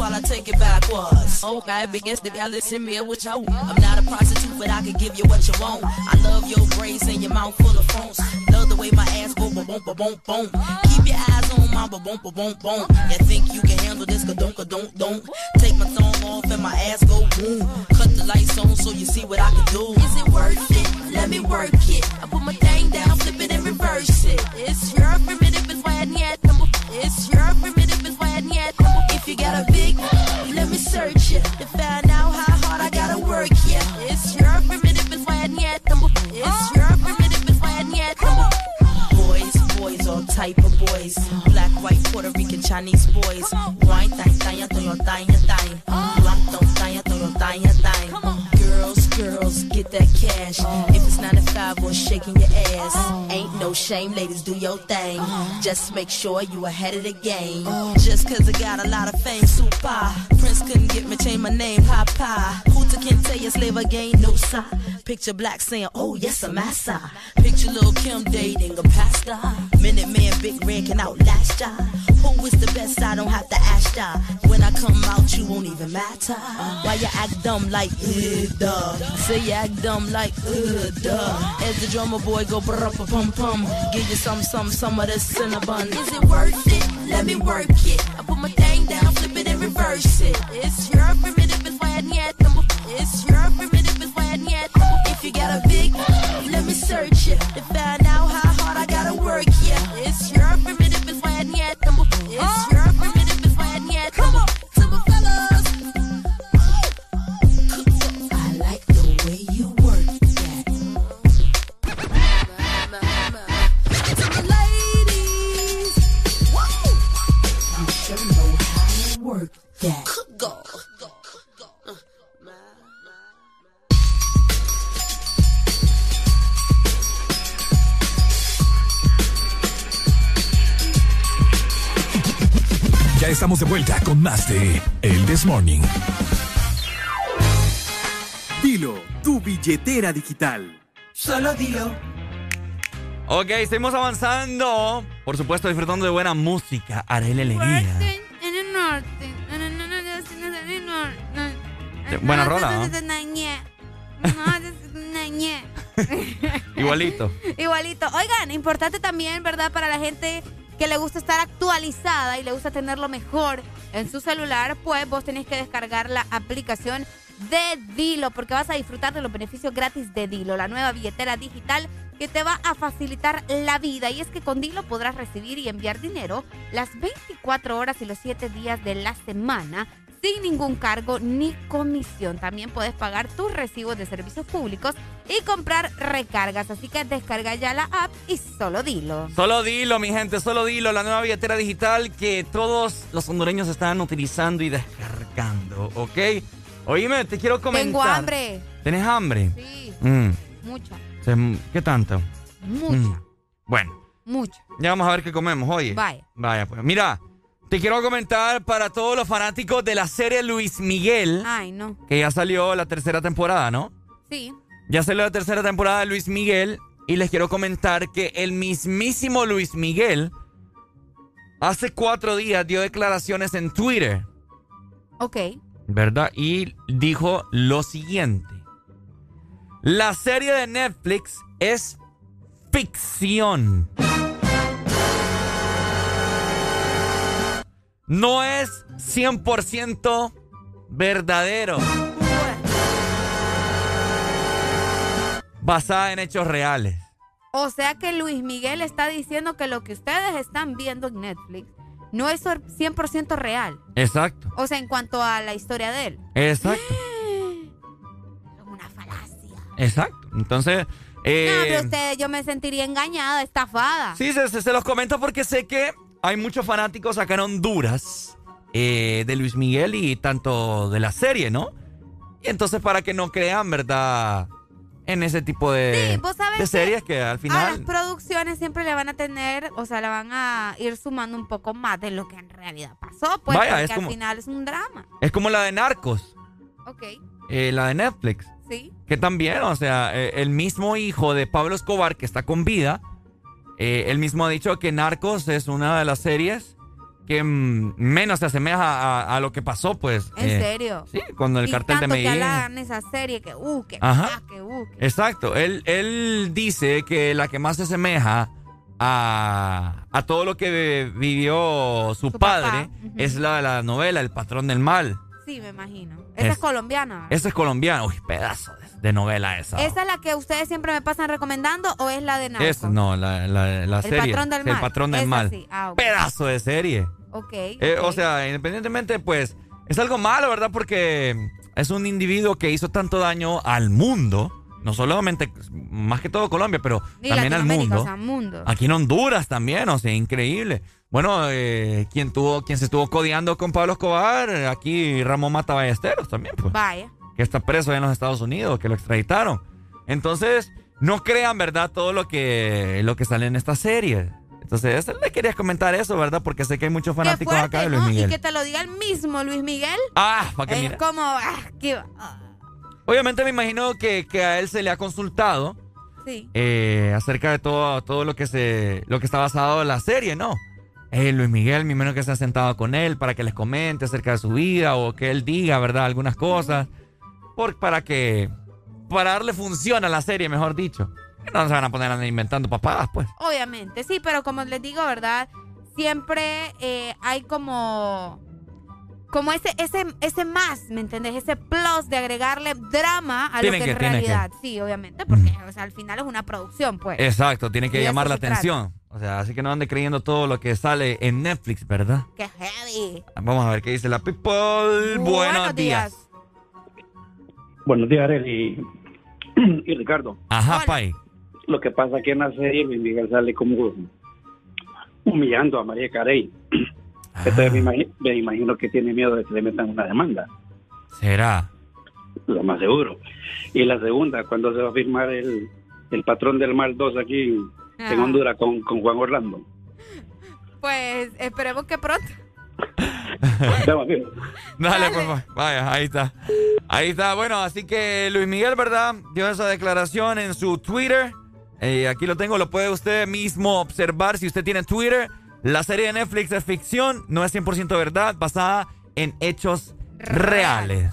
While I take it backwards. Okay, begins to listen me what you I'm not a prostitute, but I can give you what you want. I love your braids and your mouth full of phones. Love the way my ass go boom boom boom boom. Keep your eyes on my boom boom boom boom. You think you can handle this? Ka don't don't don't. Take my thumb off and my ass go boom. Cut the lights on so you see what I can do. Is it worth it? Let me work it. I put my thing down, flip it and reverse it. It's your primitive is when yet. It's your primitive is when yet. If you got a type of boys. Black, white, Puerto Rican, Chinese boys. Wine, thang, thang, thang, thang, thang. Black, don't thang, thang, thang, thang. Girls, girls, get that cash. If it's not a 95 or shaking your ass. Ain't no shame, ladies, do your thing. Just make sure you ahead of the game. Just cause I got a lot of fame, super. Prince couldn't get me, change my name, Papa. Hooter can't tell you slave again, no sir. Picture black saying, oh yes, I'm a massa. Picture little Kim dating a pastor. Minute man, big red can outlast ya. Who is the best? I don't have to ask ya. When I come out, you won't even matter. Why you act dumb like, uh, duh. Say you act dumb like, uh, duh. As the drummer boy go brr pum pum. Give you some, some, some of this cinnamon. Is it worth it? Let me work it. I put my thing down, flip it and reverse it. It's your primitive is when yet. It's your primitive is when yet. If you got a big, let me search it to find out how hard I gotta work. Yeah, it's your primitive is when yet. It's your primitive is when yet. Come on, super fellas. I like the way you work that. To the ladies, whoa, you sure know how to work that. Estamos de vuelta con más de El This Morning. Dilo, tu billetera digital. Solo dilo. Ok, seguimos avanzando. Por supuesto, disfrutando de buena música. Arele Alegría. En el norte. En el norte. Buena rola, ¿no? Igualito. Igualito. Oigan, importante también, ¿verdad? Para la gente que le gusta estar actualizada y le gusta tenerlo mejor en su celular, pues vos tenés que descargar la aplicación de Dilo, porque vas a disfrutar de los beneficios gratis de Dilo, la nueva billetera digital que te va a facilitar la vida. Y es que con Dilo podrás recibir y enviar dinero las 24 horas y los 7 días de la semana sin ningún cargo ni comisión. También puedes pagar tus recibos de servicios públicos y comprar recargas. Así que descarga ya la app y solo dilo. Solo dilo, mi gente, solo dilo, la nueva billetera digital que todos los hondureños están utilizando y descargando, ¿ok? Oíme, te quiero comentar. Tengo hambre. ¿Tenés hambre? Sí, Mm, mucha, ¿Qué tanto? mucha, Mm, Bueno, mucha. ya vamos a ver qué comemos, oye. Vaya. Vaya, pues. Mira, Te quiero comentar para todos los fanáticos de la serie Luis Miguel, Ay, no. que ya salió la tercera temporada, ¿no? Sí. Ya salió la tercera temporada de Luis Miguel y les quiero comentar que el mismísimo Luis Miguel hace cuatro días dio declaraciones en Twitter, Ok. ¿verdad? Y dijo lo siguiente. La serie de Netflix es ficción. No es 100% verdadero. Basada en hechos reales. O sea que Luis Miguel está diciendo que lo que ustedes están viendo en Netflix no es sor- 100% real. Exacto, O sea, en cuanto a la historia de él. exacto, Una falacia. exacto. Entonces, eh, no, pero ustedes, yo me sentiría engañada, estafada. Sí, se, se- se los comento porque sé que hay muchos fanáticos acá en Honduras eh, de Luis Miguel y tanto de la serie, ¿no? Y entonces para que no crean, ¿verdad? En ese tipo de, Sí, vos de series que al A las final... producciones siempre le van a tener, o sea, le van a ir sumando un poco más de lo que en realidad pasó, pues, Vaya, porque es como- al final es un drama. Es como la de Narcos, Ok, eh, la de Netflix. sí. Que también, o sea, eh, el mismo hijo de Pablo Escobar que está con vida, eh, él mismo ha dicho que Narcos es una de las series que mm, menos se asemeja a, a lo que pasó, pues. En eh, serio. Sí, cuando el y cartel de que Medellín. hablan esa serie que, uh, que, Ajá. ah, que, uh, que- Exacto. Él, él dice que la que más se asemeja a, a todo lo que vivió su, padre es la de la novela El patrón del mal. Sí, me imagino. Esa es, Es- colombiana. Esa es colombiana. Uy, pedazo de, de novela esa. ¿Esa es la que ustedes siempre me pasan recomendando o es la de Narcos? Esa, no, la, la, la El serie. patrón del Sí, El mal. patrón del Esa mal. sí. Ah. Pedazo de serie. Ok. Eh, o ok. sea, independientemente, pues, es algo malo, ¿verdad? Porque es un individuo que hizo tanto daño al mundo. No solamente, más que todo Colombia, pero también al mundo. o sea, mundo. Aquí en Honduras también, o sea, increíble. Bueno, eh, quien tuvo, quien se estuvo codeando con Pablo Escobar, aquí Ramón Mata Ballesteros también, pues. Vaya. Que está preso allá en los Estados Unidos, que lo extraditaron. Entonces, no crean, ¿verdad? Todo lo que, lo que sale en esta serie. Entonces, le quería comentar eso, ¿verdad? Porque sé que hay muchos fanáticos fuerte, acá de Luis ¿no? Y Miguel. que te lo diga el mismo Luis Miguel. Ah, para que es mira. como, ah, qué- ah, Obviamente me imagino que, que a él se le ha consultado sí. eh, acerca de todo, todo lo que se lo que está basado en la serie, ¿no? Eh, Luis Miguel, mi menos que se ha sentado con él para que les comente acerca de su vida o que él diga, ¿verdad? Algunas cosas. Por, para que. Para darle función a la serie, mejor dicho. Que No se van a poner inventando papadas, pues. Obviamente, sí, pero como les digo, ¿verdad? Siempre eh, hay como. Como ese, ese, ese más, ¿me entendés? Ese plus de agregarle drama a lo que, que, en realidad. Sí, obviamente, porque o sea, al final es una producción, pues. Exacto, tiene que llamar la trata. O sea, así que no ande creyendo todo lo que sale en Netflix, ¿verdad? Qué heavy. Vamos a ver qué dice la people. Buenos, días. Buenos días, Arely y Ricardo. Ajá, Pai. Lo que pasa que en la serie Luis Miguel sale como humillando a María Carey. Entonces me, imagi- me imagino que tiene miedo de que le metan una demanda, ¿Será? lo más seguro. Y la segunda, cuando se va a firmar el, el patrón del mal 2 aquí en Ajá. Honduras con, con Juan Orlando. Pues esperemos que pronto. Bien. Dale, pues, va- vaya, ahí está. Ahí está. Bueno, así que Luis Miguel, ¿verdad? Dio esa declaración en su Twitter. Eh, aquí lo tengo, lo puede usted mismo observar si usted tiene Twitter. La serie de Netflix es ficción, no es 100% verdad, basada en hechos reales.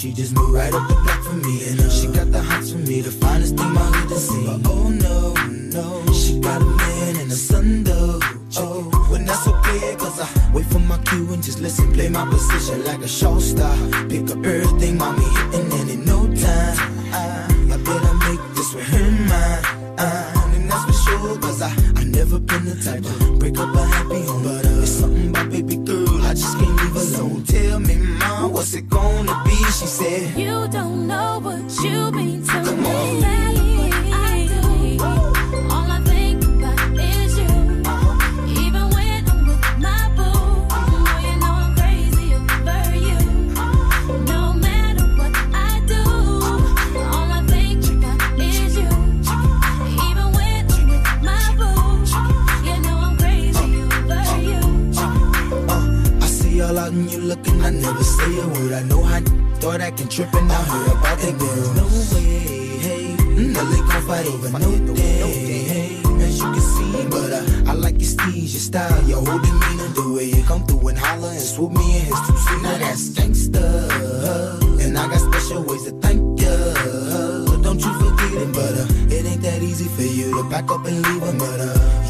She just moved right up the block for me. And uh, she got the hots for me, the finest thing my hood has seen. But oh no, no, she got a man and a son though. Oh, when that's okay, cause I wait for my cue and just listen, play my position like a show star. Pick up everything, mommy and in no time, I, I better make this with her mine. Uh, and that's for sure, cause I, I never been the type to break up a happy home. She said, You don't know what you mean how thought I can trip and I heard about that girl. No way, hey, Nelly gon' fight over no day, hey. As you can see, but uh, I like your steez, your style, your whole demeanor, the way you come through and holler and swoop me in his two seat. Now that's gangsta, and I got special ways to thank ya. Don't you forget it, but uh, it ain't that easy for you to back up and leave him, but uh,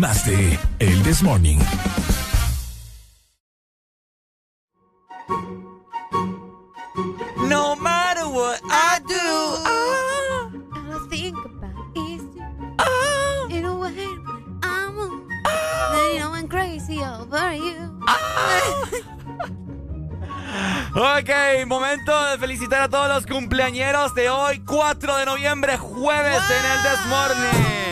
Más de El This Morning. No matter what I do. All I think about is you. In a way, when I'm on, then you know I'm crazy over you. Ok, momento de felicitar a todos los cumpleañeros de hoy, 4 de noviembre, jueves en el This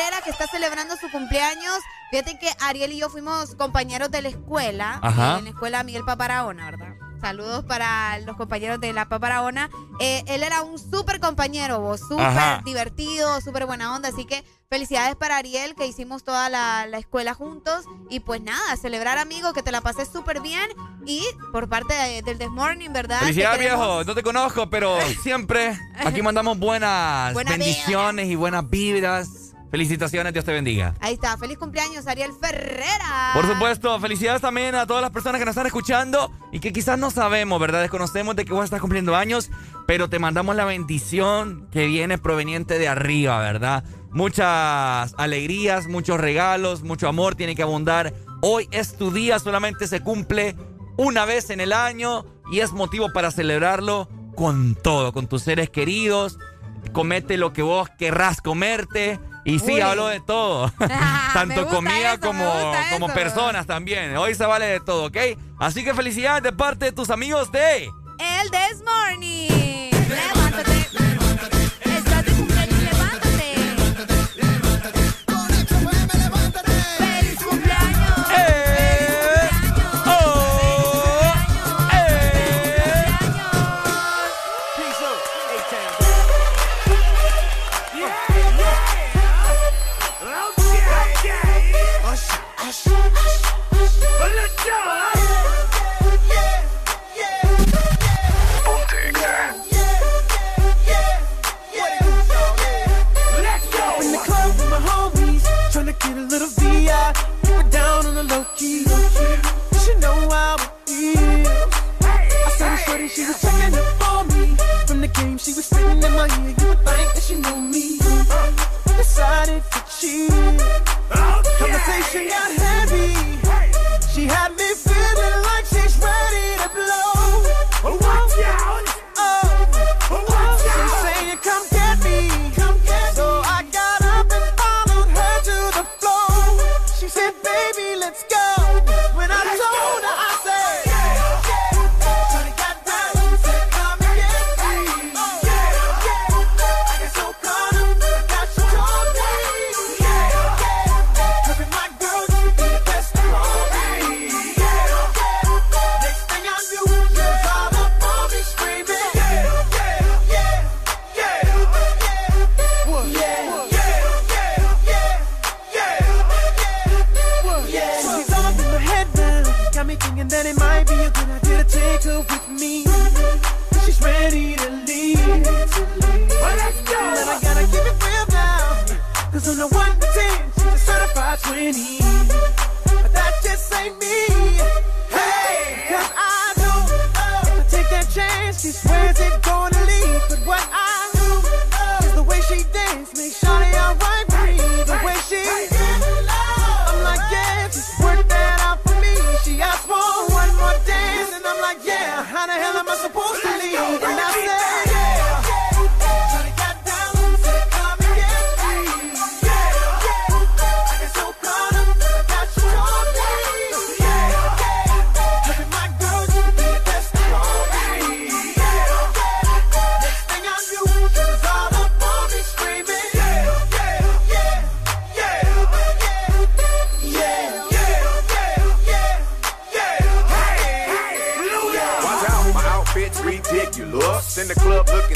Ariel Ferrera que está celebrando su cumpleaños. Fíjate que Ariel y yo fuimos compañeros de la escuela, Ajá. en la escuela Miguel Paparaona, ¿verdad? Saludos para los compañeros de la Paparaona. Eh, él era un súper compañero, vos, súper divertido, súper buena onda. Así que felicidades para Ariel, que hicimos toda la, la escuela juntos. Y pues nada, celebrar amigos, que te la pases súper bien. Y por parte de- del This Morning, ¿verdad? Felicidades, queremos- viejo. No te conozco, pero siempre aquí mandamos buenas Buena bendiciones y buenas vibras. Felicitaciones, Dios te bendiga. Ahí está, feliz cumpleaños, Ariel Ferrera. Por supuesto, felicidades también a todas las personas que nos están escuchando y que quizás no sabemos, ¿verdad? Desconocemos de que vos estás cumpliendo años, pero te mandamos la bendición que viene proveniente de arriba, ¿verdad? Muchas alegrías, muchos regalos, mucho amor tiene que abundar. Hoy es tu día, solamente se cumple una vez en el año y es motivo para celebrarlo con todo, con tus seres queridos. Comete lo que vos querrás comerte. Y sí, Uy. hablo de todo. Tanto comida eso, como, como eso. personas también. Hoy se vale de todo, ¿ok? Así que felicidades de parte de tus amigos de... El This Morning. Little VI. Keep it down on the low key. She know how it feels. I saw this shorty, she was checking up for me. From the game, she was spitting in my ear. You would think that she knew me. Decided to cheat. Conversation got heavy. She had me feeling like she's ready to blow. Ready to leave. Well, let's go. But I gotta keep it real now. Cause on the 1 to 10, she's a certified 20. But that just ain't me. Hey! Cause I know if I take that chance, she swears it's gonna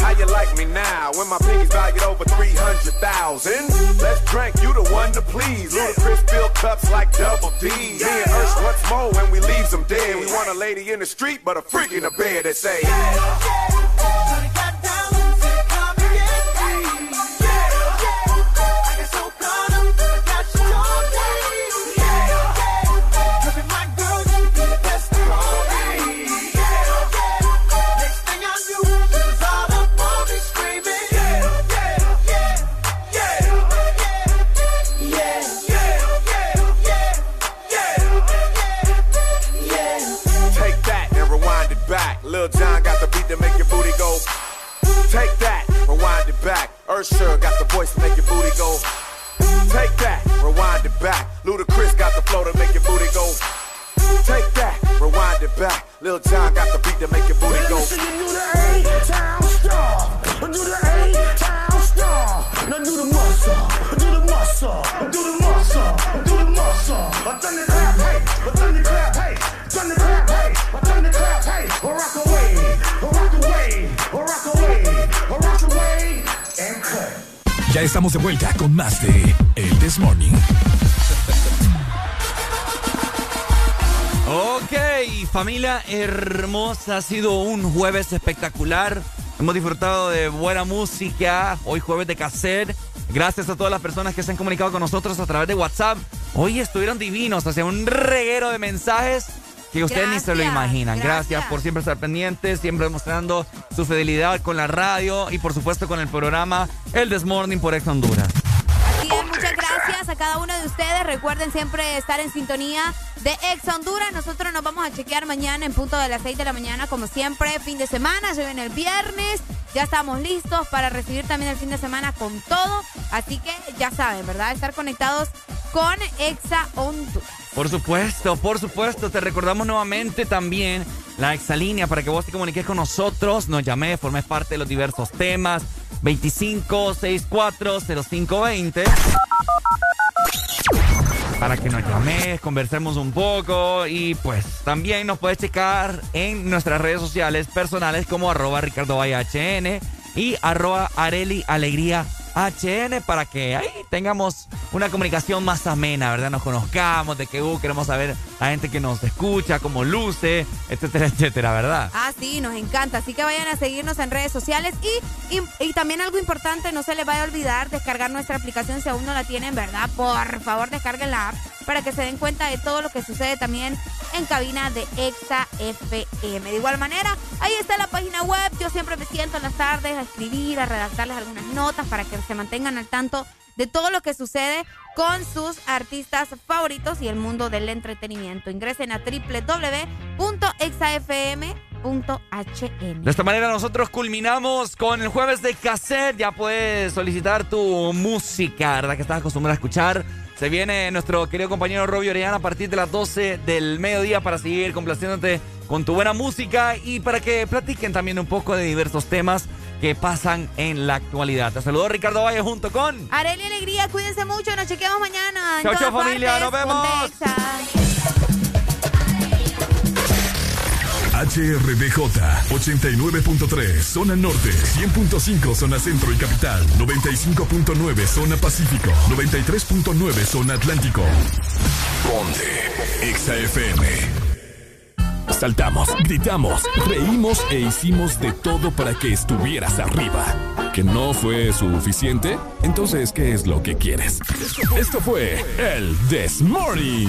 How you like me now when my pinkies valued over 300,000? Let's drink, you the one to please. Ludacris fill cups like double D. Me and Ursh once more when we leaves them dead. We want a lady in the street, but a freak in the bed that say, Lil John got the beat to make your booty go. Take that, rewind it back. Ursher got the voice to make your booty go. Take that, rewind it back. Ludacris got the flow to make your booty go. Take that, rewind it back. Lil John got the beat to make your booty go. town star. Do the A-town star. Now do the muscle. Do the muscle. Do the muscle. Do the muscle. A thunderclap, hey. A thunderclap, hey. Thunderclap, hey. A thunderclap, hey. Or rock away. Or rock away. Or rock away. Or rock away. And cut. Ya estamos de vuelta con más de El This Morning. Ok, familia hermosa, ha sido un jueves espectacular. Hemos disfrutado de buena música, hoy jueves de cassette. Gracias a todas las personas que se han comunicado con nosotros a través de WhatsApp. Hoy estuvieron divinos, hacia un reguero de mensajes. Que ustedes ni se lo imaginan. Gracias. gracias. por siempre estar pendientes, siempre demostrando su fidelidad con la radio y por supuesto con el programa El Desmorning por Ex Honduras. Así es, muchas gracias a cada uno de ustedes. Recuerden siempre estar en sintonía de Ex Honduras. Nosotros nos vamos a chequear mañana en punto de las 6 de la mañana, como siempre, fin de semana. Se viene el viernes. Ya estamos listos para recibir también el fin de semana con todo. Así que ya saben, ¿verdad? Estar conectados con Exa Honduras. Por supuesto, por supuesto. Te recordamos nuevamente también la exalínea para que vos te comuniques con nosotros. Nos llames, formes parte de los diversos temas. 25640520. Para que nos llames, conversemos un poco y pues también nos puedes checar en nuestras redes sociales personales como arroba Ricardo y arroba Areli HN para que ahí tengamos una comunicación más amena, ¿verdad? Nos conozcamos, de que uh, queremos saber a gente que nos escucha, cómo luce, etcétera, etcétera, ¿verdad? Ah, sí, nos encanta. Así que vayan a seguirnos en redes sociales y, y, también algo importante, no se les vaya a olvidar descargar nuestra aplicación si aún no la tienen, ¿verdad? Por favor, descarguen la app para que se den cuenta de todo lo que sucede también en cabina de Exa FM. De igual manera, ahí está la página web. Yo siempre me siento en las tardes a escribir, a redactarles algunas notas para que se mantengan al tanto de todo lo que sucede con sus artistas favoritos y el mundo del entretenimiento. Ingresen a www.exafm.hn. De esta manera nosotros culminamos con el jueves de cassette. Ya puedes solicitar tu música, ¿verdad? Que estás acostumbrado a escuchar. Se viene nuestro querido compañero Robbie Orellana a partir de las 12 del mediodía para seguir complaciéndote con tu buena música y para que platiquen también un poco de diversos temas que pasan en la actualidad. Te saludo Ricardo Valle junto con Areli Alegría, cuídense mucho, nos chequeamos mañana. Chao, chao, familia, nos vemos. HRDJ 89.3 zona norte, 100.5 zona centro y capital, 95.9 zona pacífico, 93.9 zona atlántico. Ponte XAFM. Saltamos, gritamos, reímos e hicimos de todo para que estuvieras arriba. ¿Que no fue suficiente? Entonces, ¿qué es lo que quieres? Esto fue el This Morning.